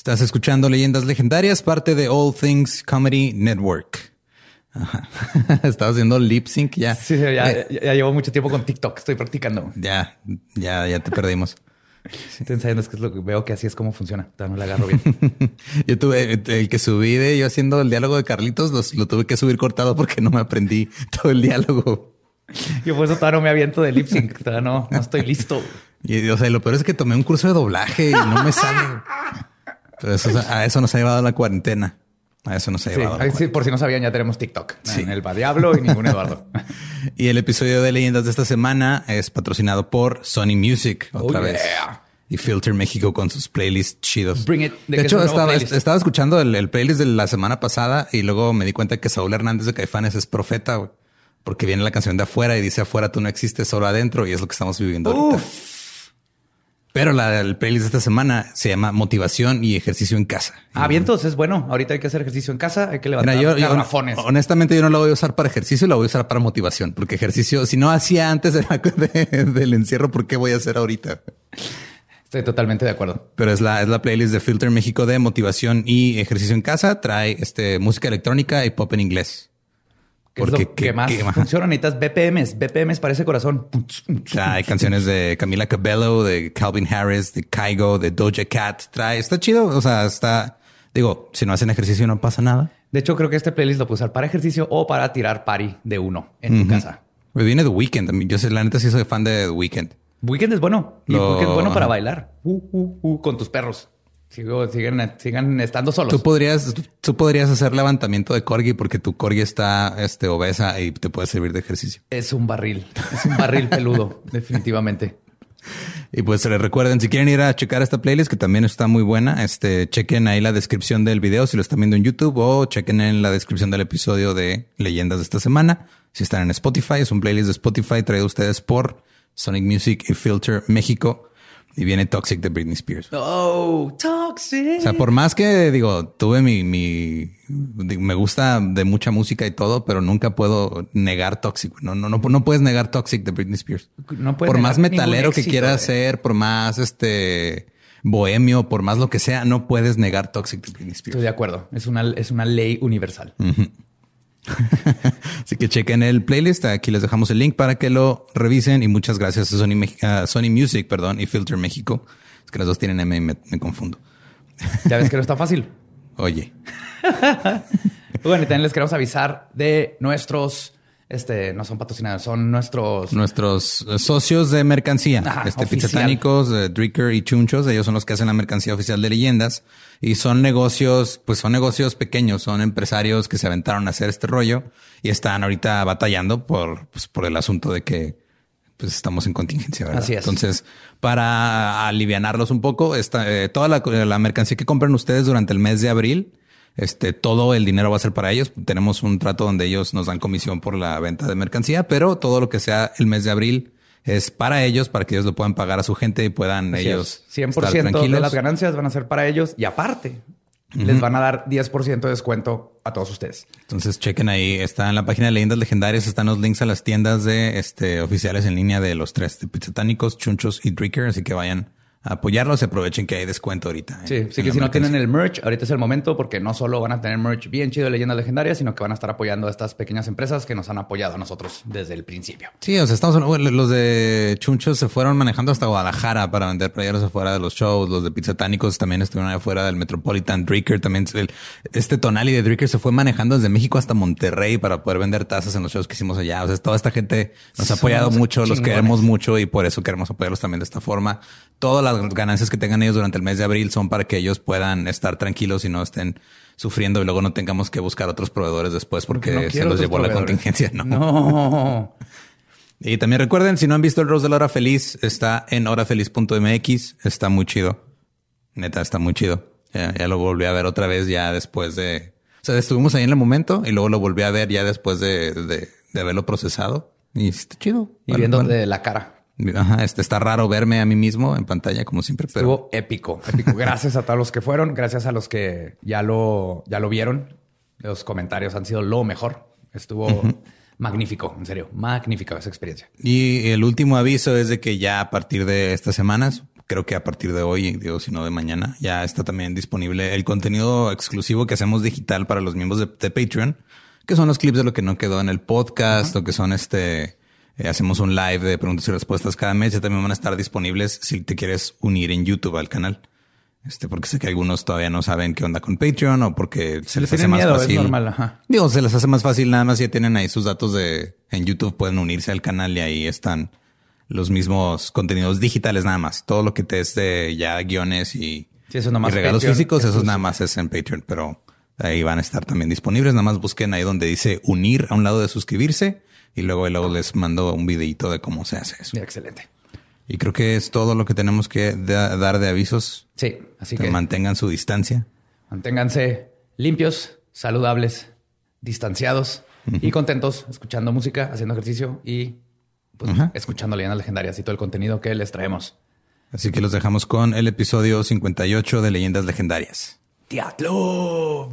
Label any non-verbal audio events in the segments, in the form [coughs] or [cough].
Estás escuchando Leyendas Legendarias, parte de All Things Comedy Network. [laughs] Estaba haciendo lip sync ya. Sí, ya, eh, ya, llevo mucho tiempo con TikTok. Estoy practicando. Ya, ya, ya te perdimos. [laughs] Estoy ensayando, es que es lo que veo que así es como funciona. Todavía no la agarro bien. [laughs] yo tuve el que subí de yo haciendo el diálogo de Carlitos, lo tuve que subir cortado porque no me aprendí todo el diálogo. Yo por eso todavía no me aviento de lip sync. Todavía no, no estoy listo. Y o sea, lo peor es que tomé un curso de doblaje y no me sale. A eso nos ha llevado la cuarentena. A eso nos ha llevado. Sí, por si no sabían, ya tenemos TikTok. Sí. En el Va Diablo y ningún Eduardo. [laughs] y el episodio de Leyendas de esta semana es patrocinado por Sony Music otra oh, vez. Y Filter México con sus playlists chidos. Bring it. De, hecho, estaba, estaba, escuchando el, playlist de la semana pasada y luego me di cuenta que Saúl Hernández de Caifanes es profeta, porque viene la canción de afuera y dice afuera tú no existes, solo adentro y es lo que estamos viviendo ahorita. Pero la, el playlist de esta semana se llama Motivación y Ejercicio en Casa. Ah, bien, entonces es bueno. Ahorita hay que hacer ejercicio en casa, hay que levantar Mira, yo, honestamente, yo no la voy a usar para ejercicio, la voy a usar para motivación. Porque ejercicio, si no hacía antes [laughs] del encierro, ¿por qué voy a hacer ahorita? Estoy totalmente de acuerdo. Pero es la, es la playlist de Filter México de motivación y ejercicio en casa. Trae este, música electrónica y pop en inglés. Porque ¿qué, más funciona? Necesitas BPMs. BPMs parece corazón. hay canciones de Camila Cabello, de Calvin Harris, de Kygo, de Doja Cat. Trae, está chido. O sea, está, digo, si no hacen ejercicio no pasa nada. De hecho, creo que este playlist lo puedo usar para ejercicio o para tirar party de uno en tu casa. Me viene The Weeknd. Yo sé, la neta sí soy fan de The Weeknd. Weekend es bueno. Y es bueno para bailar. Uh, uh, uh, con tus perros. Sigo, siguen, sigan estando solos. Tú podrías, tú podrías hacer levantamiento de corgi porque tu corgi está este, obesa y te puede servir de ejercicio. Es un barril, es un barril peludo, [laughs] definitivamente. Y pues recuerden, si quieren ir a checar esta playlist, que también está muy buena, este, chequen ahí la descripción del video si lo están viendo en YouTube o chequen en la descripción del episodio de Leyendas de esta semana. Si están en Spotify, es un playlist de Spotify traído a ustedes por Sonic Music y Filter México. Y viene Toxic de Britney Spears. Oh, Toxic. O sea, por más que digo, tuve mi, mi, me gusta de mucha música y todo, pero nunca puedo negar Toxic. No, no, no, no puedes negar Toxic de Britney Spears. No por más metalero que quieras ser, por más este bohemio, por más lo que sea, no puedes negar Toxic de Britney Spears. Estoy de acuerdo. Es una, es una ley universal. [laughs] Así que chequen el playlist. Aquí les dejamos el link para que lo revisen. Y muchas gracias a Sony, Sony Music, perdón, y Filter México. Es que las dos tienen M y me, confundo. [laughs] Ya ves que no está fácil. Oye. [laughs] bueno, y también les queremos avisar de nuestros este, no son patrocinadores, son nuestros... Nuestros eh, socios de mercancía. este, Pizzatánicos, eh, Dricker y Chunchos. Ellos son los que hacen la mercancía oficial de leyendas. Y son negocios, pues son negocios pequeños. Son empresarios que se aventaron a hacer este rollo. Y están ahorita batallando por, pues, por el asunto de que pues estamos en contingencia, ¿verdad? Así es. Entonces, para alivianarlos un poco, esta, eh, toda la, la mercancía que compran ustedes durante el mes de abril este, todo el dinero va a ser para ellos. Tenemos un trato donde ellos nos dan comisión por la venta de mercancía, pero todo lo que sea el mes de abril es para ellos, para que ellos lo puedan pagar a su gente y puedan ellos 100% de las ganancias van a ser para ellos y aparte les van a dar 10% de descuento a todos ustedes. Entonces chequen ahí, está en la página de Leyendas Legendarias, están los links a las tiendas de este oficiales en línea de los tres, de Pizzatánicos, Chunchos y Dricker, así que vayan apoyarlos y aprovechen que hay descuento ahorita. Sí, sí que si no tienen el merch, ahorita es el momento porque no solo van a tener merch bien chido de leyendas legendarias, sino que van a estar apoyando a estas pequeñas empresas que nos han apoyado a nosotros desde el principio. Sí, o sea, estamos los de Chunchos se fueron manejando hasta Guadalajara para vender playeros afuera de los shows, los de Pizzatánicos también estuvieron afuera del Metropolitan, Dricker también, este Tonali de Dricker se fue manejando desde México hasta Monterrey para poder vender tazas en los shows que hicimos allá. O sea, toda esta gente nos ha apoyado mucho, los queremos mucho y por eso queremos apoyarlos también de esta forma. Todas las ganancias que tengan ellos durante el mes de abril son para que ellos puedan estar tranquilos y no estén sufriendo y luego no tengamos que buscar otros proveedores después porque, se los llevó la contingencia. No. [laughs] Y también recuerden, si no han visto el Rose de la Hora Feliz, está en horafeliz.mx. Está muy chido. Neta, está muy chido. Ya, lo volví a ver otra vez ya después de... O sea, estuvimos ahí en el momento y luego lo volví a ver ya después de, de, haberlo procesado. Y está chido. Y viendo de la cara. Ajá, este está raro verme a mí mismo en pantalla, como siempre, pero estuvo épico, épico. Gracias a todos los que fueron, gracias a los que ya lo, ya lo vieron. Los comentarios han sido lo mejor. Estuvo magnífico, en serio, magnífica esa experiencia. Y el último aviso es de que ya a partir de estas semanas, creo que a partir de hoy, digo, si no de mañana, ya está también disponible el contenido exclusivo que hacemos digital para los miembros de, Patreon, que son los clips de lo que no quedó en el podcast o que son este, eh, hacemos un live de preguntas y respuestas cada mes. Ya también van a estar disponibles si te quieres unir en YouTube al canal. Este, porque sé que algunos todavía no saben qué onda con Patreon o porque se les hace más fácil. Es normal, ajá. Digo, se les hace más fácil nada más si ya tienen ahí sus datos de en YouTube, pueden unirse al canal y ahí están los mismos contenidos digitales nada más. Todo lo que te es de ya guiones y, regalos físicos, eso nada más es en Patreon, pero ahí van a estar también disponibles. Nada más busquen ahí donde dice unir a un lado de suscribirse y luego, luego les mando un videito de cómo se hace eso. excelente. Y creo que es todo lo que tenemos que dar de avisos. Sí, así que, mantengan su distancia. Manténganse limpios, saludables, distanciados y contentos, escuchando música, haciendo ejercicio y pues, escuchando leyendas legendarias y todo el contenido que les traemos. Así que los dejamos con el episodio 58 de Leyendas Legendarias. Teatro.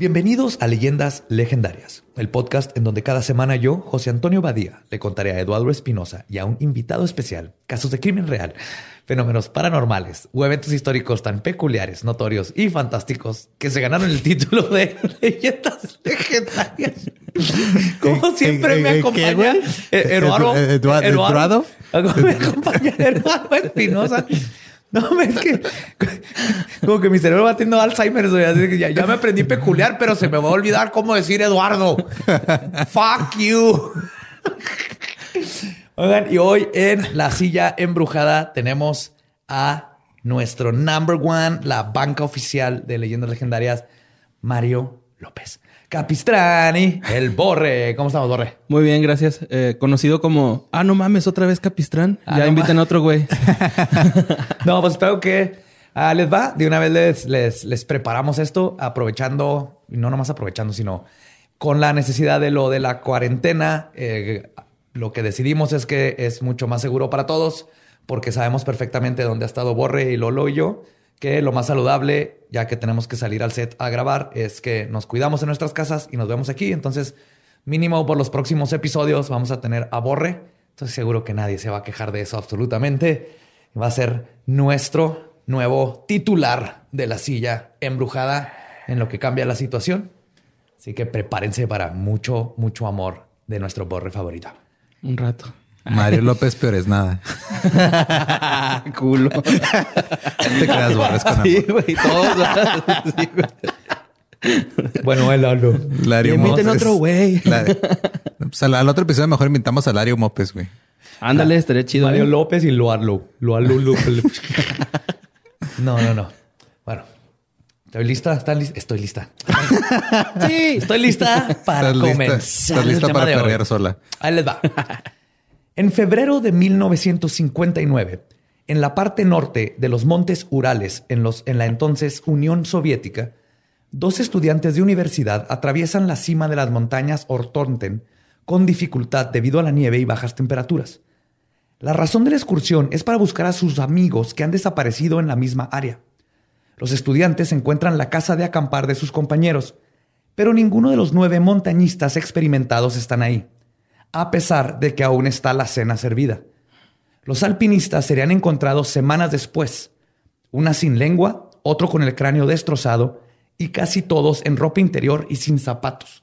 Bienvenidos a Leyendas Legendarias, el podcast en donde cada semana yo, José Antonio Badía, le contaré a Eduardo Espinosa y a un invitado especial casos de crimen real, fenómenos paranormales o eventos históricos tan peculiares, notorios y fantásticos que se ganaron el título de [laughs] Leyendas Legendarias. Como siempre me acompaña Eduardo. Eduardo. Me acompaña Eduardo Espinosa. [laughs] No, es que como que mi cerebro va teniendo Alzheimer. ya, me aprendí peculiar, pero se me va a olvidar cómo decir Eduardo. Fuck you. Oigan, y hoy en la silla embrujada tenemos a nuestro number one, la banca oficial de leyendas legendarias, Mario López. Capistrani, el Borre. ¿Cómo estamos, Borre? Muy bien, gracias. Eh, conocido como, ah, no mames, otra vez Capistrán. Ah, ya invitan a otro güey. [laughs] no, pues espero que ah, les va. De una vez les, les, les preparamos esto, aprovechando, y no nomás aprovechando, sino con la necesidad de lo de la cuarentena. Eh, lo que decidimos es que es mucho más seguro para todos, porque sabemos perfectamente dónde ha estado Borre y Lolo y yo que lo más saludable, ya que tenemos que salir al set a grabar, es que nos cuidamos en nuestras casas y nos vemos aquí. Entonces, mínimo por los próximos episodios vamos a tener a Borre. Entonces, seguro que nadie se va a quejar de eso absolutamente. Va a ser nuestro nuevo titular de la silla embrujada en lo que cambia la situación. Así que prepárense para mucho, mucho amor de nuestro Borre favorito. Un rato. Mario López peor es nada. [laughs] Culo. te creas, Borres, con Sí, güey, todos. Bueno, el Lalo. Lario Inviten otro güey. Pues al, otro episodio mejor invitamos a Lario López, güey. Ándale, estaría chido. Mario ¿eh? López y Luarlo. Luarlo López. [laughs] no, no, no. Bueno. ¿Estoy lista? ¿Están lista? Estoy lista. sí, estoy lista para comenzar. Estás lista para perrear sola. Ahí les va. En febrero de 1959, en la parte norte de los montes Urales, en, los, en la entonces Unión Soviética, dos estudiantes de universidad atraviesan la cima de las montañas Ortonten con dificultad debido a la nieve y bajas temperaturas. La razón de la excursión es para buscar a sus amigos que han desaparecido en la misma área. Los estudiantes encuentran la casa de acampar de sus compañeros, pero ninguno de los nueve montañistas experimentados están ahí a pesar de que aún está la cena servida. Los alpinistas serían encontrados semanas después, una sin lengua, otro con el cráneo destrozado y casi todos en ropa interior y sin zapatos.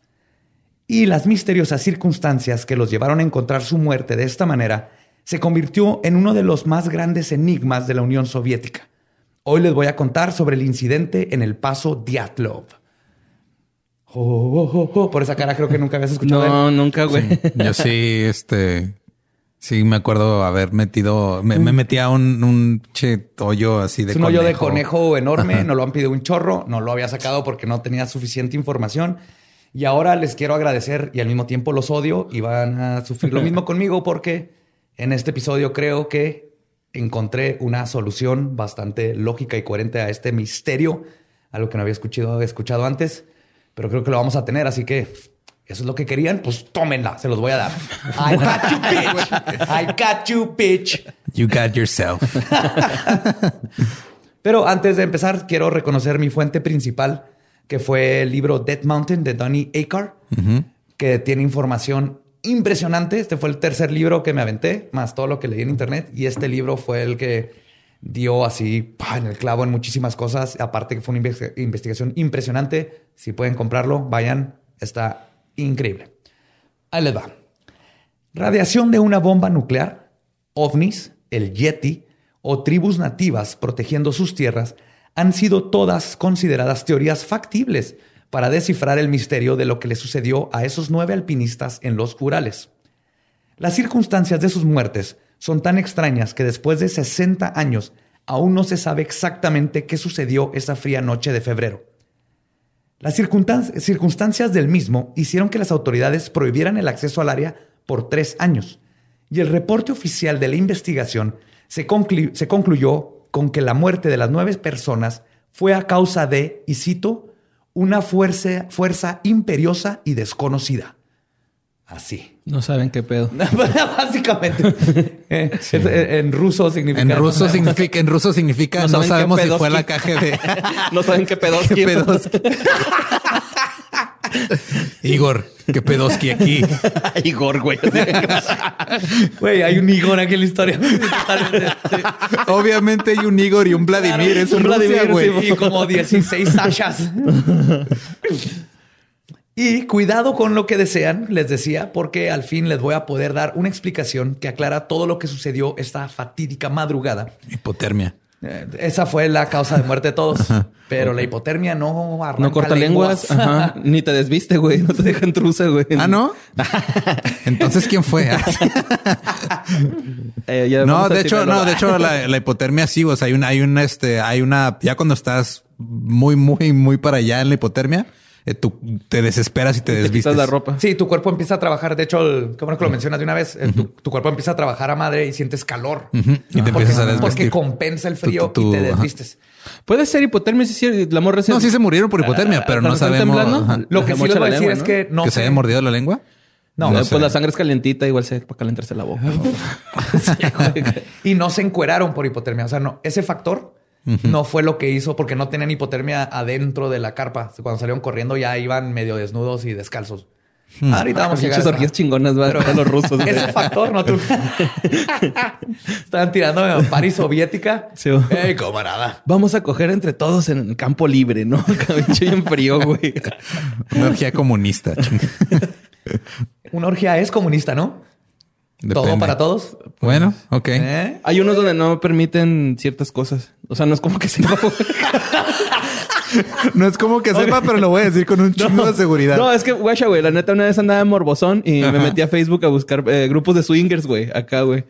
Y las misteriosas circunstancias que los llevaron a encontrar su muerte de esta manera se convirtió en uno de los más grandes enigmas de la Unión Soviética. Hoy les voy a contar sobre el incidente en el paso Dyatlov. Oh, oh, oh, oh. Por esa cara creo que nunca habías escuchado. No, nunca, güey. Yo sí, este. Sí, me acuerdo haber metido. Me, me metí a un, un che hoyo así de Es un hoyo de conejo enorme, no lo han pedido un chorro, no lo había sacado porque no tenía suficiente información. Y ahora les quiero agradecer y al mismo tiempo los odio y van a sufrir lo mismo [laughs] conmigo porque en este episodio creo que encontré una solución bastante lógica y coherente a este misterio, algo que no había escuchado, escuchado antes, pero creo que lo vamos a tener, así que eso es lo que querían, pues tómenla, se los voy a dar. I got you, bitch. I got you, bitch. You got yourself. [laughs] Pero antes de empezar, quiero reconocer mi fuente principal, que fue el libro Dead Mountain de Donnie Acar, que tiene información impresionante. Este fue el tercer libro que me aventé, más todo lo que leí en internet. Y este libro fue el que dio así en el clavo en muchísimas cosas. Aparte que fue una inves- investigación impresionante. Si pueden comprarlo, vayan. Está increíble. Ahí les va. Radiación de una bomba nuclear, ovnis, el Yeti o tribus nativas protegiendo sus tierras han sido todas consideradas teorías factibles para descifrar el misterio de lo que le sucedió a esos nueve alpinistas en los Urales. Las circunstancias de sus muertes son tan extrañas que después de 60 años aún no se sabe exactamente qué sucedió esa fría noche de febrero. Las circunstan- circunstancias del mismo hicieron que las autoridades prohibieran el acceso al área por tres años, y el reporte oficial de la investigación se concluyó con que la muerte de las nueve personas fue a causa de, y cito, una fuerza, fuerza imperiosa y desconocida. Así. No saben qué pedo. [laughs] Básicamente. [laughs] Eh, es- eh, en ruso significa. En ruso significa, en ruso significa, [laughs] No sabemos si fue la caja de no saben qué pedos. qué pedos. Igor, qué pedoski aquí. Igor, güey. Güey, hay un Igor aquí en la historia. Obviamente hay un Igor y un Vladimir. es un Rusia, Vladimir, güey. y como 16 Sashas. Y cuidado con lo que desean, les decía, porque al fin les voy a poder dar una explicación que aclara todo lo que sucedió esta fatídica madrugada. Hipotermia. Eh, esa fue la causa de muerte de todos, pero la hipotermia no arranca No corta lenguas. Ajá. [laughs] Ni te desviste, güey. No te dejan truza, güey. Ah, ¿no? [laughs] Entonces, ¿quién fue? [laughs] Eh, ya No, de hecho, no, de hecho, la, la hipotermia sí, o sea, hay una, hay una, este, hay una, ya cuando estás muy, muy, muy para allá en la hipotermia, eh, tú te desesperas y te, Te desvistes. quitas la ropa. Sí, tu cuerpo empieza a trabajar. De hecho, el, qué bueno que lo mencionas de una vez. el- tu, tu cuerpo empieza a trabajar a madre y sientes calor. Y te Porque- empiezas a Porque desvestir. compensa el frío y te ajá. desvistes. Puede ser hipotermia, sí, sí. La morra No, sí se murieron por hipotermia, Ah, pero no sabemos. Lo que sí les voy a decir lengua, es ¿no? que no ¿Que sé- se haya mordido la lengua? No, No pues sé. la sangre es calientita, igual se para calentarse la boca. [laughs] y no se encueraron por hipotermia. O sea, no, ese factor no fue lo que hizo porque no tenían hipotermia adentro de la carpa. Cuando salieron corriendo ya iban medio desnudos y descalzos. Ahorita vamos a llegar. Orgías chingonas, va, Pero- a [laughs] los rusos. [laughs] Ese factor, no tú. [laughs] Estaban tirando a París soviética. Sí, camarada. Vamos a coger entre todos en el campo libre, ¿no? Cabello bien frío, güey. Una orgía comunista. Una orgía es comunista, ¿no? Todo para todos. Bueno, ok. ¿Eh? Hay unos donde no permiten ciertas cosas. O sea, no es como que se [laughs] No es como que sepa, pero lo voy a decir con un [laughs] chingo de seguridad. No, es que, guacha, güey, la neta, una vez andaba en morbosón y me metí a Facebook a buscar eh, grupos de swingers, güey, acá, güey.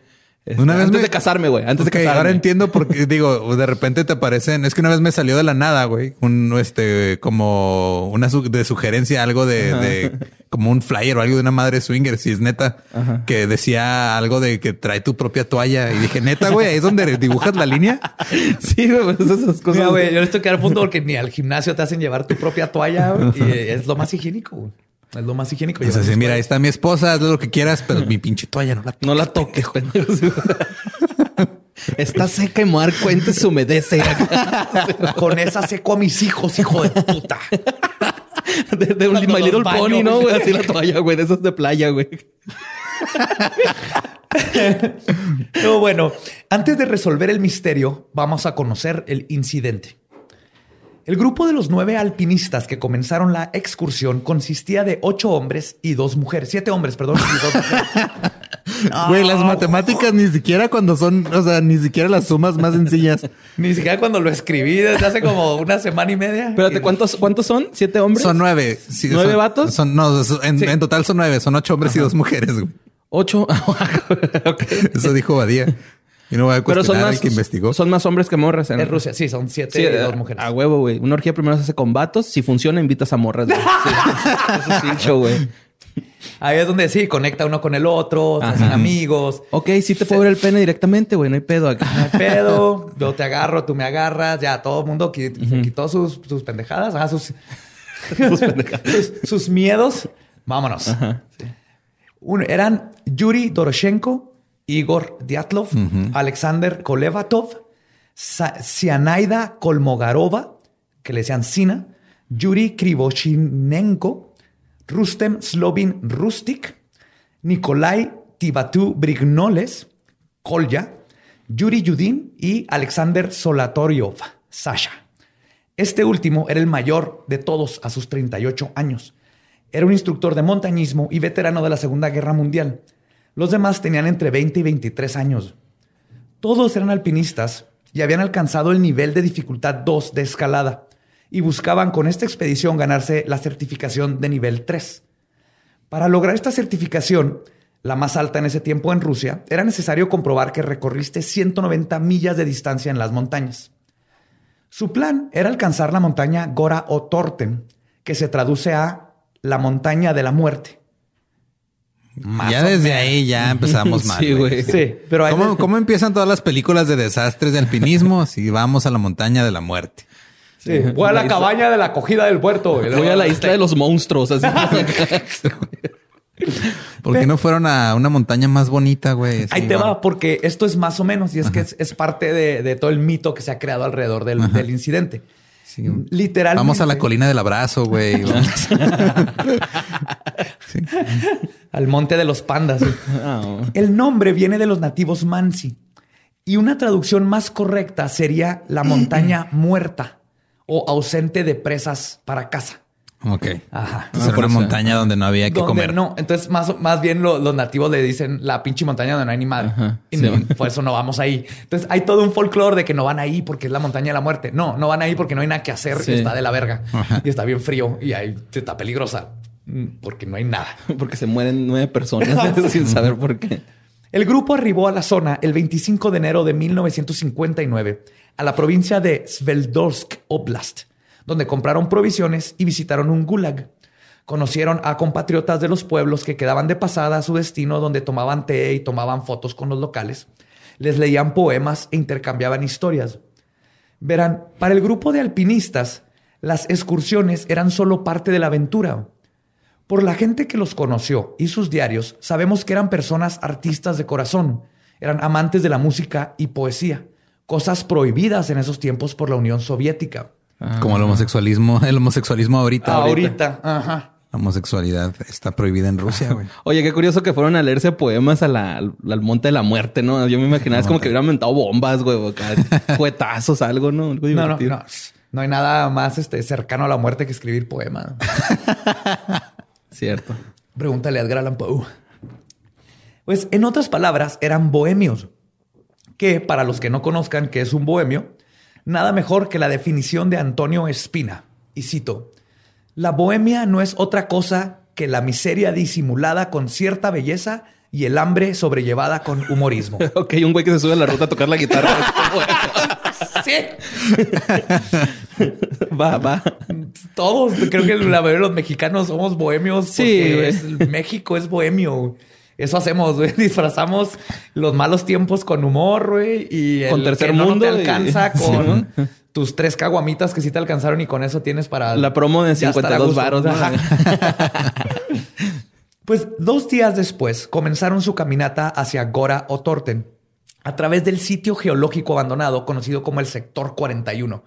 Este, Una vez antes me- de casarme, güey. Antes de casarme. ahora entiendo por qué digo, de repente te aparecen. Es que una vez me salió de la nada, güey. Un este, como una su- de sugerencia, algo de, de como un flyer o algo de una madre swinger, si es neta, que decía algo de que trae tu propia toalla. Y dije, neta, güey, ahí es donde dibujas la línea. [laughs] Sí, güey, pues esas cosas. Mira, güey, yo les toqué al punto porque ni al gimnasio te hacen llevar tu propia toalla y es lo más higiénico. güey. Es lo más higiénico. O sea, sí, mira, ahí está mi esposa, haz lo que quieras, pero mi pinche toalla no la No la toques, pendejo. Está seca y me dar cuenta se humedece. Con esa seco a mis hijos, hijo de puta. De, de un My Little baño, Pony, ¿no, güey. Así la toalla, güey, de esos de playa, güey. [laughs] No, bueno, antes de resolver el misterio, vamos a conocer el incidente. El grupo de los nueve alpinistas que comenzaron la excursión consistía de ocho hombres y dos mujeres. Siete hombres, perdón. y dos mujeres. [laughs] Güey, las matemáticas ni siquiera cuando son, o sea, ni siquiera las sumas más sencillas. [laughs] Ni siquiera cuando lo escribí desde hace como una semana y media. Espérate, ¿cuántos, ¿cuántos son? ¿Siete hombres? Son nueve. Sí, ¿Nueve son- vatos? Son, no, son- en, Sí. en total son nueve. Son ocho hombres y dos mujeres. güey. Ocho. [laughs] Ok. Eso dijo Badía. Y no voy a Pero son más, al que investigó. son más hombres que morras. En En Rusia, sí, son siete Sí, y dos mujeres. A huevo, güey. Una orgía primero se hace con vatos. Si funciona, invitas a morras. güey. [laughs] Sí. Eso es dicho, güey. Ahí es donde sí, conecta uno con el otro, Ajá. hacen amigos. Ok, sí te puedo ver el pene directamente, güey. No hay pedo acá. No hay pedo, yo te agarro, tú me agarras, ya todo el mundo qui- se quitó sus, sus pendejadas, ajá, sus, [laughs] sus, sus miedos. Vámonos. Sí. Uno- eran Yuri Doroshenko, Igor Dyatlov, Alexander Kolevatov, Sianaida Kolmogarova, que le decían Sina, Yuri Krivoshinenko, Rustem Slovin Rustik, Nikolai Tibatu Brignoles, Kolya, Yuri Yudin y Alexander Solatoriov, Sasha. Este último era el mayor de todos a sus 38 años. Era un instructor de montañismo y veterano de la Segunda Guerra Mundial. Los demás tenían entre 20 y 23 años. Todos eran alpinistas y habían alcanzado el nivel de dificultad 2 de escalada y buscaban con esta expedición ganarse la certificación de nivel 3. Para lograr esta certificación, la más alta en ese tiempo en Rusia, era necesario comprobar que recorriste 190 millas de distancia en las montañas. Su plan era alcanzar la montaña Gora o Torten, que se traduce a la montaña de la muerte. Ya desde ahí ya empezamos [laughs] mal. Sí, güey. Sí, pero hay ¿Cómo, cómo empiezan todas las películas de desastres de alpinismo? [laughs] Si vamos a la montaña de la muerte. Sí, voy a la cabaña de la acogida del puerto. Voy a la isla de los monstruos. Así. [laughs] ¿Por qué no fueron a una montaña más bonita, güey? Ahí Sí, te va. porque esto es más o menos, y es que es, es parte de, de todo el mito que se ha creado alrededor del, del incidente. Sí. Literalmente. Vamos a la colina del abrazo, güey. Vamos. Al monte de los pandas. [laughs] Ah, El nombre viene de los nativos Mansi. Y una traducción más correcta sería la montaña [clears throat] muerta o ausente de presas para caza. ok. Ajá. Entonces era una montaña donde no había que Donde comer. no, entonces más, más bien lo- los nativos le dicen la pinche montaña donde no hay ni madre. Ajá, Y sí. no- [laughs] por eso no vamos ahí. Entonces hay todo un folclore de que no van ahí porque es la montaña de la muerte. No, no van ahí porque no hay nada que hacer Sí. y está de la verga. Ajá. Y está bien frío y ahí está peligrosa porque no hay nada. [laughs] Porque se mueren nueve personas [laughs] sin saber por qué. El grupo arribó a la zona el 25 de enero de 1959 a la provincia de Sveldorsk Oblast, donde compraron provisiones y visitaron un gulag. Conocieron a compatriotas de los pueblos que quedaban de pasada a su destino, donde tomaban té y tomaban fotos con los locales. Les leían poemas e intercambiaban historias. Verán, para el grupo de alpinistas, las excursiones eran solo parte de la aventura. Por la gente que los conoció y sus diarios, sabemos que eran personas artistas de corazón, eran amantes de la música y poesía, cosas prohibidas en esos tiempos por la Unión Soviética. Como el homosexualismo, el homosexualismo ahorita. Ahorita, ajá. La homosexualidad está prohibida en Rusia, güey. [laughs] Oye, qué curioso que fueron a leerse poemas a la- al, al monte de la muerte, ¿no? Yo me imaginaba, es como que hubieran mentado bombas, güey, cuetazos, [laughs] algo, ¿no? Algo No, no, no. No hay nada más este, cercano a la muerte que escribir poema. [laughs] Cierto. Pregúntale a Edgar Allan. Pues, en otras palabras, eran bohemios. Que, para los que no conozcan qué es un bohemio, nada mejor que la definición de Antonio Espina. Y cito: La bohemia no es otra cosa que la miseria disimulada con cierta belleza y el hambre sobrellevada con humorismo. [laughs] Ok, un güey que se sube a la ruta a tocar la guitarra. [laughs] sí. [laughs] va, va. Todos, creo que la mayoría de los mexicanos somos bohemios. Sí, es- México es bohemio. Eso hacemos, güey. Disfrazamos los malos tiempos con humor, güey. Y el Con tercer que no, no mundo te y- alcanza Sí, con tus tres caguamitas que sí te alcanzaron y con eso tienes para... La promo de ya estar a 52 gusto. varos. Pues dos días después comenzaron su caminata hacia Gora o Torten a través del sitio geológico abandonado conocido como el Sector 41.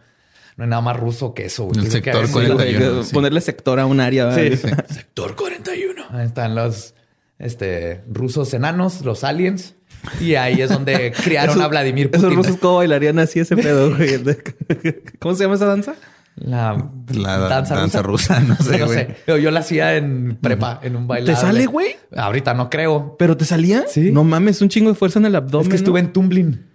No hay nada más ruso que eso. El Tiene que Sector sido- 41. sí. Ponerle sector a un área. Sí. [laughs] Sector 41. Ahí están los este, rusos enanos, los aliens. Y ahí es donde [laughs] criaron Esos- a Vladimir Esos Putin. rusos cómo bailarían así ese pedo, güey. [laughs] ¿Cómo se llama esa danza? La, La danza rusa, no sé, [laughs] no sé. Pero yo la hacía en prepa, en un baile. ¿Te sale, güey? Ahorita no creo. ¿Pero te salía? Sí. No mames, un chingo de fuerza en el abdomen. Es que estuve ¿no? en tumbling.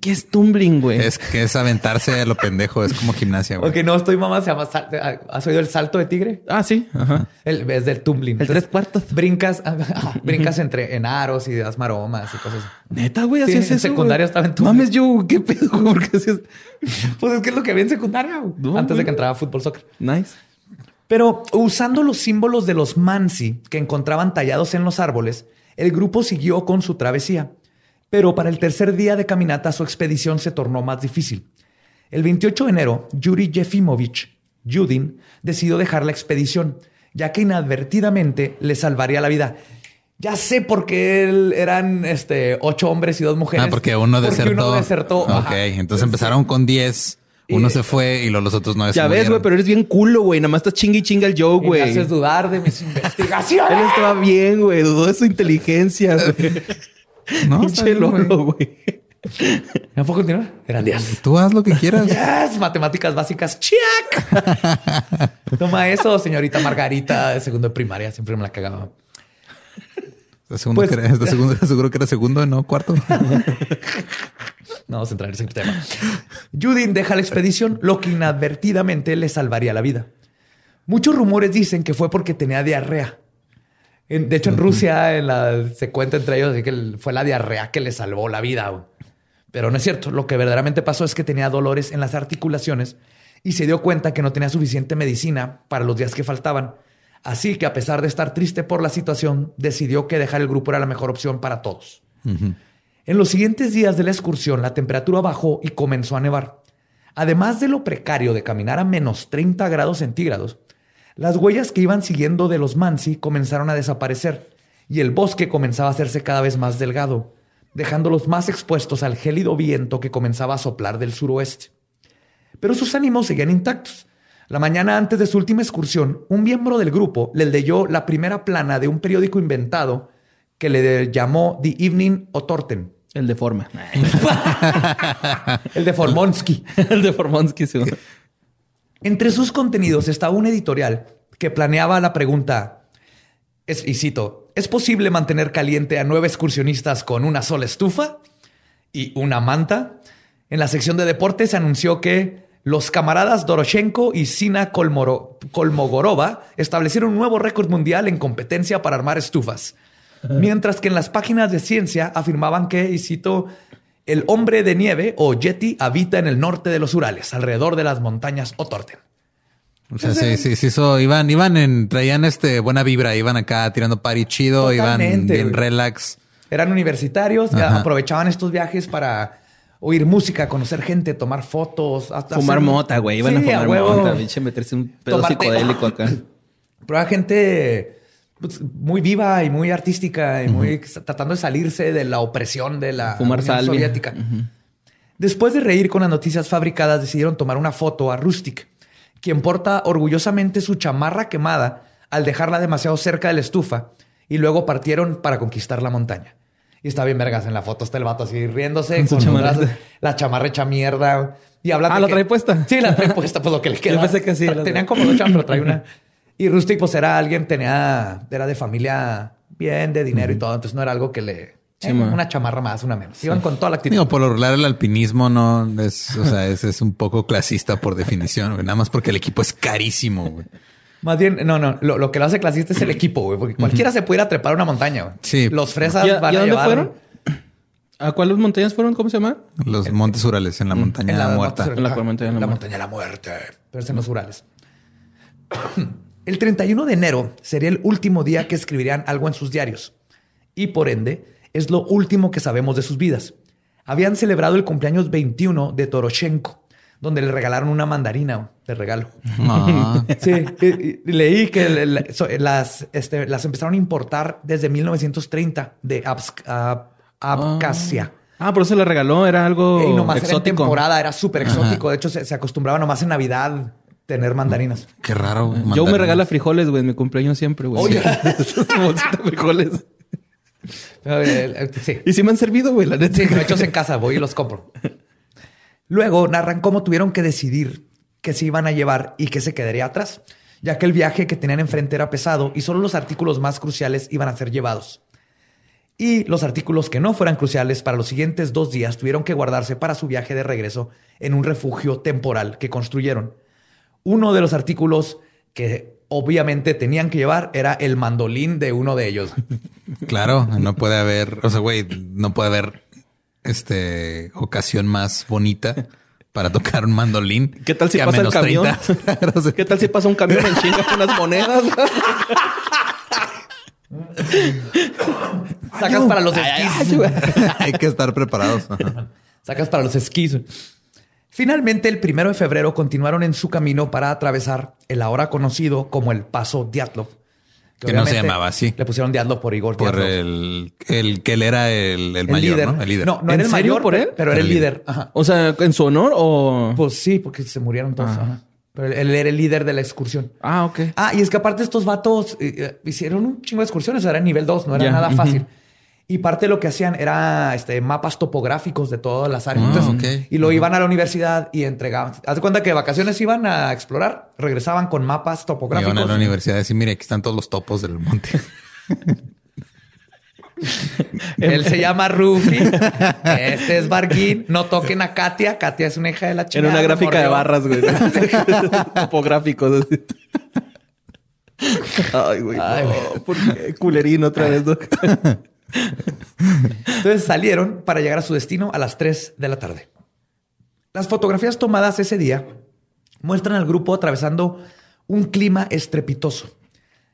¿Qué es tumbling, güey? Es que es aventarse a lo pendejo, es como gimnasia, güey. Porque no estoy mamá, se llama. sal- ¿Has oído el salto de tigre? Ah, sí. Ajá. El, es del tumbling. El tres cuartos. Brincas, [laughs] brincas entre en aros y das maromas y cosas. así. Neta, güey, Sí, hacías en eso. secundaria güey? estaba en tu- Mames, yo, ¿qué pedo? güey? ¿Por qué hacías? Pues es que es lo que había en secundaria, güey, No, antes de que entraba a fútbol soccer. Nice. Pero usando los símbolos de los Mansi que encontraban tallados en los árboles, el grupo siguió con su travesía. Pero para el tercer día de caminata su expedición se tornó más difícil. El 28 de enero, Yuri Yefimovich, Yudin, decidió dejar la expedición, ya que inadvertidamente le salvaría la vida. Ya sé por qué él- eran este, ocho hombres y dos mujeres. Ah, porque uno desertó. Porque uno desertó. Ok, ajá. entonces empezaron con 10, uno se fue y luego los otros se Ya ves, güey, pero eres bien culo, güey. Nada más estás chingue y chinga el Joe, güey. haces dudar de mis [laughs] investigaciones. Él estaba bien, güey. Dudó de su inteligencia, güey. [laughs] No, Pinche lolo, güey. ¿Me puedo continuar? Eran diez. Tú haz lo que quieras. Yes, matemáticas básicas. ¡Check! [laughs] Toma eso, señorita Margarita, de segundo de primaria. Siempre me la cagaba. ¿Estás segundo Pues- segundo- seguro que era segundo, no cuarto. [laughs] No vamos a entrar en ese tema. Judin deja la expedición, lo que inadvertidamente le salvaría la vida. Muchos rumores dicen que fue porque tenía diarrea. De hecho, en Rusia en la- se cuenta entre ellos de que fue la diarrea que le salvó la vida. Pero no es cierto. Lo que verdaderamente pasó es que tenía dolores en las articulaciones y se dio cuenta que no tenía suficiente medicina para los días que faltaban. Así que a pesar de estar triste por la situación, decidió que dejar el grupo era la mejor opción para todos. En los siguientes días de la excursión, la temperatura bajó y comenzó a nevar. Además de lo precario de caminar a menos 30 grados centígrados, las huellas que iban siguiendo de los Mansi comenzaron a desaparecer y el bosque comenzaba a hacerse cada vez más delgado, dejándolos más expuestos al gélido viento que comenzaba a soplar del suroeste. Pero sus ánimos seguían intactos. La mañana antes de su última excursión, un miembro del grupo le leyó la primera plana de un periódico inventado que le llamó The Evening Otorten, El de forma. [laughs] el de Formonsky. [laughs] el de Formonsky, sí. [laughs] Entre sus contenidos estaba un editorial que planeaba la pregunta, es, cito, ¿es posible mantener caliente a nueve excursionistas con una sola estufa y una manta? En la sección de deportes se anunció que los camaradas Doroshenko y Sina Kolmogorova establecieron un nuevo récord mundial en competencia para armar estufas. Mientras que en las páginas de ciencia afirmaban que, y cito, el hombre de nieve o Yeti habita en el norte de los Urales, alrededor de las montañas Otorten. O sea, sí, sí, sí, eso, iban, iban en, traían este buena vibra, iban acá tirando party chido, iban Totalmente, bien relax. Eran universitarios, Ajá. aprovechaban estos viajes para oír música, conocer gente, tomar fotos, hasta Fumar hacer- mota, güey. Iban Sí, a fumar huevo. mota, pinche meterse un pedo Tomarte- psicodélico acá. Pero gente pues, muy viva y muy artística y muy tratando de salirse de la opresión de la Fumar Unión soviética. Después de reír con las noticias fabricadas, decidieron tomar una foto a Rustic, quien porta orgullosamente su chamarra quemada al dejarla demasiado cerca de la estufa y luego partieron para conquistar la montaña. Y está bien vergas en la foto, está el vato así riéndose Con chamarra. brazos, la chamarra hecha mierda y hablando Ah, ¿la trae puesta? Sí, la trae puesta, pues lo que le [laughs] queda. pensé que sí, Tenían como dos pero trae una. Y Rustic, pues era alguien, tenía, era de familia bien, de dinero y todo. Entonces no era algo que le. Sí, eh, una chamarra más, una menos. Iban con toda la actitud. Digo, por lo regular el alpinismo no es, o sea, es, es un poco clasista por definición, güey. Nada más porque el equipo es carísimo, güey. Más bien, no, no. Lo, lo que lo hace clasista es el equipo, güey. Porque cualquiera se puede ir a trepar una montaña, güey. Sí. Los fresas ¿Y a, van y a dónde llevar- fueron? ¿A cuáles montañas fueron? ¿Cómo se llama? Los montes Urales en la montaña En la muerta. En la montaña de la la muerte. montaña de la muerte. Pero es en los Urales. El 31 de enero sería el último día que escribirían algo en sus diarios. Y por ende, es lo último que sabemos de sus vidas. Habían celebrado el cumpleaños 21 de Toroshenko, donde le regalaron una mandarina de regalo. Ah, [laughs] Sí, leí que las, este, las empezaron a importar desde 1930 de Absk- Abkhazia. Ah, por eso le regaló. Era algo y nomás era en exótico. temporada, era súper exótico. De hecho, se, se acostumbraba nomás en Navidad tener mandarinas. qué raro. güey. Yo me regala frijoles, güey, en mi cumpleaños siempre, güey. Oye. [laughs] Bolsita de frijoles. Sí. Y sí me han servido, güey, la neta. Sí, hechos en casa, voy y los compro. Luego narran cómo tuvieron que decidir que se iban a llevar y que se quedaría atrás, ya que el viaje que tenían enfrente era pesado y solo los artículos más cruciales iban a ser llevados. Y los artículos que no fueran cruciales para los siguientes dos días tuvieron que guardarse para su viaje de regreso en un refugio temporal que construyeron. Uno de los artículos que obviamente tenían que llevar era el mandolín de uno de ellos. [laughs] Claro, no puede haber, o sea, güey, no puede haber este ocasión más bonita para tocar un mandolín. ¿Qué tal si pasa el camión? 30 [laughs] grados. ¿Qué tal si pasa un camión en chinga con unas monedas? Sacas para los esquís. Hay que estar preparados. Sacas para los esquís. Finalmente, el primero de febrero continuaron en su camino para atravesar el ahora conocido como el Paso Diatlov. Que no se obviamente llamaba así. Le pusieron Diatlov por Igor Por el, el que él era el, el El mayor, líder. ¿no? El líder. No, no ¿En era el serio mayor, por pero- él? pero era el líder. líder. Ajá. O sea, ¿en su honor o...? Pues sí, porque se murieron todos. ajá. Pero él era el líder de la excursión. Ah, ok. Ah, y es que aparte estos vatos eh, eh, hicieron un chingo de excursiones, o sea, era nivel 2, no era nada fácil. Y parte de lo que hacían era este, mapas topográficos de todas las áreas. Ah, Entonces. Y lo iban a la universidad y entregaban. Haz de cuenta que de vacaciones iban a explorar, regresaban con mapas topográficos. Iban a la universidad y decir, mire, aquí están todos los topos del monte. [laughs] Él se llama Rufi. este es Barguín. No toquen a Katia. Katia es una hija de la En chingada. una gráfica de barras, güey. [laughs] Topográficos. así. Ay, güey. Ay, no, ¿por qué? Culerín otra vez, ¿no? [laughs] Entonces salieron para llegar a su destino a las 3 de la tarde. Las fotografías tomadas ese día muestran al grupo atravesando un clima estrepitoso.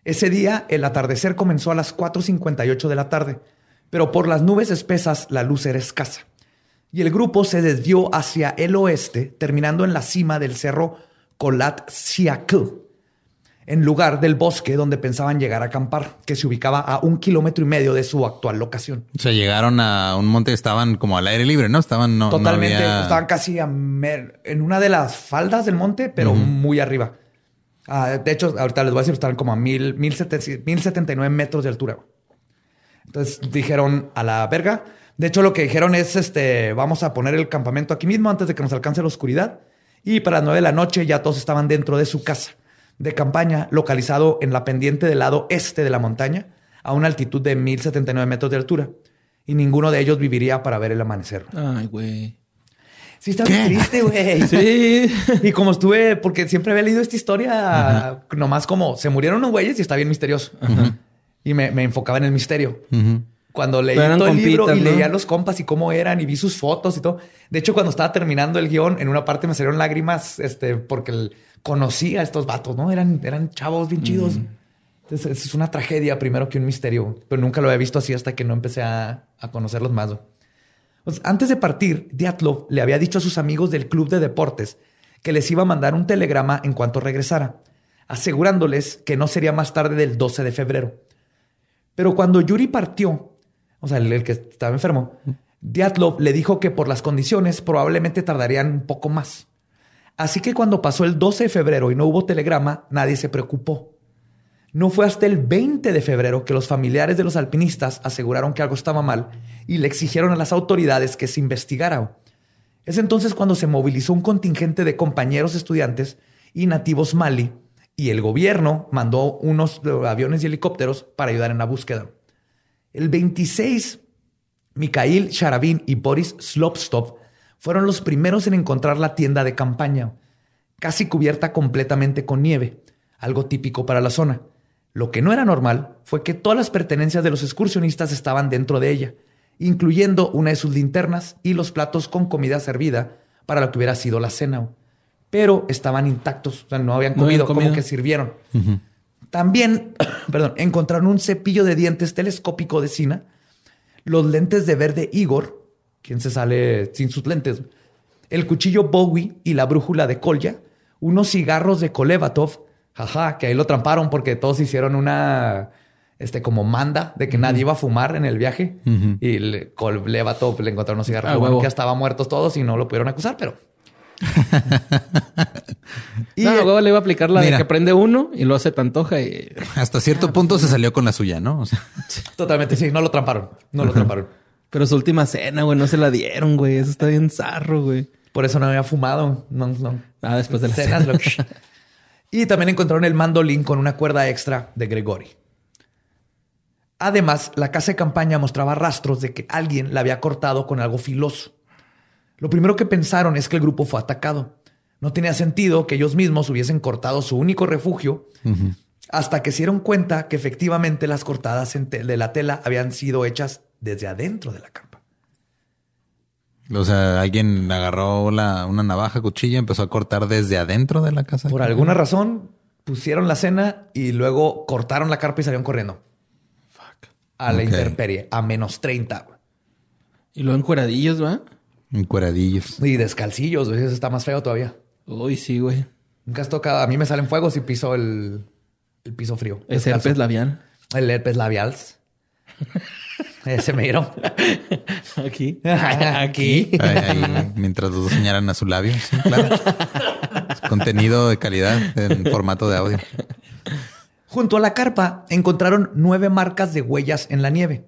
Ese día el atardecer comenzó a las 4.58 de la tarde, pero por las nubes espesas la luz era escasa. Y el grupo se desvió hacia el oeste, terminando en la cima del cerro Siakl, en lugar del bosque donde pensaban llegar a acampar, que se ubicaba a un kilómetro y medio de su actual locación. O sea, llegaron a un monte estaban como al aire libre, ¿no? Estaban, no, no Totalmente. había- Estaban casi en una de las faldas del monte, pero muy arriba. Ah, de hecho, ahorita les voy a decir, estaban como a mil, mil, mil setenta y nueve metros de altura. Entonces dijeron a la verga. De hecho, lo que dijeron es, este, vamos a poner el campamento aquí mismo antes de que nos alcance la oscuridad. Y para las nueve de la noche ya todos estaban dentro de su casa de campaña, localizado en la pendiente del lado este de la montaña, a una altitud de 1079 metros de altura. Y ninguno de ellos viviría para ver el amanecer. Ay, güey. Sí, está muy triste, güey. [laughs] Sí. Y como estuve, porque siempre había leído esta historia, nomás como se murieron unos güeyes y está bien misterioso. Y me, me enfocaba en el misterio. Cuando leí todo el libro y ¿no? leía los compas y cómo eran y vi sus fotos y todo. De hecho, cuando estaba terminando el guion, en una parte me salieron lágrimas, este, porque el- conocí a estos vatos, ¿no? Eran, eran chavos bien chidos. Entonces, es una tragedia primero que un misterio, pero nunca lo había visto así hasta que no empecé a, a conocerlos más. Pues, antes de partir, Diatlov le había dicho a sus amigos del club de deportes que les iba a mandar un telegrama en cuanto regresara, asegurándoles que no sería más tarde del 12 de febrero. Pero cuando Yuri partió, o sea, el, el que estaba enfermo, Diatlov le dijo que por las condiciones probablemente tardarían un poco más. Así que cuando pasó el 12 de febrero y no hubo telegrama, nadie se preocupó. No fue hasta el 20 de febrero que los familiares de los alpinistas aseguraron que algo estaba mal y le exigieron a las autoridades que se investigara. Es entonces cuando se movilizó un contingente de compañeros estudiantes y nativos mali y el gobierno mandó unos aviones y helicópteros para ayudar en la búsqueda. El 26, Mikhail Sharabin y Boris Slopstov fueron los primeros en encontrar la tienda de campaña, casi cubierta completamente con nieve, algo típico para la zona. Lo que no era normal fue que todas las pertenencias de los excursionistas estaban dentro de ella, incluyendo una de sus linternas y los platos con comida servida para lo que hubiera sido la cena. Pero estaban intactos, o sea, no habían No habían comido, como que sirvieron. También, [clears throat] perdón, encontraron un cepillo de dientes telescópico de Sina, los lentes de verde Igor, quien se sale sin sus lentes, el cuchillo Bowie y la brújula de Kolya, unos cigarros de Kolevatov, jaja, que ahí lo tramparon porque todos hicieron una, este, como manda de que nadie iba a fumar en el viaje y le, Kolevatov le encontraron unos cigarros Ah, Bueno, huevo. que ya estaban muertos todos y no lo pudieron acusar, pero... [laughs] y no, luego le iba a aplicar la Mira. de que prende uno y lo se te antoja y... Hasta cierto punto se salió con la suya, ¿no? O sea, totalmente, sí, no lo tramparon, no lo tramparon. Pero su última cena, güey, no se la dieron, güey. Eso está bien zarro, güey. Por eso no había fumado. No, no. Ah, después de la Cenas, cena. lo- y también encontraron el mandolín con una cuerda extra de Gregory. Además, la casa de campaña mostraba rastros de que alguien la había cortado con algo filoso. Lo primero que pensaron es que el grupo fue atacado. No tenía sentido que ellos mismos hubiesen cortado su único refugio hasta que se dieron cuenta que efectivamente las cortadas de la tela habían sido hechas desde adentro de la carpa. O sea, alguien agarró la, una navaja, cuchilla, y empezó a cortar desde adentro de la casa. Por alguna razón pusieron la cena y luego cortaron la carpa y salieron corriendo. A la intemperie, a menos 30. güey. Y luego encueradillos, ¿va? Encueradillos. Y descalcillos, güey, eso está más feo todavía. Uy, sí, güey. Nunca has tocado. A mí me salen fuegos y piso el, el piso frío. Es descalzo. herpes labial. El herpes labial. [laughs] Ese me dieron. [laughs] Aquí. Aquí. Ahí, ahí, mientras los dos señalan a su labio. Sí, claro. Contenido de calidad en formato de audio. Junto a la carpa encontraron nueve marcas de huellas en la nieve.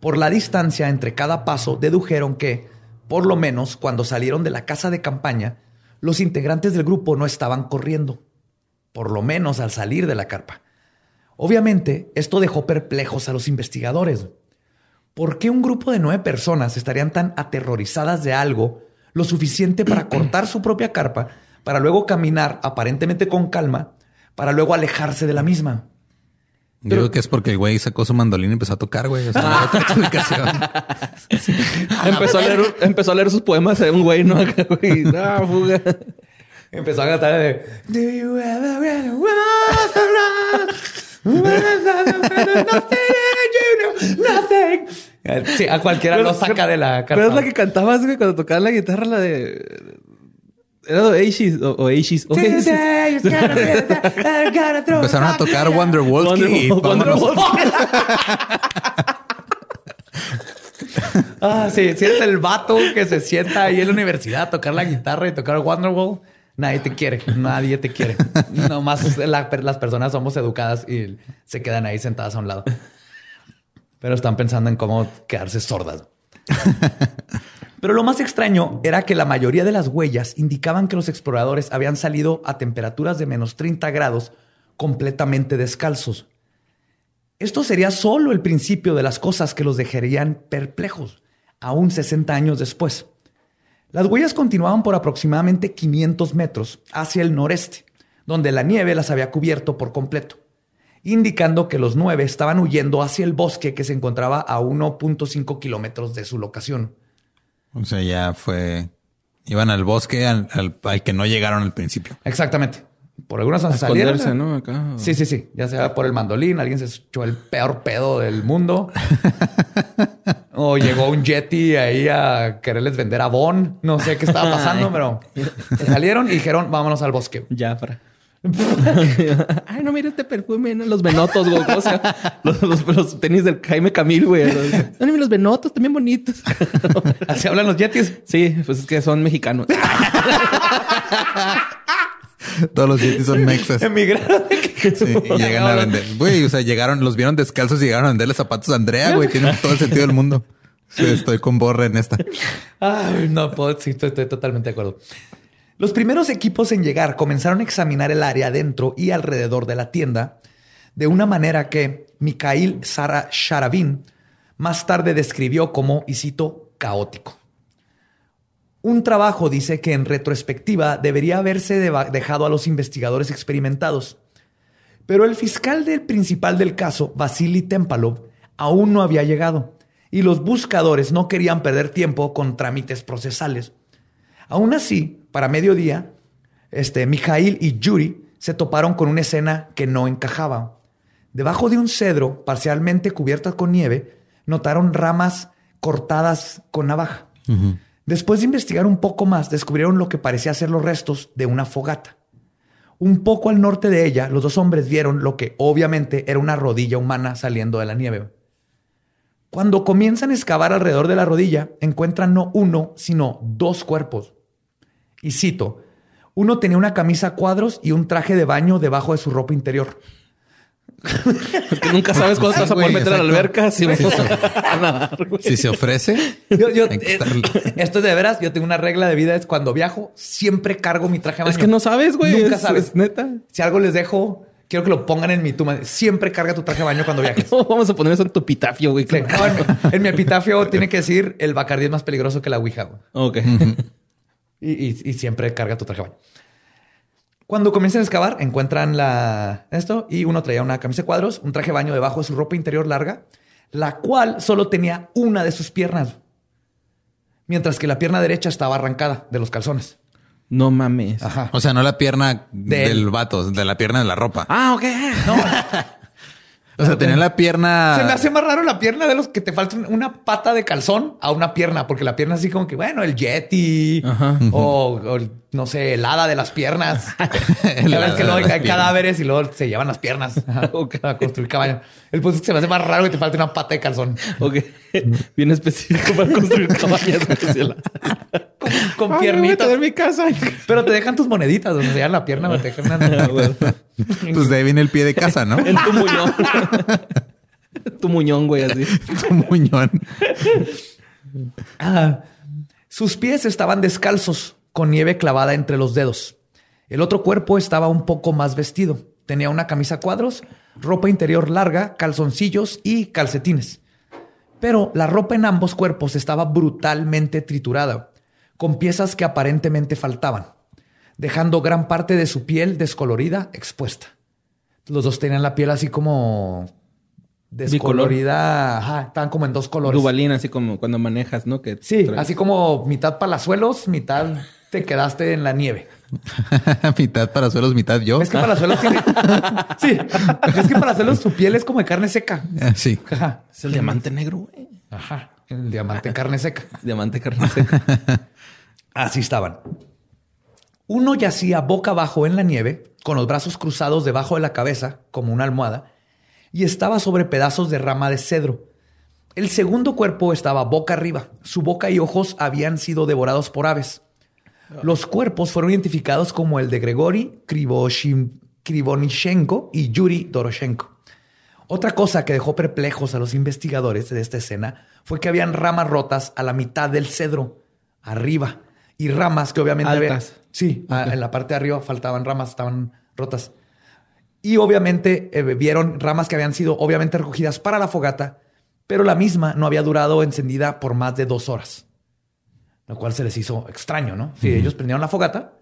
Por la distancia entre cada paso, dedujeron que, por lo menos cuando salieron de la casa de campaña, los integrantes del grupo no estaban corriendo. Por lo menos al salir de la carpa. Obviamente, esto dejó perplejos a los investigadores. ¿Por qué un grupo de nueve personas estarían tan aterrorizadas de algo lo suficiente para [clears throat] cortar su propia carpa, para luego caminar aparentemente con calma, para luego alejarse de la misma? Yo creo que es porque el güey sacó su mandolín y empezó a tocar, güey. O sea, [laughs] otra explicación. [laughs] empezó, a leer, empezó a leer sus poemas de un güey, ¿no? Acá, [laughs] güey. No, fuga. Empezó a cantar de Do you ever Sí, a cualquiera lo saca de la Pero es la que cantabas, güey, cuando tocabas la guitarra, la de. Era de Oasis o I'm gonna throw Empezaron a tocar back. Wonderwall y Wonder-. Wonderwall. Ah, sí, si eres el vato que se sienta ahí en la universidad a tocar la guitarra y tocar Wonderwall, nadie te quiere, nadie te quiere. [laughs] Nomás la- las personas somos educadas y se quedan ahí sentadas a un lado. Pero están pensando en cómo quedarse sordas. [laughs] Pero lo más extraño era que la mayoría de las huellas indicaban que los exploradores habían salido a temperaturas de menos 30 grados completamente descalzos. Esto sería solo el principio de las cosas que los dejarían perplejos, aún 60 años después. Las huellas continuaban por aproximadamente 500 metros hacia el noreste, donde la nieve las había cubierto por completo, indicando que los nueve estaban huyendo hacia el bosque que se encontraba a 1.5 kilómetros de su locación. O sea, ya fue. Iban al bosque al, al- al que no llegaron al principio. Exactamente. Por algunas A salieron. esconderse, ¿no? Acá. Sí, sí, sí. Ya sea por el mandolín, alguien se echó el peor pedo del mundo. [laughs] o llegó un Yeti ahí a quererles vender a Bon. No sé qué estaba pasando, pero salieron y dijeron, vámonos al bosque. Jafra. [laughs] Ay, no, mira este perfume, ¿no? Los venotos, güey. O sea, los, los- los tenis del Jaime Camil, güey. No, [laughs] mira los venotos, también bonitos. Así hablan los Yetis. Sí, pues es que son mexicanos. [laughs] Todos los yetis son mexas. Emigraron. Sí, y llegan a vender. Güey, o sea, llegaron, los vieron descalzos y llegaron a venderle zapatos a Andrea, güey. Tiene todo el sentido del mundo. Sí, estoy con Borre en esta. Ay, no puedo. Sí, estoy, estoy totalmente de acuerdo. Los primeros equipos en llegar comenzaron a examinar el área dentro y alrededor de la tienda de una manera que Mikhail Sara Sharavin más tarde describió como, y cito, caótico. Un trabajo dice que en retrospectiva debería haberse dejado a los investigadores experimentados. Pero el fiscal del principal del caso, Vasily Tempalov, aún no había llegado y los buscadores no querían perder tiempo con trámites procesales. Aún así, para mediodía, este, Mikhail y Yuri se toparon con una escena que no encajaba. Debajo de un cedro parcialmente cubierto con nieve, notaron ramas cortadas con navaja. Después de investigar un poco más, descubrieron lo que parecía ser los restos de una fogata. Un poco al norte de ella, los dos hombres vieron lo que obviamente era una rodilla humana saliendo de la nieve. Cuando comienzan a excavar alrededor de la rodilla, encuentran no uno, sino dos cuerpos. Y cito, uno tenía una camisa a cuadros y un traje de baño debajo de su ropa interior. Es que nunca sabes cuándo te vas a poder Güey, meter a la alberca si vas a nadar, güey. Si se ofrece, Yo- eh, estar- esto es de veras. Yo tengo una regla de vida: es cuando viajo, siempre cargo mi traje de baño. Es que no sabes, güey. Nunca Es- sabes. es neta. Si algo les dejo, quiero que lo pongan en mi tumba. Siempre carga tu traje de baño cuando viajes. [laughs] No, vamos a poner eso en tu pitafio, güey. Sí, no, en, en mi epitafio tiene que decir el Bacardí es más peligroso que la Ouija. güey. Ok. Y, y- y siempre carga tu traje de baño. Cuando comienzan a excavar, encuentran la, esto y uno traía una camisa de cuadros, un traje de baño debajo de su ropa interior larga, la cual solo tenía una de sus piernas, mientras que la pierna derecha estaba arrancada de los calzones. No mames. Ajá. O sea, no la pierna De él. del vato, de la pierna de la ropa. Ah, ok. No, [laughs] o sea, tenía la pierna. se me hace más raro la pierna de los que te falta una pata de calzón a una pierna, porque la pierna así como que, bueno, el Yeti Ajá. o, o, no sé, el hada de las piernas. [laughs] El La verdad es que luego hay piernas. cadáveres y luego se llevan las piernas [laughs] a construir caballo. El punto es que se me hace más raro que te falte una pata de calzón. Ok. [laughs] Bien específico para construir cabañas. la- [laughs] Con Ay, voy a piernitas. mi casa. Pero te dejan tus moneditas, donde se llevan la pierna, te dejan una- Pues de ahí viene el pie de casa, ¿no? [laughs] En tu muñón. tu muñón, güey, así. Tu muñón. Ah, sus pies estaban descalzos, con nieve clavada entre los dedos. El otro cuerpo estaba un poco más vestido. Tenía una camisa a cuadros, ropa interior larga, calzoncillos y calcetines. Pero la ropa en ambos cuerpos estaba brutalmente triturada, con piezas que aparentemente faltaban, dejando gran parte de su piel descolorida expuesta. Los dos tenían la piel así como descolorida, ajá, estaban como en dos colores. Dubalín, así como cuando manejas, ¿no? Que Sí, traes- así como mitad palazuelos, mitad te quedaste en la nieve. [laughs] mitad para suelos, mitad yo. Es que palazuelos tiene. [laughs] sí, es que palazuelos su piel es como de carne seca. Ah, Sí. Ajá. Es el diamante negro, güey. Ajá. El diamante carne seca. [laughs] Diamante carne seca. Así estaban. Uno yacía boca abajo en la nieve, con los brazos cruzados debajo de la cabeza, como una almohada, y estaba sobre pedazos de rama de cedro. El segundo cuerpo estaba boca arriba. Su boca y ojos habían sido devorados por aves. Los cuerpos fueron identificados como el de Gregory Krivonishenko y Yuri Doroshenko. Otra cosa que dejó perplejos a los investigadores de esta escena fue que habían ramas rotas a la mitad del cedro, arriba, y ramas que obviamente Altas. Sí, en la parte de arriba faltaban ramas, estaban rotas. Y obviamente eh, vieron ramas que habían sido obviamente recogidas para la fogata, pero la misma no había durado encendida por más de dos horas. Lo cual se les hizo extraño, ¿no? Si ellos prendieron la fogata,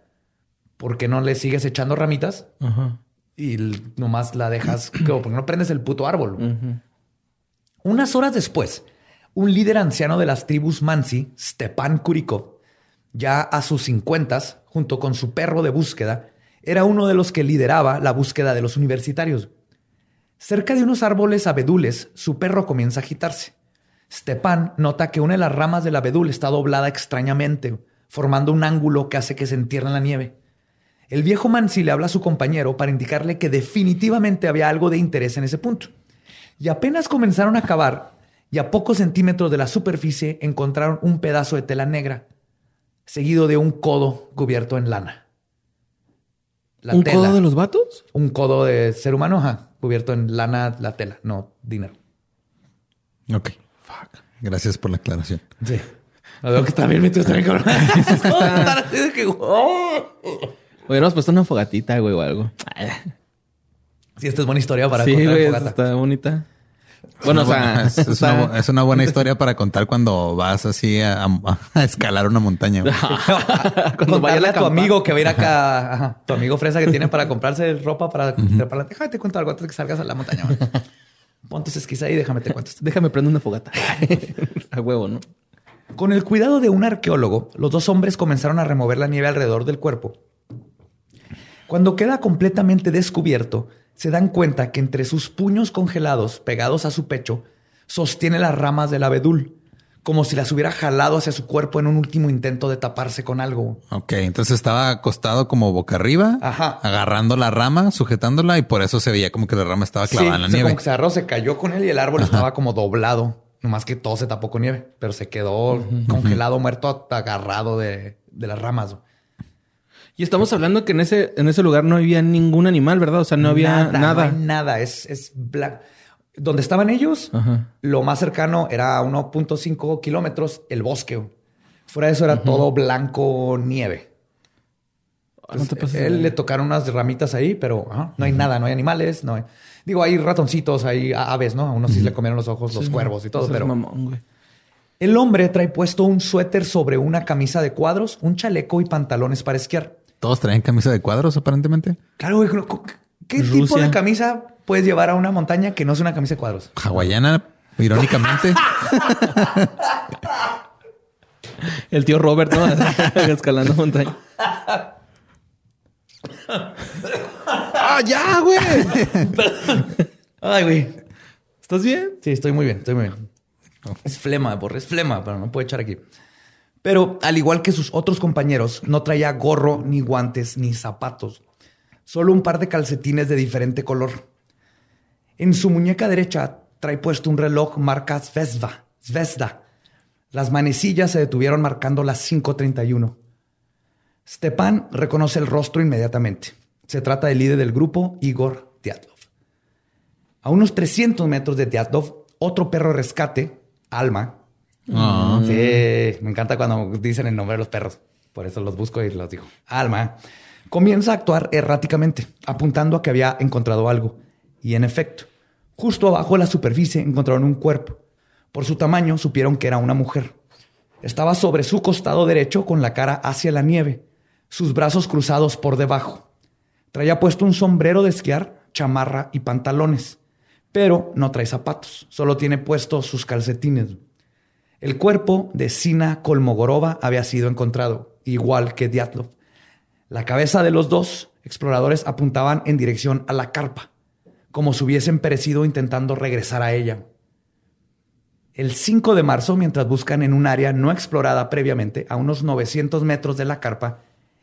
¿por qué no le sigues echando ramitas Ajá. y l- nomás la dejas? [clears throat] ¿Por qué no prendes el puto árbol? Unas horas después, un líder anciano de las tribus Mansi, Stepan Kurikov, ya a sus cincuentas, junto con su perro de búsqueda, era uno de los que lideraba la búsqueda de los universitarios. Cerca de unos árboles abedules, su perro comienza a agitarse. Stepan nota que una de las ramas del abedul está doblada extrañamente, formando un ángulo que hace que se entierre en la nieve. El viejo Mansi le habla a su compañero para indicarle que definitivamente había algo de interés en ese punto. Y apenas comenzaron a cavar, y a pocos centímetros de la superficie encontraron un pedazo de tela negra, seguido de un codo cubierto en lana. La ¿Un tela. codo de los vatos? Un codo de ser humano, ajá, cubierto en lana, la tela, no dinero. Ok. Fuck. Gracias por la aclaración. Sí. Lo veo que también me estoy cabrón. Están así de que, oh. Hubiéramos puesto una fogatita, güey, o algo. Sí, esta es buena historia para sí, contar en güey, fogata. está bonita. Bueno, o sea, buena- es, está- una, bu- es una buena historia para contar cuando vas así a, a- a escalar una montaña. [laughs] cuando [laughs] vaya Contarle a a tu amigo que va a ir acá, ajá, tu amigo fresa que tiene para comprarse ropa para trepar. Déjame te cuento algo antes de que salgas a la montaña. [laughs] güey. Pon tus esquís ahí déjame te cuento. Déjame prender una fogata. [laughs] a huevo, ¿no? Con el cuidado de un arqueólogo, los dos hombres comenzaron a remover la nieve alrededor del cuerpo. Cuando queda completamente descubierto, se dan cuenta que entre sus puños congelados pegados a su pecho, sostiene las ramas del abedul, como si las hubiera jalado hacia su cuerpo en un último intento de taparse con algo. Ok, entonces estaba acostado como boca arriba, Ajá. agarrando la rama, sujetándola y por eso se veía como que la rama estaba clavada en la o sea, nieve. como que se agarró, se cayó con él y el árbol estaba como doblado. Nomás que todo se tapó con nieve, pero se quedó congelado, muerto, agarrado de, de las ramas. Y estamos hablando que en ese, en ese lugar no había ningún animal, ¿verdad? O sea, no había nada. No hay nada. Es, es blanco. Donde estaban ellos, Ajá. lo más cercano era a 1.5 kilómetros el bosque. Fuera de eso era todo blanco nieve. Ah, no te pases de Él le tocaron unas ramitas ahí, pero ajá, no hay nada, no hay animales, no hay. Digo, hay ratoncitos, hay aves, ¿no? A unos sí le comieron los ojos, los cuervos y todo, pero mamón, güey. el hombre trae puesto un suéter sobre una camisa de cuadros, un chaleco y pantalones para esquiar. Todos traen camisa de cuadros, aparentemente. Claro, güey, ¿qué- ¿qué tipo de camisa puedes llevar a una montaña que no es una camisa de cuadros? Hawaiana, irónicamente. El tío Robert, ¿no? [laughs] Escalando montaña. ¡Ah, ya, güey! Ay, güey. ¿Estás bien? Sí, estoy muy bien, estoy muy bien. Es flema, borre, es flema, pero no puedo echar aquí. Pero al igual que sus otros compañeros, no traía gorro, ni guantes, ni zapatos. Solo un par de calcetines de diferente color. En su muñeca derecha trae puesto un reloj marca Zvezda. Zvezda. Las manecillas se detuvieron marcando las 5.31. Stepan reconoce el rostro inmediatamente. Se trata del líder del grupo, Igor Dyatlov. A unos 300 metros de Dyatlov, otro perro de rescate, Alma. Ah. Sí, me encanta cuando dicen el nombre de los perros. Por eso los busco y los digo. Alma comienza a actuar erráticamente, apuntando a que había encontrado algo. Y en efecto, justo abajo de la superficie encontraron un cuerpo. Por su tamaño supieron que era una mujer. Estaba sobre su costado derecho con la cara hacia la nieve, sus brazos cruzados por debajo. Traía puesto un sombrero de esquiar, chamarra y pantalones, pero no trae zapatos, solo tiene puestos sus calcetines. El cuerpo de Sina Kolmogorova había sido encontrado, igual que Dyatlov. La cabeza de los dos exploradores apuntaban en dirección a la carpa, como si hubiesen perecido intentando regresar a ella. El 5 de marzo, mientras buscan en un área no explorada previamente, a unos 900 metros de la carpa,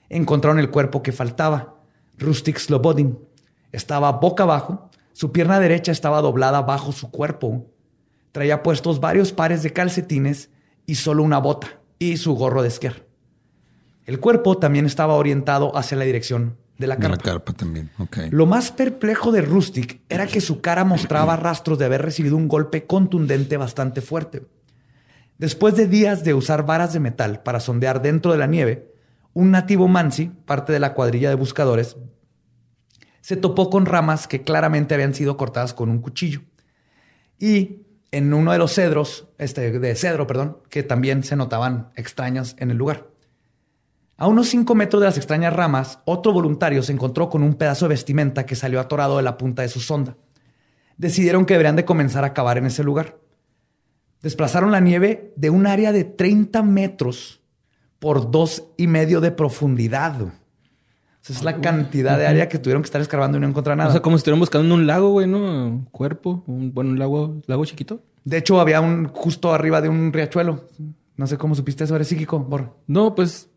encontraron el cuerpo que faltaba, Rustic Slobodin. Estaba boca abajo, su pierna derecha estaba doblada bajo su cuerpo. Traía puestos varios pares de calcetines y solo una bota y su gorro de esquiar. El cuerpo también estaba orientado hacia la dirección de la De la carpa. carpa también. Lo más perplejo de Rustic era que su cara mostraba [clears throat] rastros de haber recibido un golpe contundente bastante fuerte. Después de días de usar varas de metal para sondear dentro de la nieve, un nativo Mansi, parte de la cuadrilla de buscadores, se topó con ramas que claramente habían sido cortadas con un cuchillo. Y en uno de los cedros, este, de cedro, perdón, que también se notaban extrañas en el lugar. A unos 5 metros de las extrañas ramas, otro voluntario se encontró con un pedazo de vestimenta que salió atorado de la punta de su sonda. Decidieron que deberían de comenzar a cavar en ese lugar. Desplazaron la nieve de un área de 30 metros por dos y medio de profundidad. Esa es la cantidad de área que tuvieron que estar escarbando y no encontrar nada. O sea, como si estuvieran buscando en un lago, güey, ¿no? Un cuerpo, un, bueno, un lago, lago chiquito. de hecho, había un justo arriba de un riachuelo. No sé cómo supiste eso, eres psíquico, Borra. No, pues,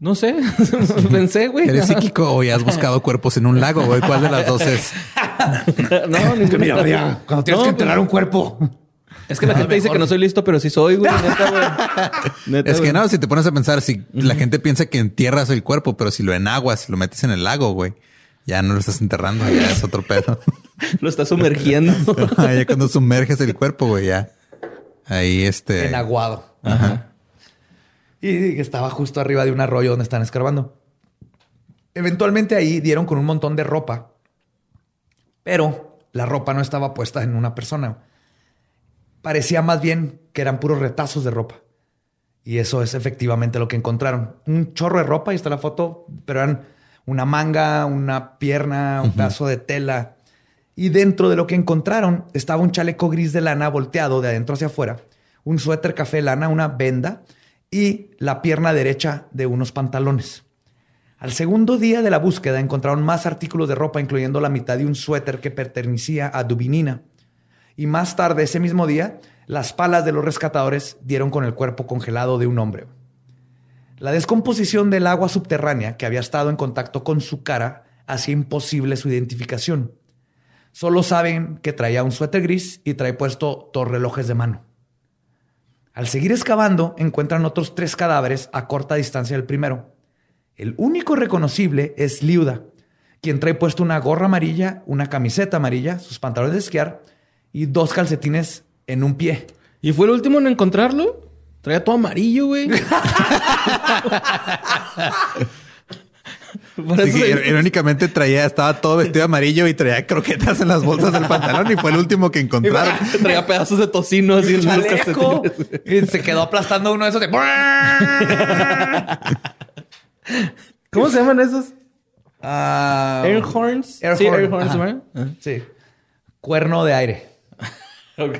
no sé. [laughs] Pensé, güey. ¿Eres psíquico o ya has buscado cuerpos en un lago, güey? ¿Cuál de las dos es? [laughs] no, [laughs] ninguna. cuando tienes No, que pues, enterrar un cuerpo. Es que la gente dice que no soy listo, pero sí soy, güey. Neta, güey. Neta, Es que no, si te pones a pensar, si la gente piensa que entierras el cuerpo, pero si lo enaguas, si lo metes en el lago, güey, ya no lo estás enterrando, ya es otro pedo. Lo está sumergiendo. ya cuando sumerges el cuerpo, güey, ya. Ahí este. Enaguado. Y estaba justo arriba de un arroyo donde están escarbando. Eventualmente ahí dieron con un montón de ropa, pero la ropa no estaba puesta en una persona. Parecía más bien que eran puros retazos de ropa. Y eso es efectivamente lo que encontraron. Un chorro de ropa, y está la foto, pero eran una manga, una pierna, un pedazo de tela. Y dentro de lo que encontraron estaba un chaleco gris de lana volteado de adentro hacia afuera, un suéter café lana, una venda y la pierna derecha de unos pantalones. Al segundo día de la búsqueda encontraron más artículos de ropa, incluyendo la mitad de un suéter que pertenecía a Dubinina. Y más tarde, ese mismo día, las palas de los rescatadores dieron con el cuerpo congelado de un hombre. La descomposición del agua subterránea que había estado en contacto con su cara hacía imposible su identificación. Solo saben que traía un suéter gris y trae puesto dos relojes de mano. Al seguir excavando, encuentran otros tres cadáveres a corta distancia del primero. El único reconocible es Liuda, quien trae puesto una gorra amarilla, una camiseta amarilla, sus pantalones de esquiar y dos calcetines en un pie. ¿Y fue el último en encontrarlo? Traía todo amarillo, güey. [laughs] Por Sí, eso que se- irónicamente traía, estaba todo vestido de amarillo y traía croquetas en las bolsas del pantalón y fue el último que encontraron. traía pedazos de tocino así en los. Y se quedó aplastando uno de esos de... ¿Cómo se llaman esos? Ah, Air horns. Air sí, horn, air horns, ajá. ¿verdad? Sí. Cuerno de aire. [laughs] ok.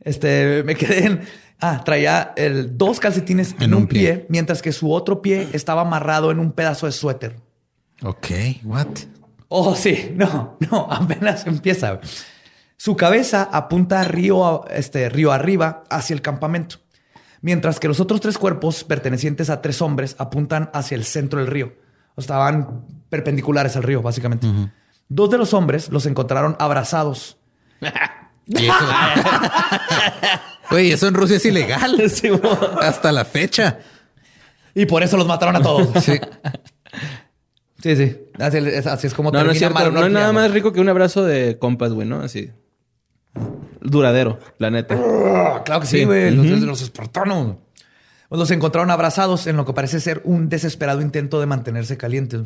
Este, me quedé en... Ah, traía el, dos calcetines en, un pie, mientras que su otro pie estaba amarrado en un pedazo de suéter. Ok, what? Oh, sí, no, no, apenas empieza. Su cabeza apunta río, este, río arriba hacia el campamento, mientras que los otros tres cuerpos pertenecientes a tres hombres apuntan hacia el centro del río. Estaban perpendiculares al río, básicamente. Dos de los hombres los encontraron abrazados. [laughs] Y eso- [laughs] Güey, eso en Rusia es ilegal. [laughs] Sí, Hasta la fecha. Y por eso los mataron a todos. Sí. Sí, sí. Así es, así es como No, no es termina cierto. No hay nada más rico que un abrazo de compas, güey, ¿no? Así. Duradero, la neta. Ah, Claro que sí, Sí. güey. Los, los espartanos. Pues los encontraron abrazados en lo que parece ser un desesperado intento de mantenerse calientes.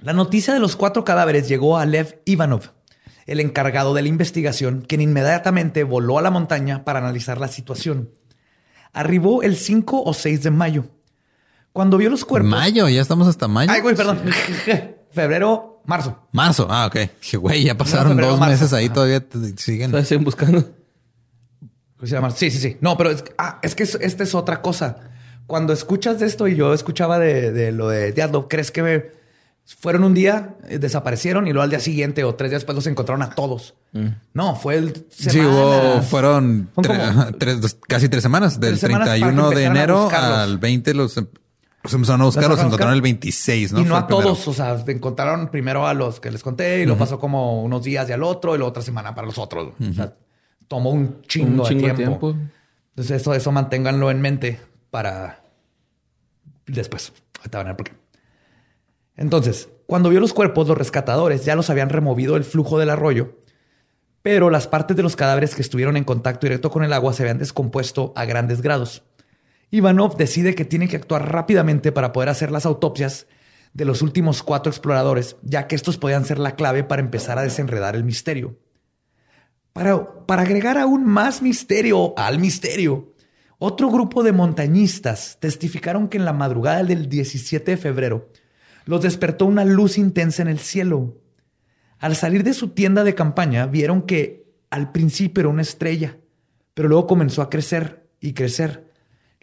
La noticia de los cuatro cadáveres llegó a Lev Ivanov, el encargado de la investigación, quien inmediatamente voló a la montaña para analizar la situación. Arribó el 5 o 6 de mayo. Cuando vio los cuerpos... Mayo, ya estamos hasta mayo. Ay, güey, perdón. [laughs] Febrero, marzo. Marzo. Ah, ok. Dije, güey, ya pasaron febrero, dos marzo. meses ahí, Ajá. todavía te- siguen. Todavía siguen buscando. Sí, sí, sí. No, pero es, ah, es que es- esta es otra cosa. Cuando escuchas de esto y yo escuchaba de, de lo de Diablo, ¿crees que me- fueron un día, eh, desaparecieron y luego al día siguiente o tres días después los encontraron a todos? No, fue el Sí, hubo, fueron tre- [laughs] tres- dos- casi tres semanas. Del Tres semanas para que 31 de enero al 20 los, em- los empezaron a buscar, Los encontraron buscar. el 26, ¿no? y no Fue a todos, o sea, encontraron primero a los que les conté y lo pasó como unos días y al otro y la otra semana para los otros. O sea, tomó un chingo, Un chingo de de tiempo. tiempo. Entonces eso, eso manténganlo en mente para después. Ahorita van a ver por qué. Entonces, cuando vio los cuerpos, los rescatadores ya los habían removido del flujo del arroyo, pero las partes de los cadáveres que estuvieron en contacto directo con el agua se habían descompuesto a grandes grados. Ivanov decide que tiene que actuar rápidamente para poder hacer las autopsias de los últimos cuatro exploradores, ya que estos podían ser la clave para empezar a desenredar el misterio. Para, para agregar aún más misterio al misterio, otro grupo de montañistas testificaron que en la madrugada del 17 de febrero los despertó una luz intensa en el cielo. Al salir de su tienda de campaña vieron que al principio era una estrella, pero luego comenzó a crecer y crecer.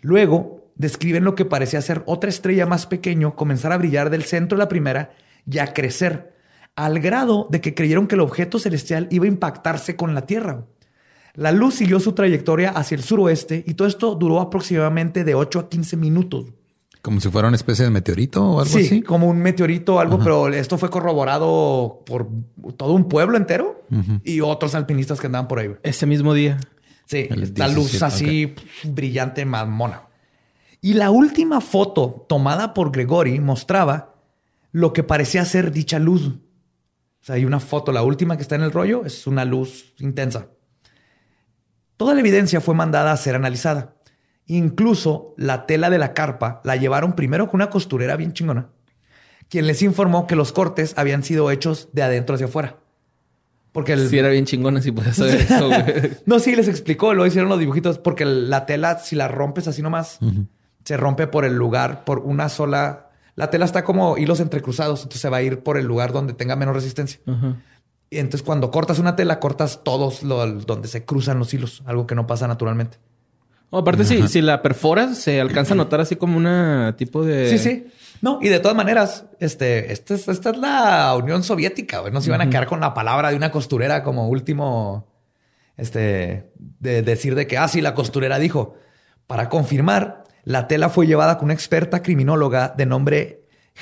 Luego describen lo que parecía ser otra estrella más pequeño comenzar a brillar del centro de la primera y a crecer, al grado de que creyeron que el objeto celestial iba a impactarse con la Tierra. La luz siguió su trayectoria hacia el suroeste y todo esto duró aproximadamente de 8 a 15 minutos. Como si fuera una especie de meteorito o algo Sí, así. como un meteorito o algo, pero esto fue corroborado por todo un pueblo entero y otros alpinistas que andaban por ahí. Ese mismo día. Sí, El la luz 17, así brillante, mamona. Y la última foto tomada por Gregory mostraba lo que parecía ser dicha luz. O sea, hay una foto, la última que está en el rollo es una luz intensa. Toda la evidencia fue mandada a ser analizada. Incluso la tela de la carpa la llevaron primero con una costurera bien chingona, quien les informó que los cortes habían sido hechos de adentro hacia afuera. Porque el, Sí, era bien chingona si podías saber [laughs] eso, güey. no, sí, les explicó, lo hicieron los dibujitos, porque la tela, si la rompes así nomás, se rompe por el lugar, por una sola. La tela está como hilos entrecruzados, entonces se va a ir por el lugar donde tenga menos resistencia. Y entonces cuando cortas una tela, cortas todos lo- donde se cruzan los hilos, algo que no pasa naturalmente. Aparte, si, si la perforas, se alcanza a notar así como una tipo de. Sí, sí. No, y de todas maneras, este, esta es, esta es la Unión Soviética, güey. No se iban a quedar con la palabra de una costurera como último, este, de decir de que, ah, sí, la costurera dijo. Para confirmar, la tela fue llevada con una experta criminóloga de nombre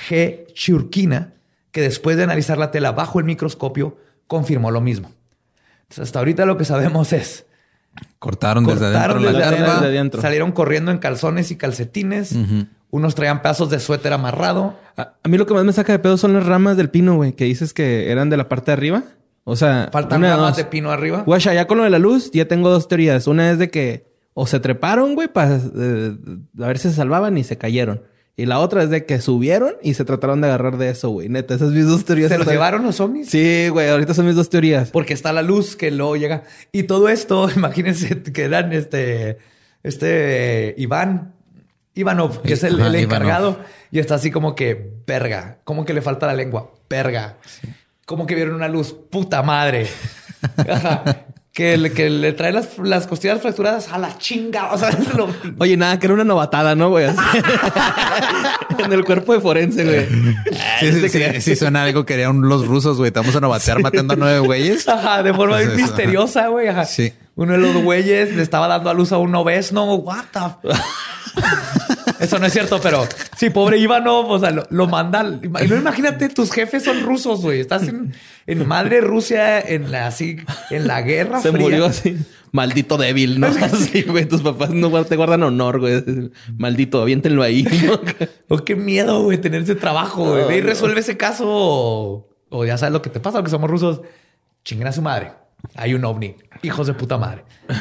G. Churkina, que después de analizar la tela bajo el microscopio, confirmó lo mismo. Entonces, hasta ahorita lo que sabemos es Cortaron desde adentro desde la carpa. adentro, Desde adentro. salieron corriendo en calzones y calcetines. Unos traían pedazos de suéter amarrado. A, a mí lo que más me saca de pedo son las ramas del pino, güey, que dices que eran de la parte de arriba. O sea, Faltan una ramas dos. de pino arriba. Guacha, ya con lo de la luz, ya tengo dos teorías. Una es de que o se treparon, güey, para eh, a ver si se salvaban y se cayeron. Y la otra es de que subieron y se trataron de agarrar de eso, güey. Neta, esas mis dos teorías. ¿Se los llevaron los ovnis? Sí, güey, ahorita son mis dos teorías. Porque está la luz que luego llega. Y todo esto, [laughs] imagínense que eran este, este eh, Iván, Ivanov, que es el, el Ivanov. encargado. Y está así como que, verga. Como que le falta la lengua, verga. Como que vieron una luz, puta madre. [laughs] Que, le, que le trae las, las costillas fracturadas a la chinga. O sea, [laughs] es lo- Oye, nada, que era una novatada, ¿no, güey? [laughs] En el cuerpo de forense, güey. Sí, sí, sí, sí, suena algo que harían los rusos, güey. Te vamos a novatear matando a nueve güeyes. Ajá, de forma bien Pues eso, misteriosa, güey. Ajá. Sí. Uno de los güeyes le estaba dando a luz a un obés. No, what the... [laughs] Eso no es cierto, pero sí, pobre Ivanov, o sea, lo, lo manda. Y no imagínate, tus jefes son rusos, güey. Estás en, en madre Rusia, en la así, en la guerra Se fría. murió así. Maldito débil, ¿no? [laughs] Así, güey. Tus papás no te guardan honor, güey. Maldito, aviéntenlo ahí. ¿no? [laughs] Oh, qué miedo, güey, tener ese trabajo, güey. Ve y resuelve ese caso o, o ya sabes lo que te pasa, que somos rusos. Chinguen a su madre. Hay un ovni. Hijos de puta madre. [laughs]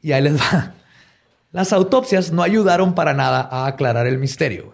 Y ahí les va. Las autopsias no ayudaron para nada a aclarar el misterio.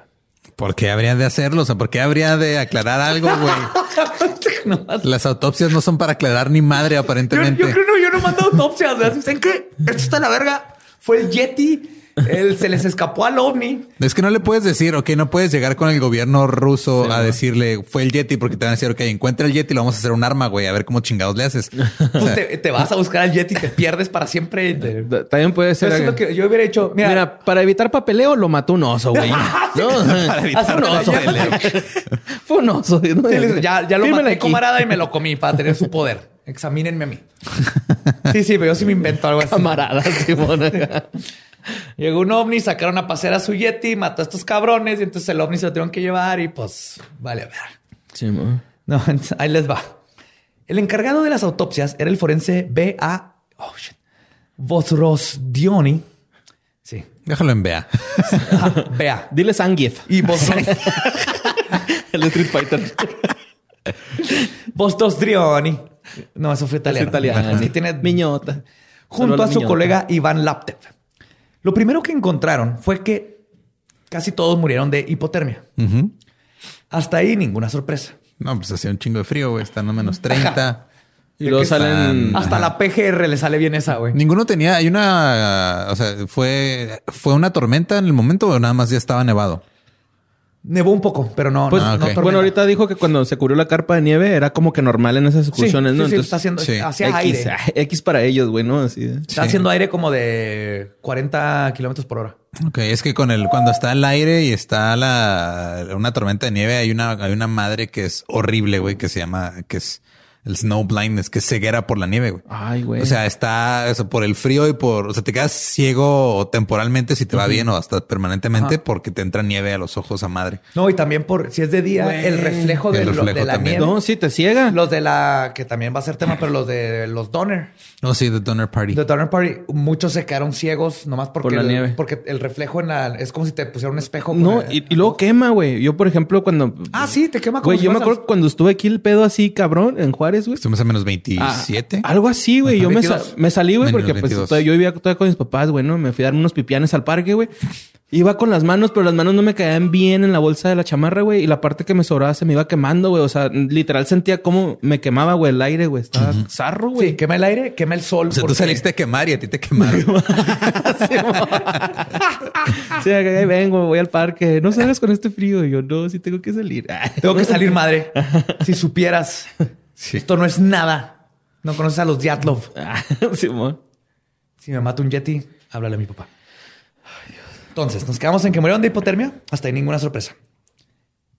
¿Por qué habría de hacerlo? O sea, ¿por qué habría de aclarar algo, güey? [laughs] No, Las autopsias no son para aclarar ni madre, yo, aparentemente. yo creo no, yo no mando autopsias. ¿Saben qué? Esto está en la verga. Fue el Yeti. Él se les escapó al ovni. Es que no le puedes decir, ok, no puedes llegar con el gobierno ruso a decirle fue el Yeti porque te van a decir, ok, encuentra el Yeti y lo vamos a hacer un arma, güey, a ver cómo chingados le haces. [laughs] Pues te, te vas a buscar al Yeti y te pierdes para siempre. te- También puede ser. Eso es lo que yo hubiera hecho. Mira, Mira, para evitar papeleo lo mató un oso, güey. [laughs] No, Para evitar Fue un oso. papeleo. [laughs] Fue un oso. ¿no? Sí, ya, ya lo maté, aquí. camarada, y me lo comí para tener su poder. Examínenme a mí. [laughs] Sí, sí, pero yo sí me invento algo así. Camarada, Simón. [laughs] Llegó un ovni, sacaron a pasear a su Yeti, mató a estos cabrones, y entonces el ovni se lo tuvieron que llevar y pues, vale, a ver. Simón. No, entonces, ahí les va. El encargado de las autopsias era el forense B.A. Oh, shit. Vosrosdioni. Sí. Déjalo en Bea. Ajá, [laughs] B.A. Dile Zangief. Y Vosros... El de Street Fighter. Vosrosdioni. No, eso fue italiano. italiano. Sí, tiene [laughs] Miñota. junto Solo a su miñota. colega Iván Laptev. Lo primero que encontraron fue que casi todos murieron de hipotermia. Hasta ahí ninguna sorpresa. No, pues hacía un chingo de frío, güey. Están a menos 30. Y luego salen. Hasta la PGR le sale bien esa, güey. Ninguno tenía, hay una, o sea, fue, fue una tormenta en el momento o nada más ya estaba nevado. Nevó un poco, pero no, Pues, no, no bueno, ahorita dijo que cuando se cubrió la carpa de nieve era como que normal en esas excursiones, sí, ¿no? sí, está haciendo, sí. X, aire. [laughs] X para ellos, güey, ¿no? Así. Está haciendo aire como de 40 kilómetros por hora. Ok, es que con el, cuando está el aire y está la, una tormenta de nieve, hay una, hay una madre que es horrible, güey, que se llama, que es el snow blindness, que es ceguera por la nieve, güey. Ay, güey. O sea, está o sea, por el frío y por, o sea, te quedas ciego temporalmente si te va bien o hasta permanentemente porque te entra nieve a los ojos a madre. No, y también por si es de día, Güey. el reflejo, de, El lo- de la también. nieve. no, sí, te ciega. Los de la que también va a ser tema, pero los de los Donner. No, sí, The Donner Party. The Donner Party, muchos se quedaron ciegos nomás porque, Por la el, nieve. porque el reflejo en la es como si te pusiera un espejo. No, el- y, y luego quema, güey. Yo, por ejemplo, cuando. Ah, sí, te quema como Güey, si yo me acuerdo cuando estuve aquí el pedo así, cabrón, en Juárez, güey. Estuvimos a menos Ah, 27. algo así, güey. Yo me, sa- 22. me salí, güey, porque pues 22. todavía- yo vivía todavía con mis papás, güey, ¿no? Me fui a dar unos pipianes al parque, güey. Iba con las manos, pero las manos no me caían bien en la bolsa de la chamarra, güey. Y la parte que me sobraba se me iba quemando, güey. O sea, literal sentía como me quemaba, güey, el aire, güey. Estaba zarro, güey. Sí, quema el aire, quema el sol. O sea, tú saliste a quemar y a ti te quemaron. [laughs] Sí, ahí vengo, voy al parque. No salgas con este frío. Y yo, no, sí tengo que salir. Tengo que salir madre. [laughs] si supieras, Sí. esto no es nada. No conoces a los Diatlov. [laughs] Simón. Si me mata un Yeti, háblale a mi papá. Entonces, nos quedamos en que murieron de hipotermia. Hasta ahí ninguna sorpresa.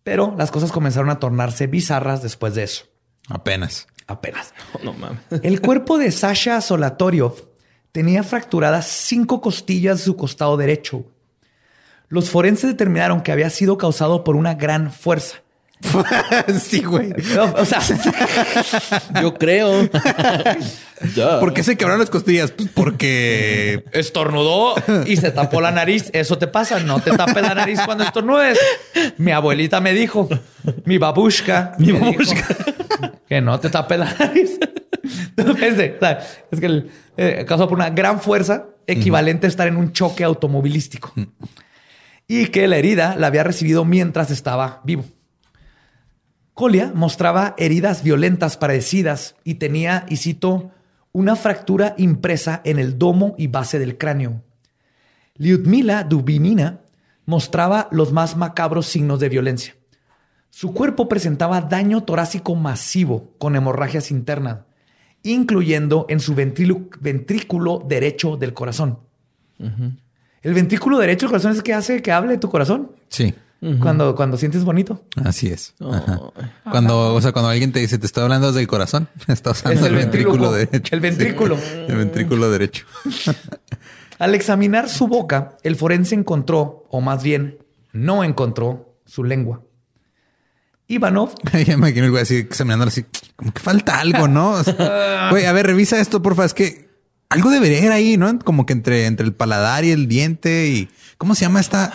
Pero las cosas comenzaron a tornarse bizarras después de eso. Apenas. Apenas. [laughs] No mames. El cuerpo de Sasha Solatoriov tenía fracturadas cinco costillas de su costado derecho. Los forenses determinaron que había sido causado por una gran fuerza. [laughs] sí, güey. O sea, Yo creo. [laughs] ¿Por qué se quebraron las costillas? Pues porque estornudó y se tapó la nariz. Eso te pasa. No te tapes la nariz cuando estornudes. Mi abuelita me dijo, mi babushka, Mi babushka. [laughs] que no te tapes la nariz. Entonces pensé, o sea, es que el, eh, causó por una gran fuerza equivalente a estar en un choque automovilístico y que la herida la había recibido mientras estaba vivo. Colia mostraba heridas violentas parecidas y tenía, y cito, una fractura impresa en el domo y base del cráneo. Lyudmila Dubinina mostraba los más macabros signos de violencia. Su cuerpo presentaba daño torácico masivo con hemorragias internas, incluyendo en su ventrículo derecho del corazón. El ventrículo derecho del corazón es el que hace que hable tu corazón sí, cuando, cuando sientes bonito. así es. Ajá. Cuando, o sea, cuando alguien te dice te estoy hablando desde el corazón, [laughs] está usando Es el, el ventrículo derecho. El ventrículo. El ventrículo derecho. [laughs] Al examinar su boca, el forense encontró, o más bien, no encontró su lengua. Ivanov [laughs] Ya me imagino el güey así examinándolo así, como que falta algo, ¿no? O sea, Güey, a ver, revisa esto, porfa. Es que algo debería ir ahí, ¿no? Como que entre, entre el paladar y el diente y ¿cómo se llama esta?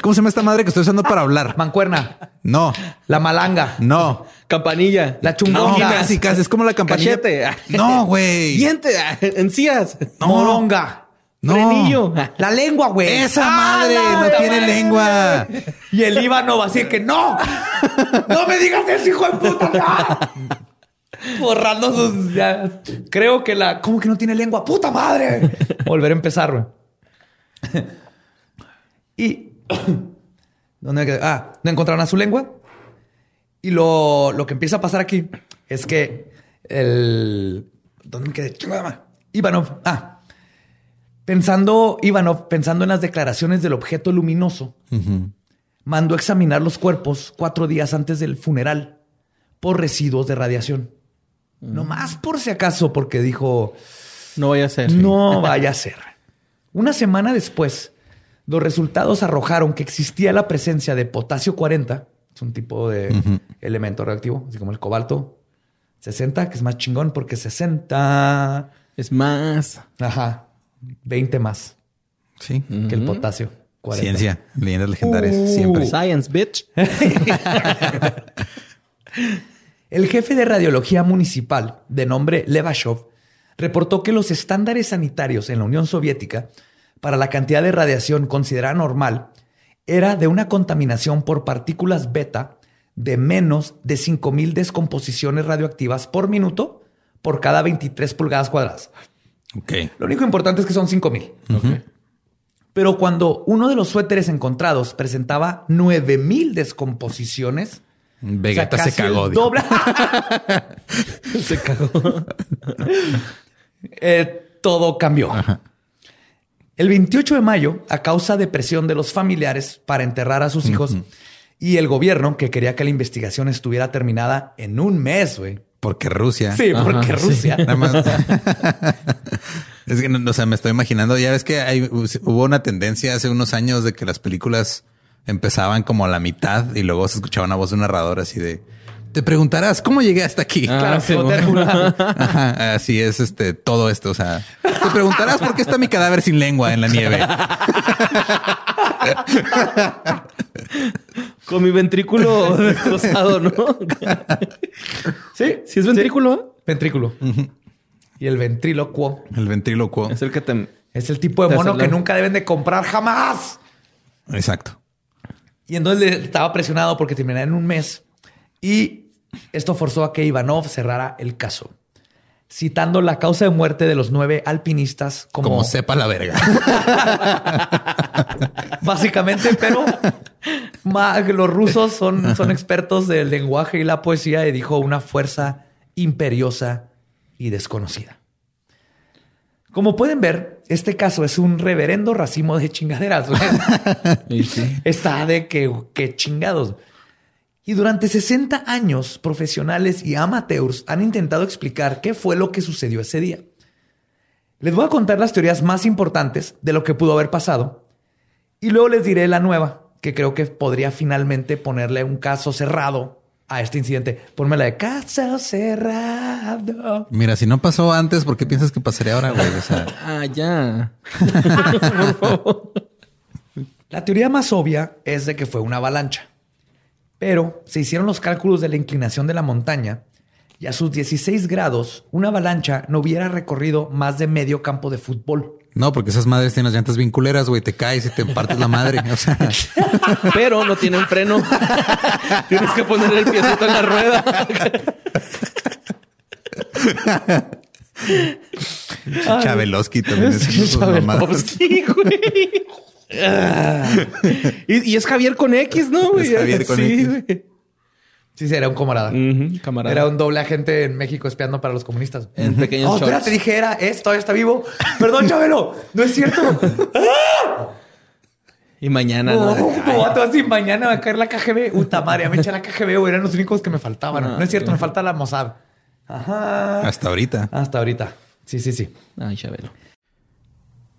¿Cómo se llama esta madre que estoy usando para hablar? mancuerna, No, la malanga, no. Campanilla. la No, chungonga, casi, casi. Es como la campanilla. Cachete. No, güey. Diente. Encías. No. moronga, No. Frenillo. la lengua, güey. Esa ¡Ah, madre no tiene lengua. Y el Ivanov así que no, no me digas eso, hijo de puta. no". Borrando sus. ya. Creo que la. ¿Cómo que no tiene lengua? ¡Puta madre! Volver a empezar, güey. Y. [coughs] ¿Dónde? Ah, no encontraron a su lengua. Y lo, lo que empieza a pasar aquí es que el. ¿Dónde me quedé? Ivanov. Ah. Pensando, Ivanov, pensando en las declaraciones del objeto luminoso, mandó examinar los cuerpos cuatro días antes del funeral por residuos de radiación. No más por si acaso, porque dijo, No vaya a ser. no vaya a ser. Una semana después, los resultados arrojaron que existía la presencia de potasio 40, es un tipo de elemento reactivo, así como el cobalto 60, que es más chingón porque 60, Es más. ajá, 20 más Sí. que el potasio 40. Ciencia, leyendas legendarias, siempre. Science, bitch. [laughs] El jefe de radiología municipal, de nombre Levashov, reportó que los estándares sanitarios en la Unión Soviética para la cantidad de radiación considerada normal era de una contaminación por partículas beta de menos de 5.000 descomposiciones radioactivas por minuto por cada 23 pulgadas cuadradas. Ok. Lo único importante es que son 5.000. Pero cuando uno de los suéteres encontrados presentaba 9.000 descomposiciones, Vegeta o sea, se cagó. doble. [laughs] se cagó. [laughs] Eh, todo cambió. El 28 de mayo, a causa de presión de los familiares para enterrar a sus hijos y el gobierno que quería que la investigación estuviera terminada en un mes, güey. Porque Rusia. Sí, porque Rusia. Nada más. [laughs] es que, no, o sea, me estoy imaginando. Ya ves que hay, hubo una tendencia hace unos años de que las películas empezaban como a la mitad y luego se escuchaba una voz de un narrador así de te preguntarás cómo llegué hasta aquí. Ah, Claro, sí, bueno. [laughs] Ajá, así es este todo esto. O sea, te preguntarás por qué está mi cadáver sin lengua en la nieve. [laughs] Con mi ventrículo [laughs] destrozado, ¿no? Sí, Si es ventrículo, Ventrículo. Y el ventrílocuo El ventrílocuo. es el que te. es el tipo de mono que nunca deben de comprar jamás. Exacto. Y entonces le- estaba presionado porque terminara en un mes. Y esto forzó a que Ivanov cerrara el caso, citando la causa de muerte de los nueve alpinistas como, Como sepa la verga. [laughs] básicamente, pero los rusos son, son expertos del lenguaje y la poesía y dijo una fuerza imperiosa y desconocida. Como pueden ver, este caso es un reverendo racimo de chingaderas. güey. Y sí. Está de que, que chingados. Y durante 60 años, profesionales y amateurs han intentado explicar qué fue lo que sucedió ese día. Les voy a contar las teorías más importantes de lo que pudo haber pasado y luego les diré la nueva, que creo que podría finalmente ponerle un caso cerrado a este incidente. Ponme la de caso cerrado. Mira, si no pasó antes, ¿por qué piensas que pasaría ahora, güey? O sea, [laughs] Ah, ya. [laughs] La teoría más obvia es de que fue una avalancha. Pero se hicieron los cálculos de la inclinación de la montaña y a sus 16 grados, una avalancha no hubiera recorrido más de medio campo de fútbol. no, porque esas madres tienen las llantas bien culeras, güey. Te caes y te partes la madre. O sea, [laughs] Pero no tienen freno. [laughs] Tienes que poner el piecito en la rueda. [laughs] Chabeloski también es. Chabelovsky, güey. Y, y es Javier con X, ¿no? güey? Es Javier con Sí, X. güey. Sí, sí, era un camarada. Camarada. Era un doble agente en México espiando para los comunistas. En pequeños Oh, dije era, es, todavía está vivo. Perdón, Chabelo, no es cierto. Y mañana, No, ¿no? como vato así, mañana va a caer la KGB. Puta madre, me eché la KGB, güey, eran los únicos que me faltaban. Ah, no es cierto, me falta la Mossad. Ajá. Hasta ahorita. Hasta ahorita. Sí, sí, sí. Ay, Chabelo.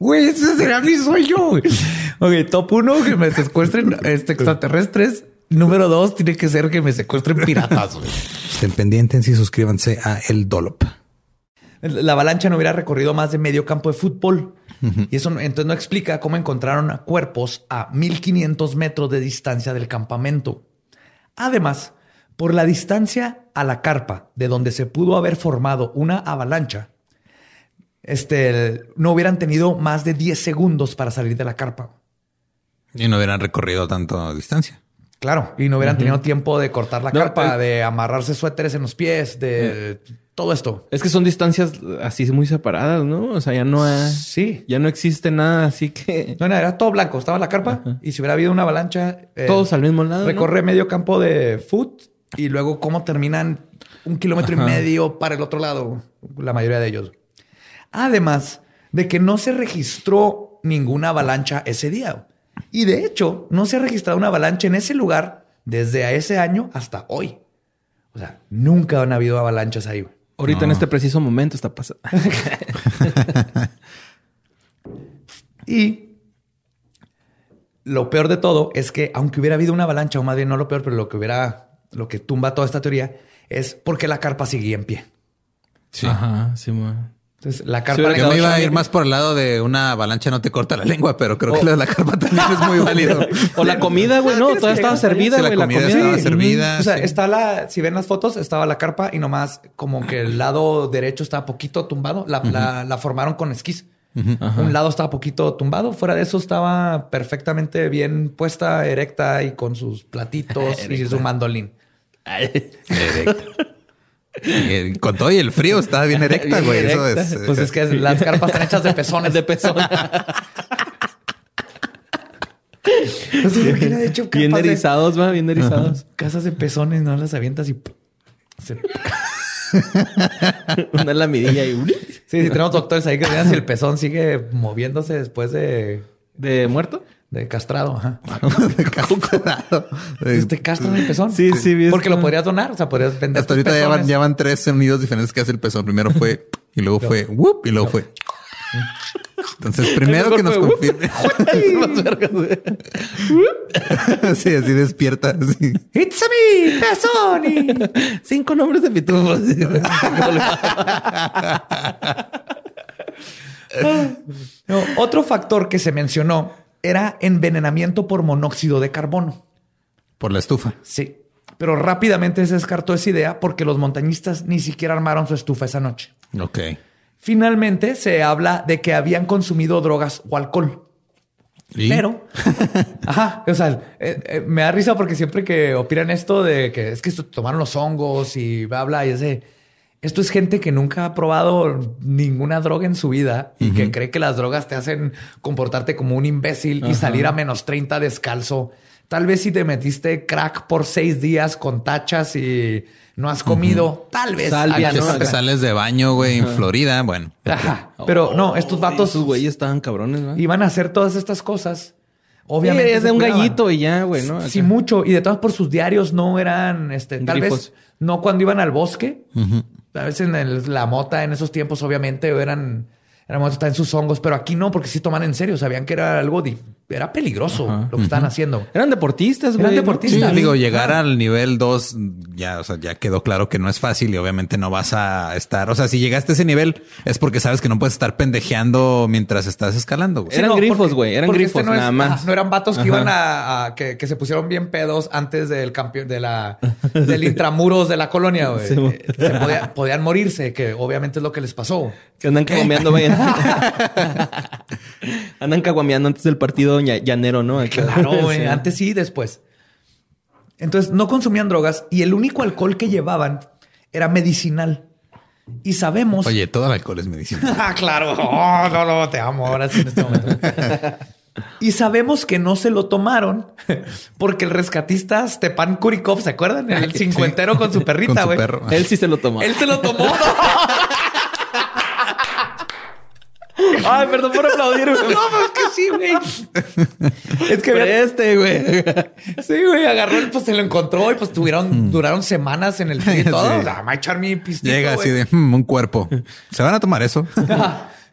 Güey, ese será mi sueño. güey. Ok, top uno, que me secuestren este, extraterrestres. Número dos, tiene que ser que me secuestren piratas. güey. Estén pendientes y suscríbanse a El Dollop. La avalancha no hubiera recorrido más de medio campo de fútbol. Y eso entonces no explica cómo encontraron cuerpos a 1500 metros de distancia del campamento. Además, por la distancia a la carpa de donde se pudo haber formado una avalancha, este, no hubieran tenido más de 10 segundos para salir de la carpa. Y no hubieran recorrido tanto distancia. Claro, y no hubieran tenido tiempo de cortar la No, carpa, eh. de amarrarse suéteres en los pies, de todo esto. Es que son distancias así muy separadas, ¿no? O sea, ya no hay- Sí. ya no existe nada, así que No, no, era todo blanco. Estaba la carpa y si hubiera habido una avalancha... eh, todos al mismo lado. ¿no? Recorre medio campo de foot y luego cómo terminan un kilómetro y medio para el otro lado, la mayoría de ellos. Además de que no se registró ninguna avalancha ese día. Y de hecho, no se ha registrado una avalancha en ese lugar desde a ese año hasta hoy. O sea, nunca han habido avalanchas ahí. güey. Ahorita en este preciso momento está pasando. [laughs] Y lo peor de todo es que aunque hubiera habido una avalancha, o más bien no lo peor, pero lo que hubiera, lo que tumba toda esta teoría es porque la carpa seguía en pie. Sí. Ajá, sí, man. Entonces la carpa Yo me iba a ir más por el lado de una avalancha no te corta la lengua, pero creo que lo de la carpa también es muy válido. [laughs] O la comida, güey, no, Tienes toda estaba servida, Sí, la güey. La comida comida, estaba Sí. servida. O sea, sí. está la, si ven las fotos, estaba la carpa y nomás como que el lado derecho estaba poquito tumbado. La, la- la formaron con esquís. Un lado estaba poquito tumbado. Fuera de eso estaba perfectamente bien puesta, erecta y con sus platitos [laughs] y su mandolín. Erecta. Con todo y el frío estaba bien [laughs] erecta, Bien güey. Eso es. Pues es que las [laughs] carpas están hechas de pezones. de pezón. No sé por qué le han hecho Bien de- erizados, va, bien erizados. Casas de pezones, no las avientas y... se- [laughs] Una lamidilla y Sí, sí, tenemos doctores ahí que vean si el pezón sigue moviéndose después de, de muerto. De castrado. Ajá. [laughs] Castrado. Pues ¿Te castran el pezón? Sí, sí, vi Porque esto. lo podrías donar, o sea, podrías vender Hasta ahorita ya van, ya van tres sonidos diferentes que hace el pezón. Primero fue [laughs] y luego fue whoop y luego fue. Entonces, [laughs] primero que nos confirme. Sí, así despierta. así. ¡It's a me, pezón! y- Cinco nombres de pitufos. No, otro factor que se mencionó era envenenamiento por monóxido de carbono. Por la estufa. Sí, pero rápidamente se descartó esa idea porque los montañistas ni siquiera armaron su estufa esa noche. Ok. Finalmente se habla de que habían consumido drogas o alcohol. ¿Y? Pero, [laughs] ajá, o sea, eh, eh, me da risa porque siempre que opinan esto de que es que tomaron los hongos y bla, bla, y ese, esto es gente que nunca ha probado ninguna droga en su vida y que cree que las drogas te hacen comportarte como un imbécil y salir a menos 30 descalzo. Tal vez si te metiste crack por seis días con tachas y no has comido, tal vez. Salvia, hagas ¿no? Sales de baño, güey, en Florida. Bueno, Ajá. Pero no, estos vatos Esos güeyes estaban cabrones, ¿no? iban a hacer todas estas cosas. Obviamente. es de un cuidaban. gallito y ya, güey, ¿no? Sí, Acá. mucho. Y de todas por sus diarios no eran, este, tal Grifos. vez no cuando iban al bosque. A veces en el- la mota en esos tiempos, obviamente, eran, eran está en sus hongos, pero aquí no, porque sí toman en serio. Sabían que era algo, di- era peligroso lo que estaban haciendo. Eran deportistas, güey. Eran ¿no? deportistas. Sí, digo, llegar al nivel 2 ya, o sea, ya quedó claro que no es fácil y obviamente no vas a estar. O sea, si llegaste a ese nivel es porque sabes que no puedes estar pendejeando mientras estás escalando. güey. Eran no, grifos, güey, eran grifos, no es- nada más. no eran vatos que Ajá. iban a, a- que, que se pusieron bien pedos antes del campeón de la [laughs] del intramuros de la colonia, güey. Sí, Eh, se podía- podían morirse, que obviamente es lo que les pasó. Que andan caguameando, güey. [laughs] andan caguameando antes del partido ña- llanero, ¿no? Claro, [laughs] güey. Sí. Antes sí, después. Entonces no consumían drogas y el único alcohol que llevaban era medicinal. Y sabemos. Oye, todo el alcohol es medicina. [laughs] Ah, claro. Oh, no, no, te amo ahora sí en este momento. [laughs] Y sabemos que no se lo tomaron porque el rescatista Stepan Kurikov, ¿se acuerdan? El Sí. cincuentero con su perrita, güey. perro. Él sí se lo tomó. Él se lo tomó. Ay, perdón por aplaudir. güey. No, pero es que sí, güey. Es que había- este, güey. Sí, güey, agarró, el- pues se lo encontró y pues tuvieron, duraron semanas en el frío [laughs] y todo. Sí. O sea, me va a echar mi pistito, Llega güey. así de "Hmm, un cuerpo. ¿Se van a tomar eso? [laughs]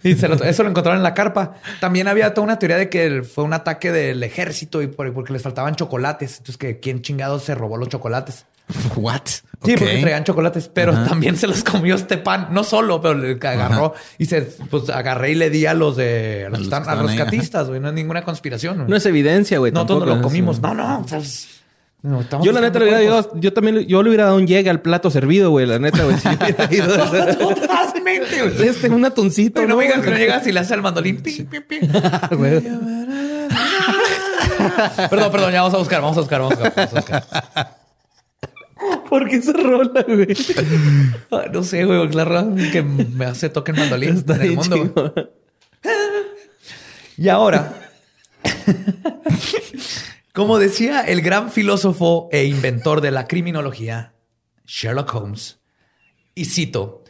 y se lo- eso lo encontraron en la carpa. También había toda una teoría de que fue un ataque del ejército y por- porque les faltaban chocolates. Entonces, que quién chingados se robó los chocolates. [laughs] What? Sí, porque traían chocolates, pero también se los comió este pan. No solo, pero le agarró y se pues agarré y le di a los de a los, A los están- que a los ahí, catistas, güey. No es ninguna conspiración. güey. No es evidencia, güey. No lo ¿no? comimos. No, no. o sea, no, estamos Yo la neta le hubiera dado, yo también, yo le hubiera dado un llegue al plato servido, güey. La neta, güey. Si yo hubiera [laughs] ido. Totalmente, güey. [laughs] Este, un atuncito, Pero no ¿no? me digas que no llegas y le haces al mandolín. [laughs] Güey. Perdón, perdón, ya vamos a buscar, vamos a buscar, vamos a buscar. Vamos a buscar. ¿Por qué esa rola, güey? Ay, no sé, güey, la razón que me hace toque el mandolín Está en el mundo. Y ahora, como decía el gran filósofo e inventor de la criminología, Sherlock Holmes, y cito,